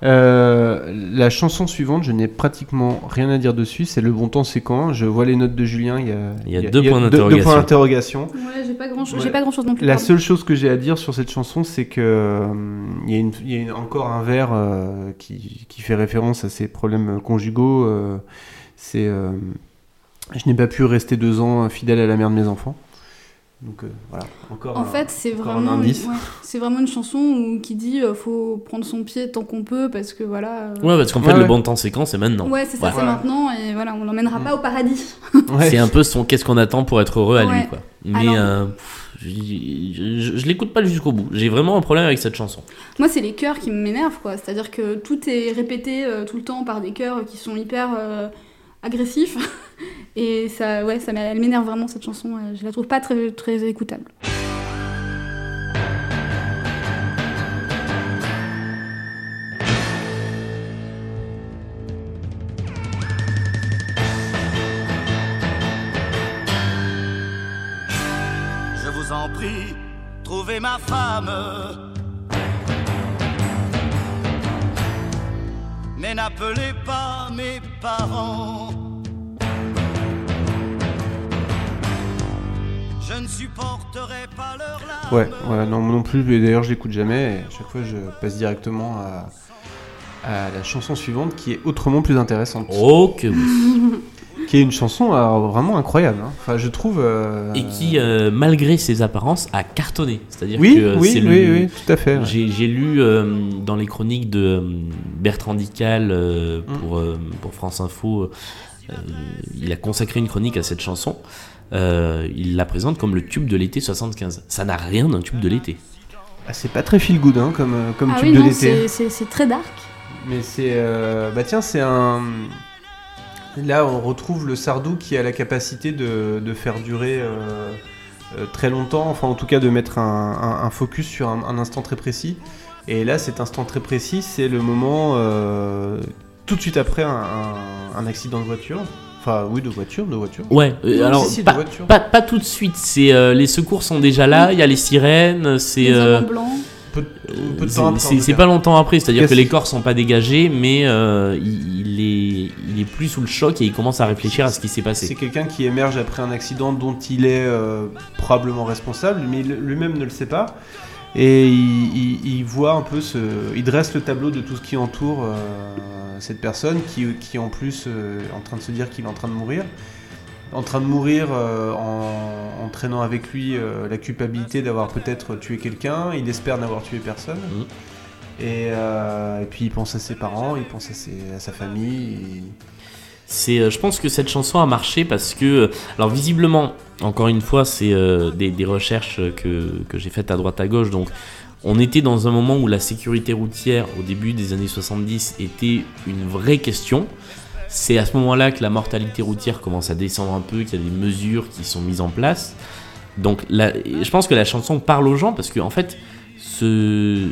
Euh, la chanson suivante, je n'ai pratiquement rien à dire dessus. C'est Le Bon Temps, c'est quand Je vois les notes de Julien. Il y a, Il y a deux points deux d'interrogation. points d'interrogation. Ouais, j'ai pas grand chose. Ouais. J'ai pas grand chose non plus. La pardon. seule chose que j'ai à dire sur cette chanson, c'est que euh, il y a, une- il y a une- encore un vers euh, qui, qui fait référence à ces problèmes conjugaux. euh, c'est euh, je n'ai pas pu rester deux ans fidèle à la mère de mes enfants. Donc euh, voilà, encore. En un- fait, c'est un vraiment, ouais, c'est vraiment une chanson où- qui dit euh, faut prendre son pied tant qu'on peut parce que voilà. euh, Ouais, parce qu'en fait, Ouais, le bon temps séquent, c'est maintenant. Ouais, c'est ça, Ouais. c'est maintenant et voilà, on l'emmènera Mm. pas au paradis. Ouais. C'est un peu son qu'est-ce qu'on attend pour être heureux à lui, quoi. Mais Alors- euh, pff, je, je- je l'écoute pas jusqu'au bout. J'ai vraiment un problème avec cette chanson. Moi, c'est les chœurs qui m'énervent, quoi. C'est-à-dire que tout est répété euh, tout le temps par des chœurs qui sont hyper agressifs. Et ça, ouais, ça, m'énerve vraiment cette chanson. euh, Je la trouve pas très, très écoutable. Je vous en prie, trouvez ma femme. Mais n'appelez pas mes parents. Je ne supporterai pas leurs larmes. Ouais, ouais, non, moi non plus. et D'ailleurs, je l'écoute jamais. Et à chaque fois, je passe directement à, à la chanson suivante, qui est autrement plus intéressante, Oh que oui. qui est une chanson euh, vraiment incroyable. hein. Enfin, je trouve. euh, Et qui, euh, malgré ses apparences, a cartonné. C'est-à-dire oui, que oui, c'est oui, le. oui, tout à fait. ouais. J'ai j'ai lu euh, dans les chroniques de euh, Bertrand Dical euh, Mm. pour, euh, pour France Info, euh, il a consacré une chronique à cette chanson. Euh, il la présente comme le tube de l'été 75. Ça n'a rien d'un tube de l'été. Ah, c'est pas très feel good hein, comme, comme ah tube oui, de non, l'été. c'est- c'est c'est très dark. Mais c'est. euh, Bah tiens, c'est un. Là, on retrouve le Sardou qui a la capacité de, de faire durer euh, euh, très longtemps, enfin en tout cas de mettre un, un- un focus sur un, un instant très précis. Et là, cet instant très précis, c'est le moment euh, tout de suite après un, un- un accident de voiture. Enfin, oui, de voiture, de voiture. Ouais, euh, Non, alors si, si, de pas, voiture. pas, pas tout de suite. C'est euh, les secours sont déjà là. Il y a les sirènes. C'est c'est- pas longtemps après. C'est-à-dire que les corps sont pas dégagés, mais euh, il, il est il est plus sous le choc et il commence à réfléchir à ce qui s'est C'est passé. quelqu'un qui émerge après un accident dont il est euh, probablement responsable, mais lui-même ne le sait pas. Et il, il- il voit un peu ce. Il dresse le tableau de tout ce qui entoure euh, cette personne, qui, qui en plus euh, est en train de se dire qu'il est en train de mourir. En train de mourir en, en traînant avec lui la culpabilité d'avoir peut-être tué quelqu'un. Il espère n'avoir tué personne. Mhm. Et, euh, et puis il pense à ses parents, il pense à, sa famille. C'est, euh, je pense que cette chanson a marché parce que, euh, alors visiblement, encore une fois, c'est des, recherches que, que j'ai faites à droite à gauche. Donc, on était dans un moment où la sécurité routière, au début des années 70, était une vraie question. C'est à ce moment-là que la mortalité routière commence à descendre un peu, qu'il y a des mesures qui sont mises en place. Donc, je pense que la chanson parle aux gens parce que, en fait, ce,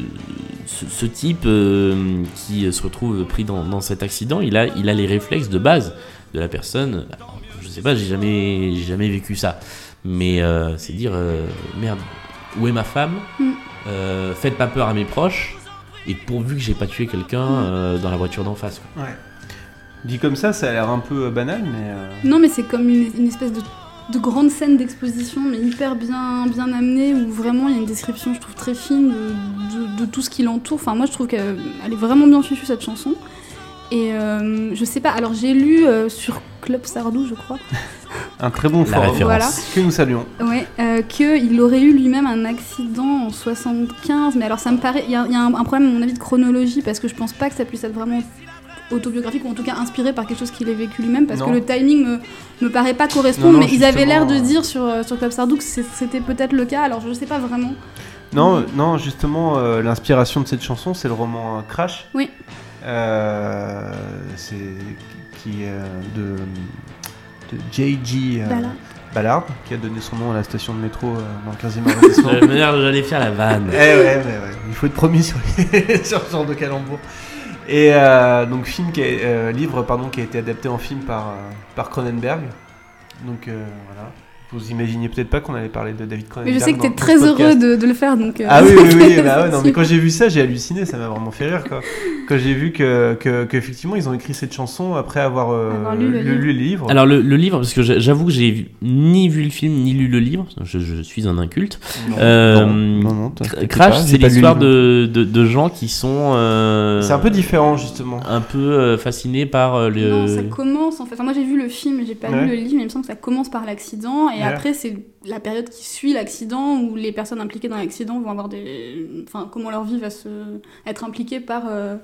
ce, ce type euh, qui se retrouve pris dans, dans cet accident, il a, il a les réflexes de base de la personne. Alors, je sais pas, j'ai jamais, j'ai jamais vécu ça. Mais euh, c'est dire, euh, merde, où est ma femme Mm. Euh, Faites pas peur à mes proches. Et pourvu que j'ai pas tué quelqu'un euh, dans la voiture d'en face. quoi. Dit comme ça, ça a l'air un peu banal, mais. euh, Non, mais c'est comme une, une espèce de, de grande scène d'exposition, mais hyper bien, bien amenée, où vraiment il y a une description, je trouve, très fine de, de- de tout ce qui l'entoure. Enfin, moi, je trouve qu'elle elle est vraiment bien fichue, cette chanson. Et euh, je sais pas, alors j'ai lu euh, sur Club Sardou, je crois, Un très bon forum. référence. Voilà. Que nous saluons. ouais, euh, qu'il aurait eu lui-même un accident en 75. Mais alors, ça me paraît. Il y a, il y a un, un problème, à mon avis, de chronologie, parce que je pense pas que ça puisse être vraiment autobiographique ou en tout cas inspiré par quelque chose qu'il ait vécu lui-même parce Non. que le timing me, me paraît pas correspondre Non, non, mais ils avaient l'air de dire sur, euh, sur Club Sardou que c'était peut-être le cas alors je sais pas vraiment Non, non, justement, euh, l'inspiration de cette chanson, c'est le roman euh, Crash. Oui. Euh, c'est qui est euh, de, de J.G. euh, Ballard. Qui a donné son nom à la station de métro euh, dans le 15e arrondissement. Euh, j'allais faire la vanne. Eh ouais, mais ouais, il faut être promis sur, les- sur ce genre de calembour. Et euh, donc film qui a- euh, livre pardon qui a été adapté en film par euh, par Cronenberg. Donc euh, voilà. Vous imaginez peut-être pas qu'on allait parler de David Cronenberg. Mais je sais que t'es dans très heureux de, de le faire, donc. euh, Ah oui, oui, oui, bah ouais, non, mais quand j'ai vu ça, j'ai halluciné, ça m'a vraiment fait rire, quoi. Quand j'ai vu que, que, qu'effectivement, ils ont écrit cette chanson après avoir, euh, Avoir lu le lu, livre. lu le livre. Alors le, le livre, parce que j'a- j'avoue que j'ai ni vu le film ni lu le livre, je, je suis un inculte. Non, Euh, non, non, non, t'inquiète Crash, c'est l'histoire de, de, de gens qui sont euh, C'est un peu différent, justement. un peu euh, fascinés par euh, le. Non, ça commence en fait. Enfin, moi j'ai vu le film, j'ai pas Ouais. lu le livre, mais il me semble que ça commence par l'accident et Ouais. après c'est la période qui suit l'accident où les personnes impliquées dans l'accident vont avoir des. Enfin, comment leur vie va se être impliquée par, euh,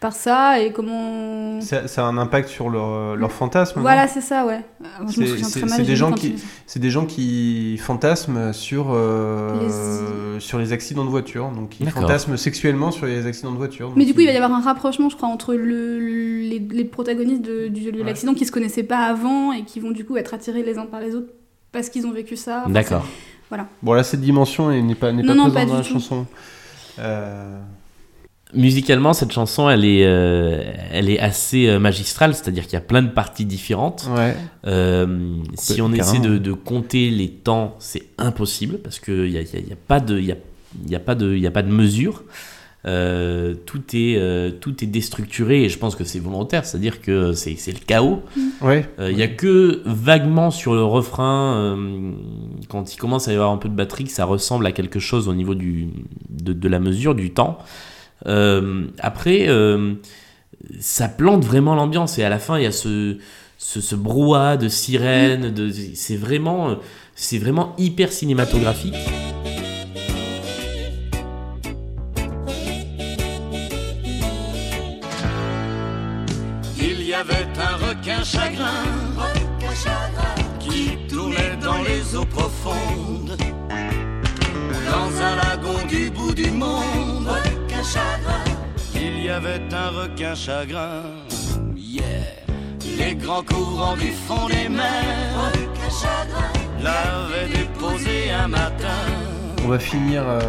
par ça et comment. Ça, ça a un impact sur leur, leur fantasme. Voilà, c'est ça, ouais. Euh, Je me C'est- des gens qui- C'est des gens qui fantasment sur, euh, sur les accidents de voiture. Donc, ils fantasment sexuellement sur les accidents de voiture. Mais du coup, il va y avoir un rapprochement, je crois, entre le, les, les protagonistes de, de Ouais. l'accident qui se connaissaient pas avant et qui vont du coup être attirés les uns par les autres parce qu'ils ont vécu ça. Enfin, D'accord. Bon, là, cette dimension n'est pas, n'est pas non, présente pas dans la tout. chanson. Euh, Musicalement, cette chanson, elle est, euh, elle est assez euh, magistrale, c'est-à-dire qu'il y a plein de parties différentes. ouais. Euh, si on essaie de, de compter les temps, c'est impossible parce qu'il n'y a, y a- y a pas de, y a, y a pas de, y a pas de mesure. Euh, tout, est, euh, tout est déstructuré et je pense que c'est volontaire, c'est-à-dire que c'est c'est le chaos. Ouais. Euh, Il y a que vaguement sur le refrain, euh, quand il commence à y avoir un peu de batterie, que ça ressemble à quelque chose au niveau du, de, de la mesure, du temps. Euh, après, euh, ça plante vraiment l'ambiance et à la fin, il y a ce, ce, ce brouhaha de sirènes. De, c'est vraiment, c'est vraiment hyper cinématographique. Un requin chagrin, qui tournait dans les eaux profondes, dans un lagon du bout du monde. Il y avait un requin chagrin, yeah. Les grands courants du fond des mers l'avaient déposé un matin. On va finir. euh,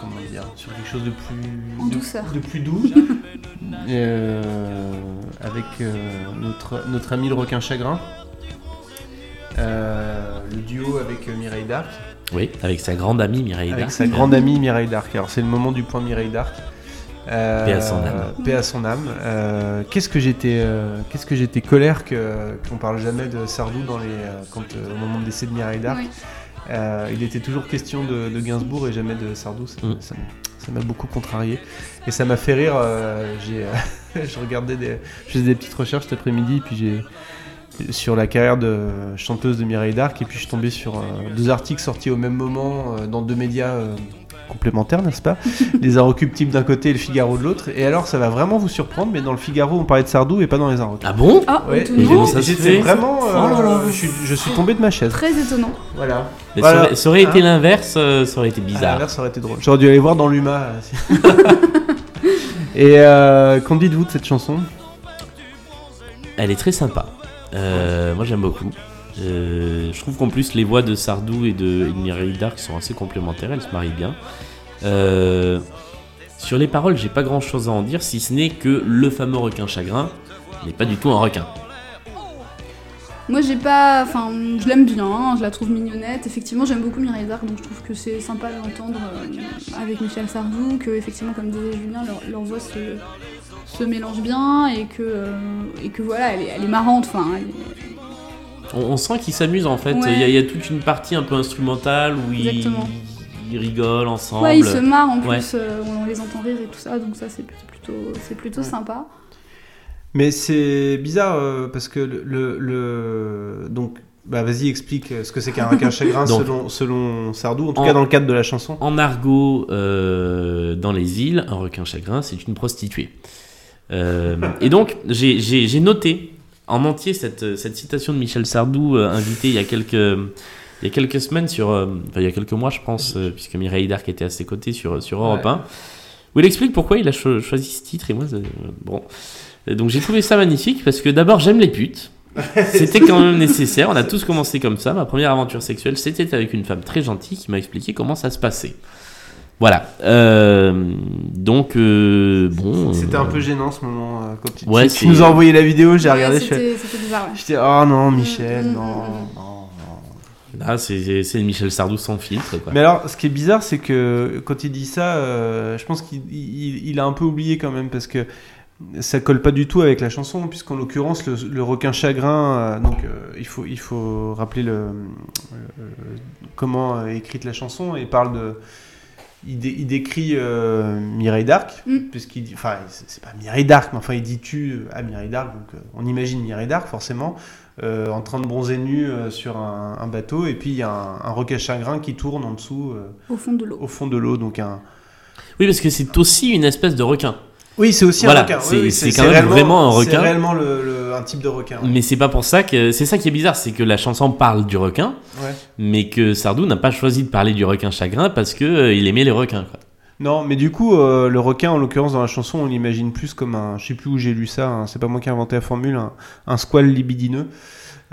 comment dire Sur quelque chose de plus. En de- douceur. De plus doux. Euh, avec euh, notre, notre ami le requin chagrin. Euh, le duo avec Mireille Darc. Oui, avec sa grande amie Mireille Avec Darc. sa grande amie Mireille Darc. Alors c'est le moment du point Mireille Darc. Euh, Paix à son âme. Paix à son âme. Euh, qu'est-ce que j'étais, euh, qu'est-ce que j'étais colère que qu'on parle jamais de Sardou dans les, quand euh, au moment de décès de Mireille Darc. Oui. Euh, il était toujours question de, de Gainsbourg et jamais de Sardou. Ça Mm. ça ça m'a beaucoup contrarié. Et ça m'a fait rire. euh, euh, je regardais je faisais des petites recherches cet après-midi, puis j'ai sur la carrière de chanteuse de Mireille Darc, et puis je suis tombé sur euh, deux articles sortis au même moment dans deux médias complémentaires, n'est-ce pas Les Inrecuptibles d'un côté et le Figaro de l'autre. Et alors, ça va vraiment vous surprendre, mais dans le Figaro, on parlait de Sardou et pas dans les Inrecuptibles. Ah bon Ah, Ouais, étonnant. J'étais vraiment. euh, Oh là là. Je, suis, je suis tombé de ma chaise. Très étonnant. Voilà. Mais Voilà. Ça aurait, ça aurait été Hein l'inverse, euh, ça aurait été bizarre. l'inverse, ça aurait été drôle. J'aurais dû aller voir dans l'UMA. Et euh, qu'en dites-vous de cette chanson? Elle est très sympa. Euh, moi j'aime beaucoup. Euh, je trouve qu'en plus les voix de Sardou et de, Mireille Darc sont assez complémentaires, elles se marient bien. Euh, sur les paroles, j'ai pas grand chose à en dire, si ce n'est que le fameux requin chagrin n'est pas du tout un requin. Moi, j'ai pas. Enfin, je l'aime bien, hein, je la trouve mignonnette. Effectivement, j'aime beaucoup Mireille Darc, donc je trouve que c'est sympa de l'entendre euh, avec Michel Sardou, que, effectivement, comme disait Julien, leur, leur voix se, se mélange bien et que, et que voilà, elle est, marrante. Enfin, On, on sent qu'ils s'amusent en fait. Il Ouais. y, y a toute une partie un peu instrumentale où ils, rigolent ensemble. Ouais, ils se marrent en plus, Ouais. euh, on les entend rire et tout ça, donc ça, c'est plutôt, c'est plutôt Ouais. sympa. Mais c'est bizarre euh, parce que le, le, le- donc bah vas-y explique ce que c'est qu'un requin chagrin Donc. selon selon Sardou en tout En- cas dans le cadre de la chanson. En argot, euh, dans les îles, un requin chagrin, c'est une prostituée. Euh, et donc, j'ai noté en entier cette, cette citation de Michel Sardou, euh, invité il y a quelques, il y a quelques semaines, sur, euh, enfin, il y a quelques mois, je pense, euh, puisque Mireille Darc était à ses côtés sur, sur Europe Ouais. 1, où il explique pourquoi il a cho- choisi ce titre. Et moi, bon. Et Donc, j'ai trouvé ça magnifique parce que d'abord, j'aime les putes. C'était quand même nécessaire. On a tous commencé comme ça. Ma première aventure sexuelle, c'était avec une femme très gentille qui m'a expliqué comment ça se passait. Voilà. Euh, donc, euh, bon. C'était euh, un peu gênant ce moment euh, quand tu, Ouais, tu- tu c'est- nous as envoyé la vidéo, j'ai Ouais, regardé, c'était c'était bizarre, ouais. j'étais oh non Michel Mm, mm, non mm, non Là, c'est c'est Michel Sardou sans filtre. Quoi. Mais alors, ce qui est bizarre, c'est que quand il dit ça, euh, je pense qu'il il- il a un peu oublié quand même parce que ça colle pas du tout avec la chanson, puisqu'en l'occurrence, le, le requin chagrin, euh, donc euh, il, faut, il faut rappeler le, euh, comment est écrite la chanson, et parle de. Il, dé- il décrit euh, Mireille d'Arc, Mm. puisqu'il dit. Enfin, c'est pas Mireille d'Arc, mais enfin, il dit tu à Mireille d'Arc, donc euh, on imagine Mireille d'Arc forcément, euh, en train de bronzer nu euh, sur un, un bateau, et puis il y a un, un requin chagrin qui tourne en dessous, euh, Au fond de l'eau. au fond de l'eau, donc un. Oui, parce que c'est aussi une espèce de requin. Oui, c'est aussi Voilà, un requin. c'est- Oui, c'est quand même vraiment un C'est requin. réellement le, le- un type de requin. ouais. Mais c'est pas pour ça que. C'est ça qui est bizarre, c'est que la chanson parle du requin, Ouais. mais que Sardou n'a pas choisi de parler du requin chagrin parce que euh, il aimait les requins. Quoi. Non, mais du coup, euh, le requin, en l'occurrence, dans la chanson, on l'imagine plus comme un. Je sais plus où j'ai lu ça, hein, c'est pas moi qui ai inventé la formule, un, un squal libidineux.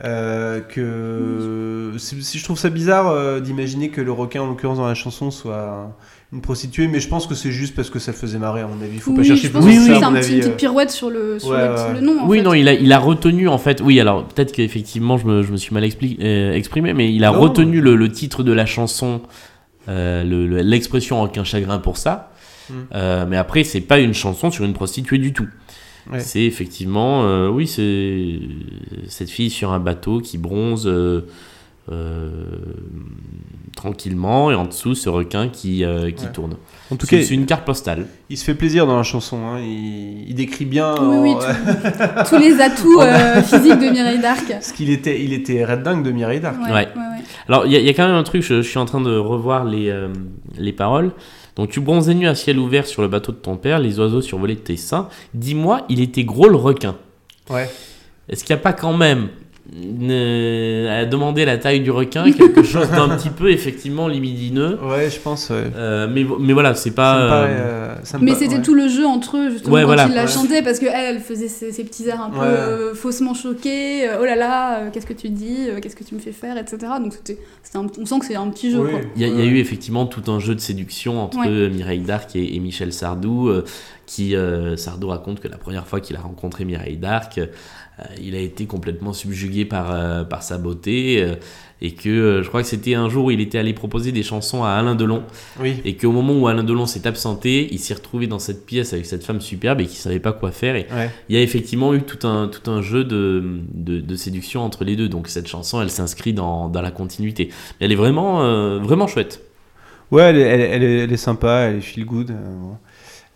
Euh, que c'est- c'est- je trouve ça bizarre d'imaginer que le requin, en l'occurrence, dans la chanson, soit une prostituée, mais je pense que c'est juste parce que ça le faisait marrer, à mon avis. Faut pas oui, chercher je pense plus que que c'est un petit- une petite euh. pirouette sur le, sur Ouais, le, ouais, nom. en oui, fait. non, il a, il a retenu en fait. Oui, alors peut-être qu'effectivement je me, je me suis mal expli- euh, exprimé, mais il a Non. retenu le, le titre de la chanson, euh, le- le- l'expression requin chagrin pour ça. Mm. Euh, mais après, c'est pas une chanson sur une prostituée du tout. Ouais. C'est effectivement, euh, oui, c'est cette fille sur un bateau qui bronze euh, euh, tranquillement et en dessous ce requin qui, euh, qui Ouais. tourne. En tout C'est cas, c'est une carte postale. il se fait plaisir dans la chanson. hein. Il, il décrit bien. Oui, oui, tout- tous les atouts euh, physiques de Mireille d'Arc. Parce qu'il était, il était red dingue de Mireille d'Arc. Ouais, Ouais. ouais, ouais. Alors, il y, a- il y a quand même un truc, je, je suis en train de revoir les, euh, les paroles. Donc, tu bronzais nu à ciel ouvert sur le bateau de ton père, les oiseaux survolaient tes seins. Dis-moi, il était gros le requin. Ouais. Est-ce qu'il n'y a pas quand même, euh, à demander la taille du requin, quelque chose d'un petit peu effectivement libidineux Ouais, je pense. ouais. Euh, mais, mais voilà, c'est Ça pas. me paraît, euh, euh, ça me Mais c'était ouais. tout le jeu entre eux, justement, Ouais, quand voilà. il la Ouais. chantait, parce qu'elle, elle faisait ses, ses petits airs un peu Ouais. euh, faussement choqués. euh, oh là là, euh, qu'est-ce que tu dis euh, Qu'est-ce que tu me fais faire Etc. Donc c'était, c'était un- on sent que c'est un petit jeu, Oui. Il y, a- il y a eu effectivement tout un jeu de séduction entre Ouais. Mireille d'Arc et, et Michel Sardou, euh, qui euh, Sardou raconte que la première fois qu'il a rencontré Mireille d'Arc, euh, il a été complètement subjugué par, euh, par sa beauté, euh, et que euh, je crois que c'était un jour où il était allé proposer des chansons à Alain Delon, Oui. et qu'au moment où Alain Delon s'est absenté, il s'est retrouvé dans cette pièce avec cette femme superbe et qui savait pas quoi faire, et Ouais. il y a effectivement eu tout un, tout un jeu de, de, de séduction entre les deux, donc cette chanson elle s'inscrit dans, dans la continuité. Elle est vraiment, euh, vraiment chouette. Ouais, elle est, elle, est- elle est, elle est sympa, elle est feel good. euh, bon.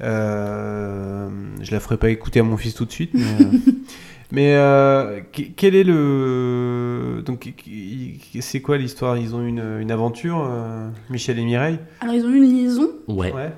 Euh, je la ferai pas écouter à mon fils tout de suite, mais, euh, mais euh, que- quel est le donc c'est quoi l'histoire? Ils ont une, une aventure, euh, Michel et Mireille? Alors ils ont eu une liaison. Ouais. Ouais.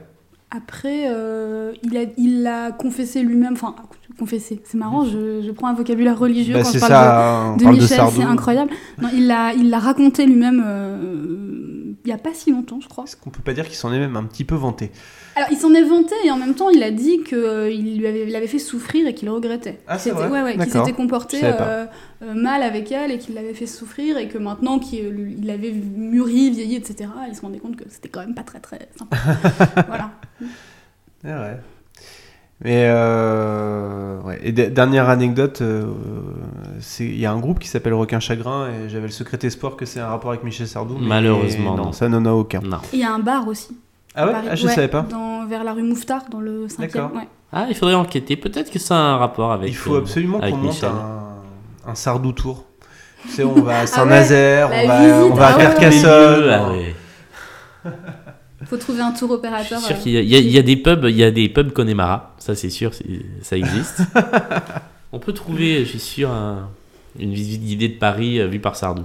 Après, euh, il a, il l'a confessé lui-même. Enfin, confessé. C'est marrant. Je, je prends un vocabulaire religieux Bah, quand c'est je parle ça. de, de Michel. C'est incroyable. Non, il l'a, il l'a raconté lui-même. Euh, il y a pas si longtemps, je crois. Est-ce qu'on peut pas dire qu'il s'en est même un petit peu vanté Alors, il s'en est vanté et en même temps, il a dit qu'il lui avait, il avait fait souffrir et qu'il le regrettait. Ah, c'est vrai ouais, ouais, qu'il s'était comporté euh, euh, mal avec elle et qu'il l'avait fait souffrir et que maintenant qu'il il avait mûri, vieilli, etc., il se rendait compte que c'était quand même pas très très sympa. voilà. Ouais. Mais euh, ouais. Et de- dernière anecdote, euh, il y a un groupe qui s'appelle Requin Chagrin et j'avais le secret espoir que c'est un rapport avec Michel Sardou. mais Malheureusement, non, non. ça n'en a aucun. Il y a un bar aussi. Ah ouais, ah, je savais pas. Dans, vers la rue Mouffetard, dans le 5e. D'accord. Ouais. Ah, il faudrait enquêter. Peut-être que ça a un rapport avec. Il faut euh, absolument qu'on monte un, un Sardou tour. Tu sais, on va à Saint-Nazaire, la on, va, on va ah à ouais, ouais. Carcassonne. Faut trouver un tour Je opérateur. suis sûr euh, qu'il y, a- il y a- il y a des pubs, il y a des pubs Connemara, ça c'est sûr, c'est- ça existe. On peut trouver, je suis sûr, un- une visite guidée de Paris euh, vue par Sardou.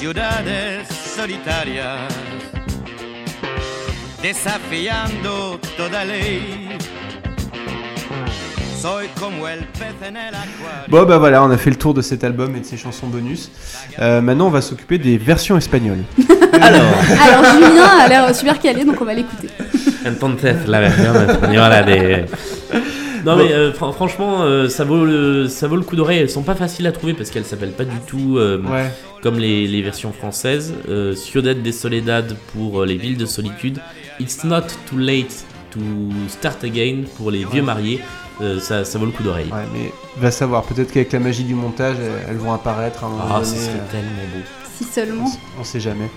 Ciudades solitarias, desafiando toda ley. Soy como el pez en el aquario. Bon bah voilà, on a fait le tour de cet album et de ses chansons bonus. Euh, maintenant, on va s'occuper des versions espagnoles. Alors, Alors Julien a l'air super calé, donc on va l'écouter. entonces la versión española de. Non mais euh, fran- franchement, euh, ça vaut le, ça vaut le coup d'oreille. Elles sont pas faciles à trouver parce qu'elles s'appellent pas du tout euh, Ouais. comme les, les versions françaises. Euh, Ciudad de Soledad pour euh, les villes de solitude. It's not too late to start again pour les vieux mariés. Euh, ça, ça vaut le coup d'oreille. Ouais, mais va savoir, peut-être qu'avec la magie du montage, elles, elles vont apparaître à un moment Ah, donné. ce serait euh, tellement beau. Si seulement. On sait jamais.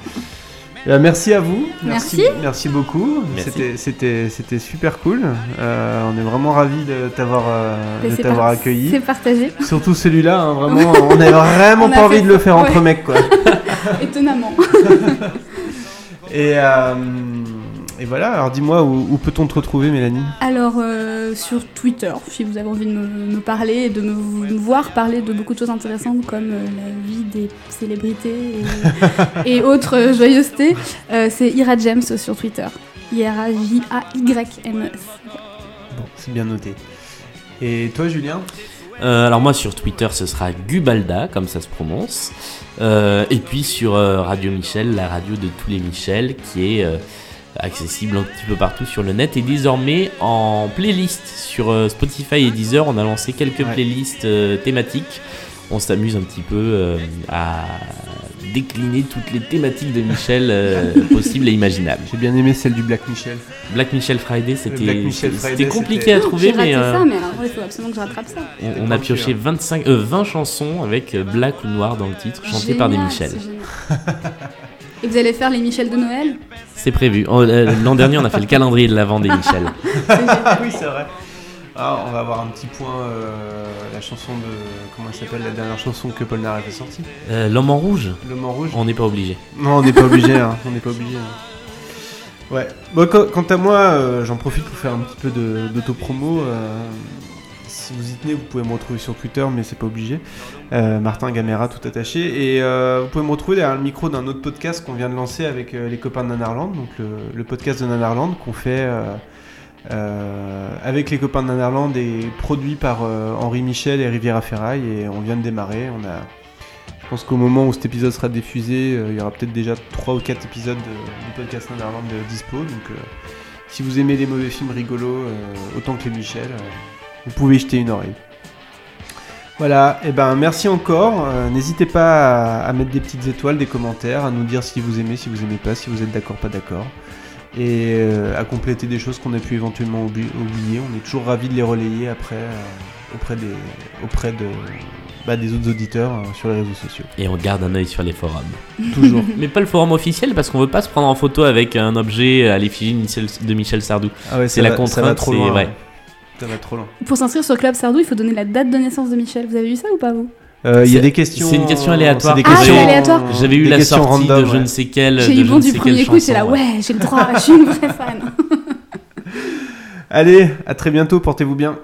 Euh, merci à vous. Merci. Merci beaucoup. Merci. C'était, c'était, c'était super cool. Euh, on est vraiment ravis de t'avoir, euh, accueilli. C'est partagé, Surtout celui-là, hein, vraiment, on avait vraiment On pas envie de le faire entre mecs, quoi. étonnamment. Et, euh, et voilà, alors dis-moi, où, où peut-on te retrouver, Mélanie Alors, euh, sur Twitter, si vous avez envie de me, me parler et de me, me voir parler de beaucoup de choses intéressantes comme euh, la vie des célébrités et, et autres euh, joyeusetés, euh, c'est Ira James sur Twitter. I-R-A-J-A-Y-M-E-S. Bon, c'est bien noté. Et toi, Julien Euh, alors moi sur Twitter ce sera Gubalda comme ça se prononce. Euh, et puis sur euh, Radio Michel, la radio de tous les Michel qui est euh, accessible un petit peu partout sur le net et désormais en playlist sur euh, Spotify et Deezer. On a lancé quelques Ouais. playlists euh, thématiques. On s'amuse un petit peu euh, à décliner toutes les thématiques de Michel euh, possibles et imaginables. J'ai bien aimé celle du Black Michel. Black Michel Friday, c'était compliqué à trouver, raté mais euh, ça, mais alors il faut absolument que je rattrape ça. on, on a pioché 25, euh, 20 chansons avec Black ou Noir dans le titre, chantées par des Michel. Et vous allez faire les Michel de Noël C'est prévu. Oh, euh, L'an dernier, on a fait le calendrier de l'avant des Michel. oui, c'est vrai. Ah, on va avoir un petit point, euh, la chanson de... Comment elle s'appelle, la dernière chanson que Paul Naref a sortie Euh, L'homme en rouge, L'homme en rouge on n'est pas obligé. Non, on n'est pas obligé, hein. on n'est pas obligé. hein. Ouais. Bon, quant à moi, euh, j'en profite pour faire un petit peu de- d'auto-promo. Si vous y tenez, vous pouvez me retrouver sur Twitter, mais c'est pas obligé. Euh, Martin Gamera, tout attaché. Et euh, vous pouvez me retrouver derrière le micro d'un autre podcast qu'on vient de lancer avec euh, les copains de Nanarland, donc le, podcast de Nanarland qu'on fait avec les copains de Nanarland et produit par Henri Michel et Riviera Ferraille. Et on vient de démarrer. On a je pense qu'au moment où cet épisode sera diffusé, il y aura peut-être déjà 3 ou 4 épisodes de- du podcast Netherland de dispo. Donc si vous aimez les mauvais films rigolos autant que les Michel, vous pouvez y jeter une oreille. Voilà, et ben merci encore. Euh, N'hésitez pas à, à mettre des petites étoiles, des commentaires, à nous dire si vous aimez, si vous aimez pas, si vous êtes d'accord, pas d'accord. Et euh, à compléter des choses qu'on a pu éventuellement oubli- oublier. On est toujours ravis de les relayer après euh, auprès, des, auprès de, bah, des autres auditeurs sur les réseaux sociaux. Et on garde un œil sur les forums. Toujours. Mais pas le forum officiel parce qu'on veut pas se prendre en photo avec un objet à l'effigie de Michel- Sardou. Ah ouais, C'est la va- contrainte, c'est- loin. ouais. Ça va trop loin. Pour s'inscrire sur Club Sardou, il faut donner la date de naissance de Michel. Vous avez vu ça ou pas vous? Euh, Il y a C'est- des questions. c'est une question aléatoire. des Ah, questions- aléatoire. J'avais eu des la sortie random, de je ouais. ne sais quelle. J'ai eu bon du premier coup, c'est là, ouais, j'ai le droit, je suis une vraie fan. Allez, à très bientôt, portez-vous bien.